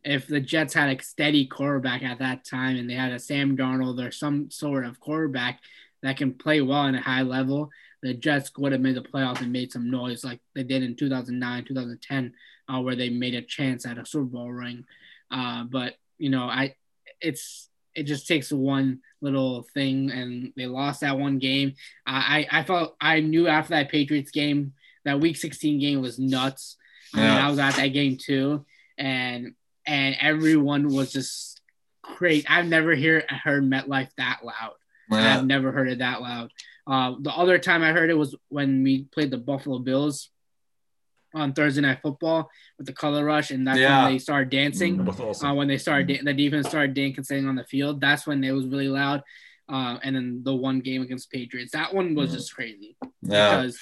if the Jets had a steady quarterback at that time and they had a Sam Darnold or some sort of quarterback that can play well at a high level, the Jets would have made the playoffs and made some noise like they did in 2009, 2010, uh, where they made a chance at a Super Bowl ring. Uh, but you know, I it's it just takes one little thing and they lost that one game. I I I felt I knew after that Patriots game that Week 16 game was nuts. I mean, I was at that game too, and and everyone was just great. I've never hear heard MetLife that loud.
Yeah.
I've never heard it that loud. Uh, the other time I heard it was when we played the Buffalo Bills on Thursday Night Football with the color rush, and that's
Yeah.
when they started dancing.
Awesome.
Uh, when they started, da- the defense started dancing on the field. That's when it was really loud. Uh, and then the one game against Patriots, that one was
Mhm.
just crazy
Yeah.
because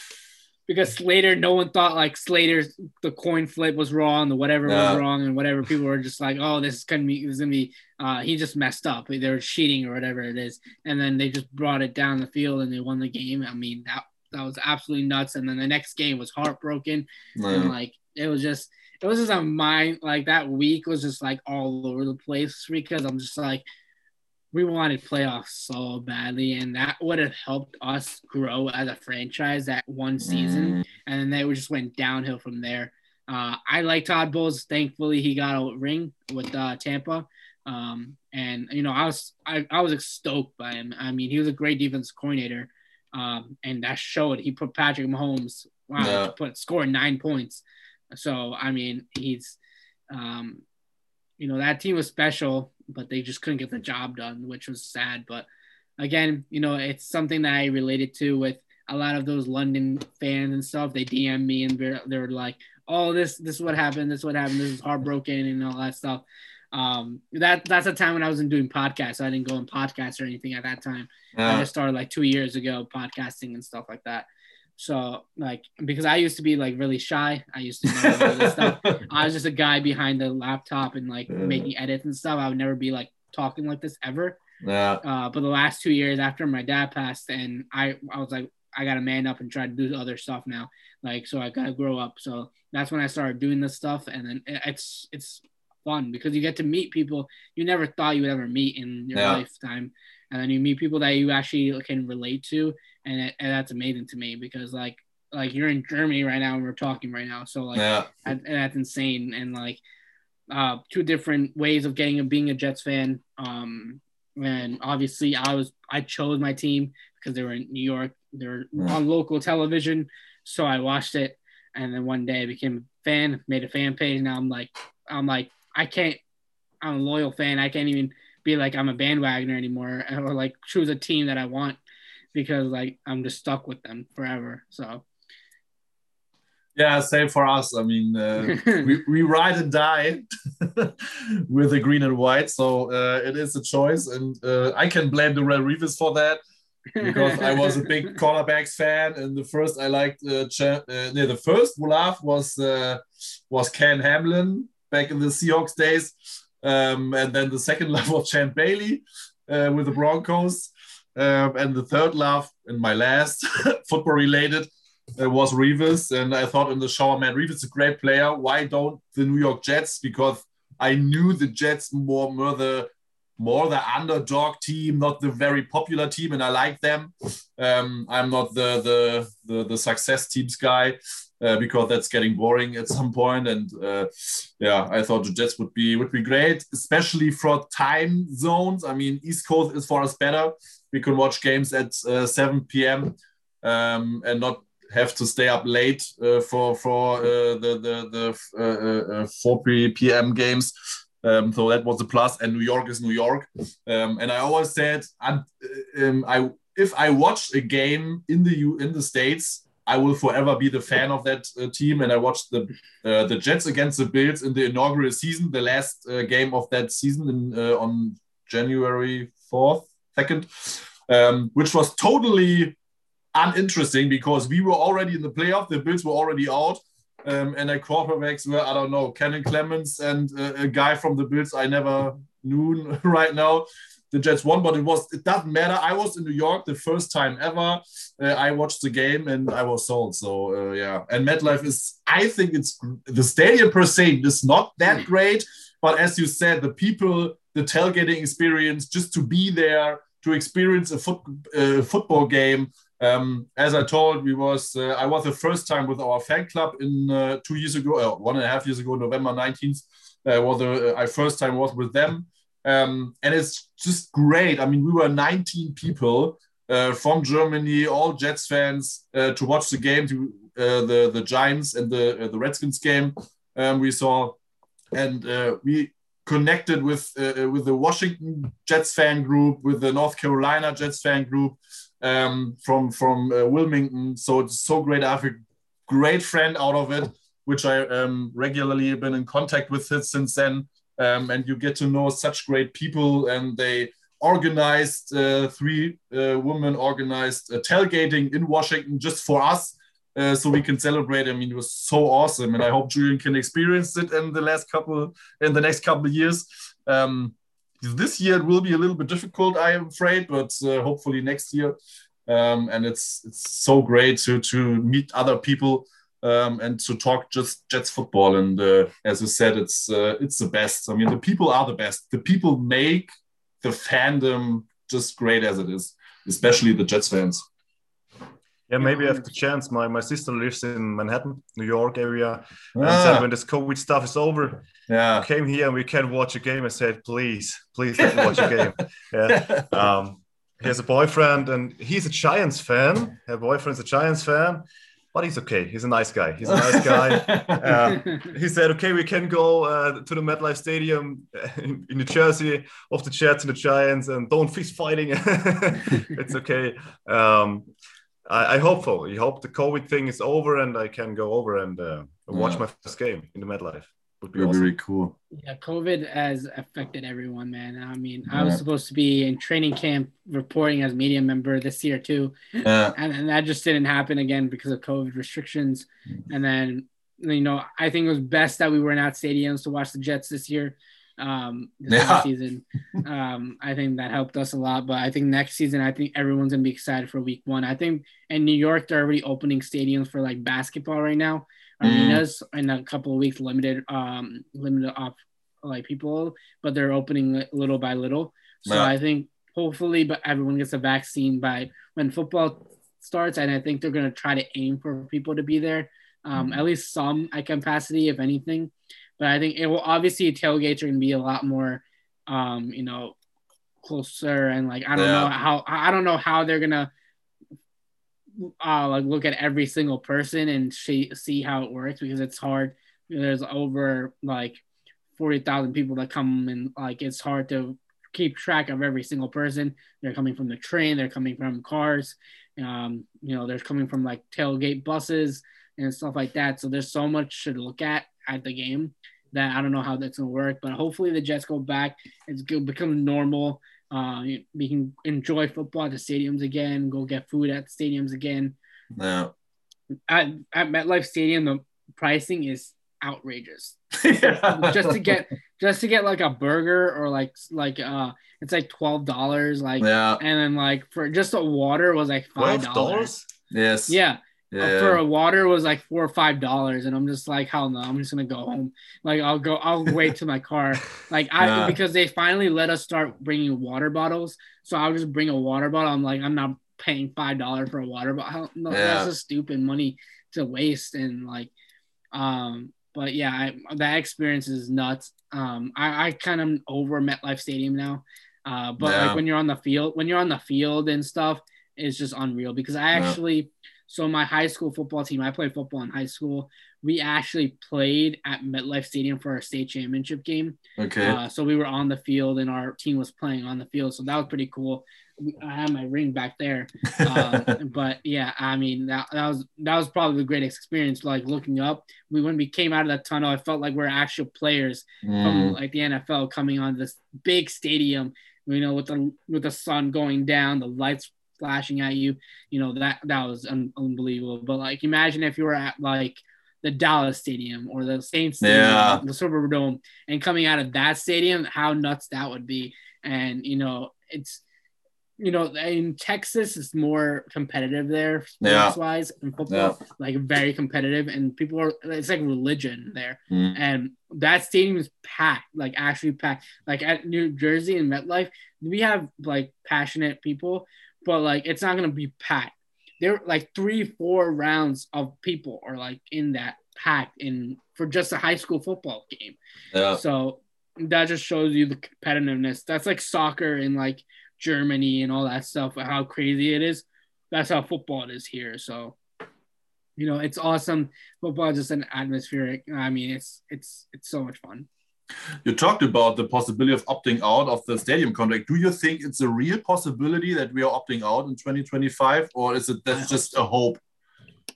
because Slater, no one thought like Slater's the coin flip was wrong, the whatever was wrong, and whatever people were just like, oh, this is gonna be, this is gonna be, uh, he just messed up. They were cheating or whatever it is, and then they just brought it down the field and they won the game. I mean, that that was absolutely nuts. And then the next game was heartbroken, and like it was just, it was just a mind like that week was just like all over the place because I'm just like. We wanted playoffs so badly, and that would have helped us grow as a franchise that one season
Mm.
and then they just went downhill from there. Uh, I like Todd Bowles. Thankfully, he got a ring with uh, Tampa, um, and you know I was I, I was stoked by him. I mean, he was a great defense coordinator, um, and that showed. He put Patrick Mahomes wow, yeah. put score nine points. So I mean, he's, um, you know, that team was special, but they just couldn't get the job done, which was sad. But again, you know, it's something that I related to with a lot of those London fans and stuff. They DM me and they're, they're like, "Oh, this this is what happened. This is what happened. This is heartbroken and all that stuff." Um, that that's a time when I wasn't doing podcasts. So I didn't go on podcasts or anything at that time. Yeah. I just started like two years ago podcasting and stuff like that. So like because I used to be like really shy. I used to know all this stuff. I was just a guy behind the laptop and like making edits and stuff. I would never be like talking like this ever.
Yeah.
Uh, but the last two years after my dad passed, and I I was like I got to man up and try to do other stuff now. Like so I gotta grow up. So that's when I started doing this stuff, and then it's it's fun because you get to meet people you never thought you would ever meet in your yeah. lifetime and then you meet people that you actually can relate to and, it, and that's amazing to me because like like you're in germany right now and we're talking right now so like yeah. that, that's insane and like uh two different ways of getting of being a jets fan um and obviously i was i chose my team because they were in new york they were yeah. on local television so i watched it and then one day i became a fan made a fan page now i'm like i'm like I can't. I'm a loyal fan. I can't even be like I'm a bandwagoner anymore, or like choose a team that I want because like I'm just stuck with them forever. So.
Yeah, same for us. I mean, uh, we, we ride and die with the green and white, so uh, it is a choice, and uh, I can blame the Red Reavers for that because I was a big cornerbacks fan, and the first I liked, uh, Ch- uh, the first Olaf was uh, was Ken Hamlin, back in the Seahawks days. Um, and then the second love of Champ Bailey uh, with the Broncos. Um, and the third love, and my last football related, uh, was Revis. And I thought in the shower, man, Revis is a great player. Why don't the New York Jets? Because I knew the Jets more, more the more the underdog team, not the very popular team, and I like them. Um, I'm not the, the the the success teams guy uh, because that's getting boring at some point. And uh, yeah, I thought the Jets would be would be great, especially for time zones. I mean, East Coast is for us better. We can watch games at uh, 7 p.m. Um, and not have to stay up late uh, for for uh, the the, the 4 p.m. games. Um, so that was a plus. and New York is New York. Um, and I always said, um, I if I watch a game in the in the states, I will forever be the fan of that uh, team. And I watched the uh, the Jets against the Bills in the inaugural season, the last uh, game of that season in, uh, on January fourth, second, um, which was totally uninteresting because we were already in the playoff. The Bills were already out. Um, and our quarterbacks were, I don't know, Kellen Clemens and uh, a guy from the Bills I never knew right now the Jets won, but it was it doesn't matter. I was in New York the first time ever. Uh, I watched the game and I was sold. So uh, yeah, and MetLife is I think it's the stadium per se is not that hmm. great, but as you said, the people, the tailgating experience, just to be there to experience a foot, uh, football game. Um, as I told, we was uh, I was the first time with our fan club in uh, two years ago, uh, one and a half years ago, November nineteenth. was the I first time was with them. Um, and it's just great. I mean, we were 19 people uh, from Germany, all Jets fans, uh, to watch the game, to uh, the the Giants and the uh, the Redskins game. Um, we saw, and uh, we connected with uh, with the Washington Jets fan group, with the North Carolina Jets fan group um, from from Wilmington. So it's so great. I have a great friend out of it, which I um, regularly been in contact with since then um, and you get to know such great people and they organized uh, three uh, women organized uh, tailgating in washington just for us uh, so we can celebrate i mean it was so awesome and i hope julian can experience it in the last couple in the next couple of years um, this year it will be a little bit difficult i am afraid but uh, hopefully next year um, and it's it's so great to to meet other people um, and to talk just Jets football. And uh, as you said, it's uh, it's the best. I mean, the people are the best. The people make the fandom just great as it is, especially the Jets fans.
Yeah, maybe I have the chance. My my sister lives in Manhattan, New York area. Ah. And said when this COVID stuff is over,
yeah,
I came here and we can watch a game. I said, please, please let me watch a game. Yeah. Um, he has a boyfriend and he's a Giants fan. Her boyfriend's a Giants fan but he's okay. He's a nice guy. He's a nice guy. uh, he said, "Okay, we can go uh, to the MetLife Stadium in, in New Jersey of the Jets and the Giants, and don't fist fighting. it's okay." Um, I, I, hope so. I hope the COVID thing is over and I can go over and uh, watch yeah. my first game in the MetLife
would be awesome. very cool.
Yeah, COVID has affected everyone, man. I mean, yeah. I was supposed to be in training camp reporting as media member this year too, yeah. and, and that just didn't happen again because of COVID restrictions. Mm-hmm. And then, you know, I think it was best that we were not stadiums to watch the Jets this year. Um, this yeah. season, um, I think that helped us a lot. But I think next season, I think everyone's gonna be excited for Week One. I think in New York, they're already opening stadiums for like basketball right now. Mm. arenas mm. in a couple of weeks, limited um limited off like people, but they're opening little by little. So yeah. I think hopefully, but everyone gets a vaccine by when football starts, and I think they're gonna try to aim for people to be there, um, mm. at least some at capacity, if anything. But I think it will obviously tailgates are gonna be a lot more, um, you know, closer and like I don't yeah. know how I don't know how they're gonna uh, like look at every single person and see see how it works because it's hard. There's over like forty thousand people that come and like it's hard to keep track of every single person. They're coming from the train. They're coming from cars. Um, you know, they're coming from like tailgate buses and stuff like that. So there's so much to look at at the game that I don't know how that's gonna work. But hopefully the Jets go back. It's good become normal. Uh, we can enjoy football at the stadiums again, go get food at the stadiums again.
Yeah.
At, at MetLife Stadium, the pricing is outrageous. yeah. Just to get just to get like a burger or like like uh it's like twelve dollars like
yeah
and then like for just a water was like five dollars.
Yes.
Yeah. Uh, yeah. for a water was like four or five dollars and i'm just like hell no i'm just gonna go home like i'll go i'll wait to my car like i yeah. because they finally let us start bringing water bottles so i'll just bring a water bottle i'm like i'm not paying five dollars for a water bottle no, yeah. that's just stupid money to waste and like um but yeah I, that experience is nuts um i i kind of over metlife stadium now uh but yeah. like when you're on the field when you're on the field and stuff it's just unreal because i actually so my high school football team, I played football in high school. We actually played at MetLife Stadium for our state championship game.
Okay.
Uh, so we were on the field, and our team was playing on the field. So that was pretty cool. I had my ring back there, um, but yeah, I mean that, that was that was probably the greatest experience. Like looking up, we when we came out of that tunnel, I felt like we're actual players mm. from like the NFL coming on this big stadium. You know, with the with the sun going down, the lights flashing at you. You know that that was un- unbelievable. But like, imagine if you were at like the Dallas Stadium or the Saints Stadium, yeah. the Superdome, and coming out of that stadium, how nuts that would be. And you know, it's you know, in Texas, it's more competitive there, sports wise, in football, yeah. like very competitive, and people are, it's like religion there. Mm. And that stadium is packed, like actually packed. Like at New Jersey and MetLife, we have like passionate people, but like it's not gonna be packed. There like three, four rounds of people are like in that packed in for just a high school football game. Yeah. So that just shows you the competitiveness. That's like soccer in like Germany and all that stuff, how crazy it is. That's how football is here. So you know, it's awesome. Football is just an atmospheric. I mean, it's it's it's so much fun.
You talked about the possibility of opting out of the stadium contract. Do you think it's a real possibility that we are opting out in 2025, or is it that's just so. a hope?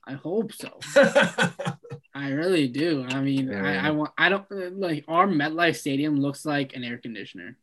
I hope so. I really do. I mean, yeah. I, I want. I don't like our MetLife Stadium looks like an air conditioner.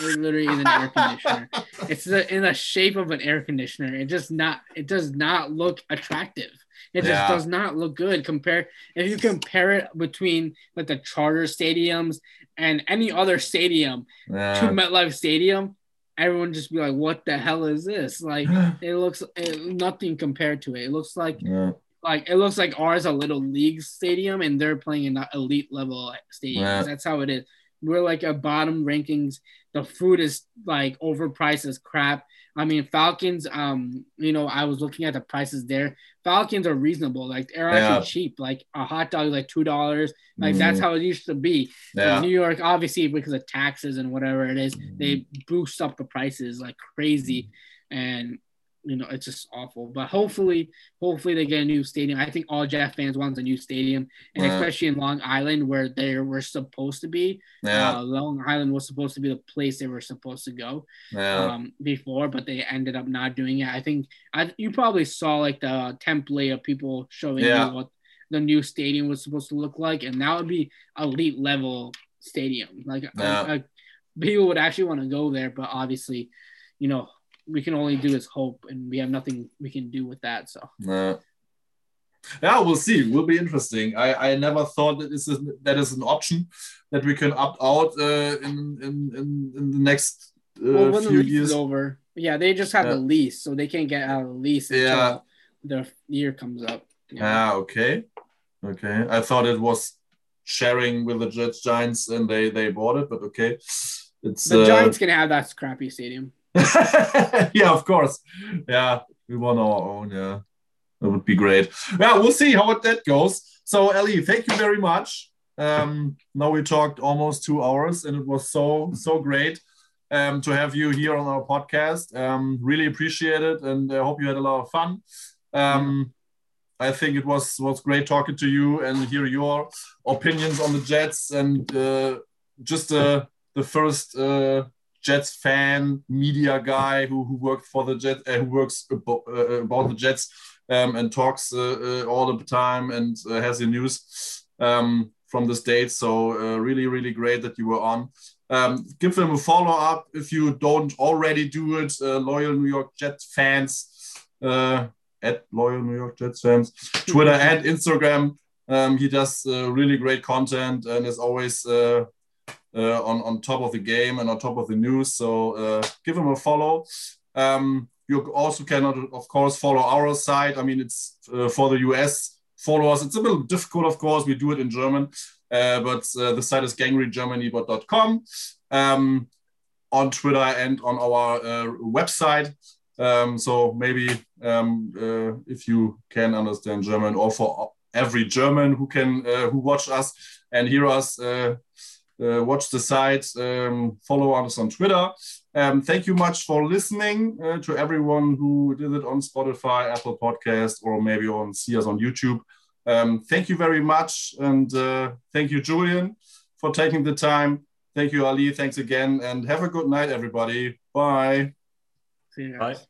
It literally is an air conditioner. It's the, in the shape of an air conditioner. It just not. It does not look attractive. It yeah. just does not look good. Compare if you compare it between like the Charger stadiums and any other stadium yeah. to MetLife Stadium, everyone just be like, "What the hell is this?" Like it looks it, nothing compared to it. It looks like yeah. like it looks like ours a little league stadium, and they're playing in elite level stadium. That's how it is. We're like a bottom rankings. The food is like overpriced as crap. I mean, Falcons. Um, you know, I was looking at the prices there. Falcons are reasonable. Like they're yeah. actually cheap. Like a hot dog is like two dollars. Like mm that's mm-hmm. how it used to be. Yeah. New York, obviously, because of taxes and whatever it is, they mm-hmm. boost up the prices like crazy. And you know, it's just awful. But hopefully, hopefully they get a new stadium. I think all Jet fans want a new stadium, and especially in Long Island where they were supposed to be. Yeah. Uh, Long Island was supposed to be the place they were supposed to go yeah. um, before, but they ended up not doing it. I think I you probably saw like the template of people showing yeah. you what the new stadium was supposed to look like, and that would be elite level stadium. Like yeah. a, a, people would actually want to go there, but obviously, you know, we can only do is hope, and we have nothing we can do with that. So.
Yeah. Yeah, we'll see. Will be interesting. I, I never thought that this is that is an option that we can opt out uh, in, in, in in the next uh, well, when few the lease years. Is
over. Yeah, they just have yeah. a lease, so they can't get out of the lease until yeah. the year comes up.
Yeah. Ah, okay, okay. I thought it was sharing with the Jets Giants, and they they bought it, but okay.
It's the uh, Giants can have that crappy stadium.
yeah, of course. Yeah, we want our own. Yeah, that would be great. Yeah, we'll see how that goes. So, Ellie, thank you very much. Um, now we talked almost two hours, and it was so so great um, to have you here on our podcast. Um, really appreciate it, and I hope you had a lot of fun. Um, I think it was was great talking to you and hear your opinions on the Jets and uh, just uh, the first uh, Jets fan, media guy who, who worked for the Jets, uh, who works about, uh, about the Jets um, and talks uh, uh all the time and uh, has the news um, from the States. So uh, really, really great that you were on. Um, give them a follow up if you don't already do it. loyal New York Jets fans at loyal New York Jets fans, Twitter and Instagram. Um, he does really great content and is always uh, on, on top of the game and on top of the news. So uh, give him a follow. Um, you also cannot, of course, follow our site. I mean, it's uh, for the US followers. It's a little difficult, of course. We do it in German, uh, but uh, the site is gangreengermany.com um, on Twitter and on our uh, website. Um, so maybe um, if you can understand German, or for every German who can who watch us and hear us uh, watch the site, um, follow us on Twitter. Um, thank you much for listening uh, to everyone who did it on Spotify, Apple Podcast, or maybe on see us on YouTube. Um, thank you very much, and uh, thank you, Julian, for taking the time. Thank you, Ali. Thanks again, and have a good night, everybody. Bye.
See you. Guys. Bye.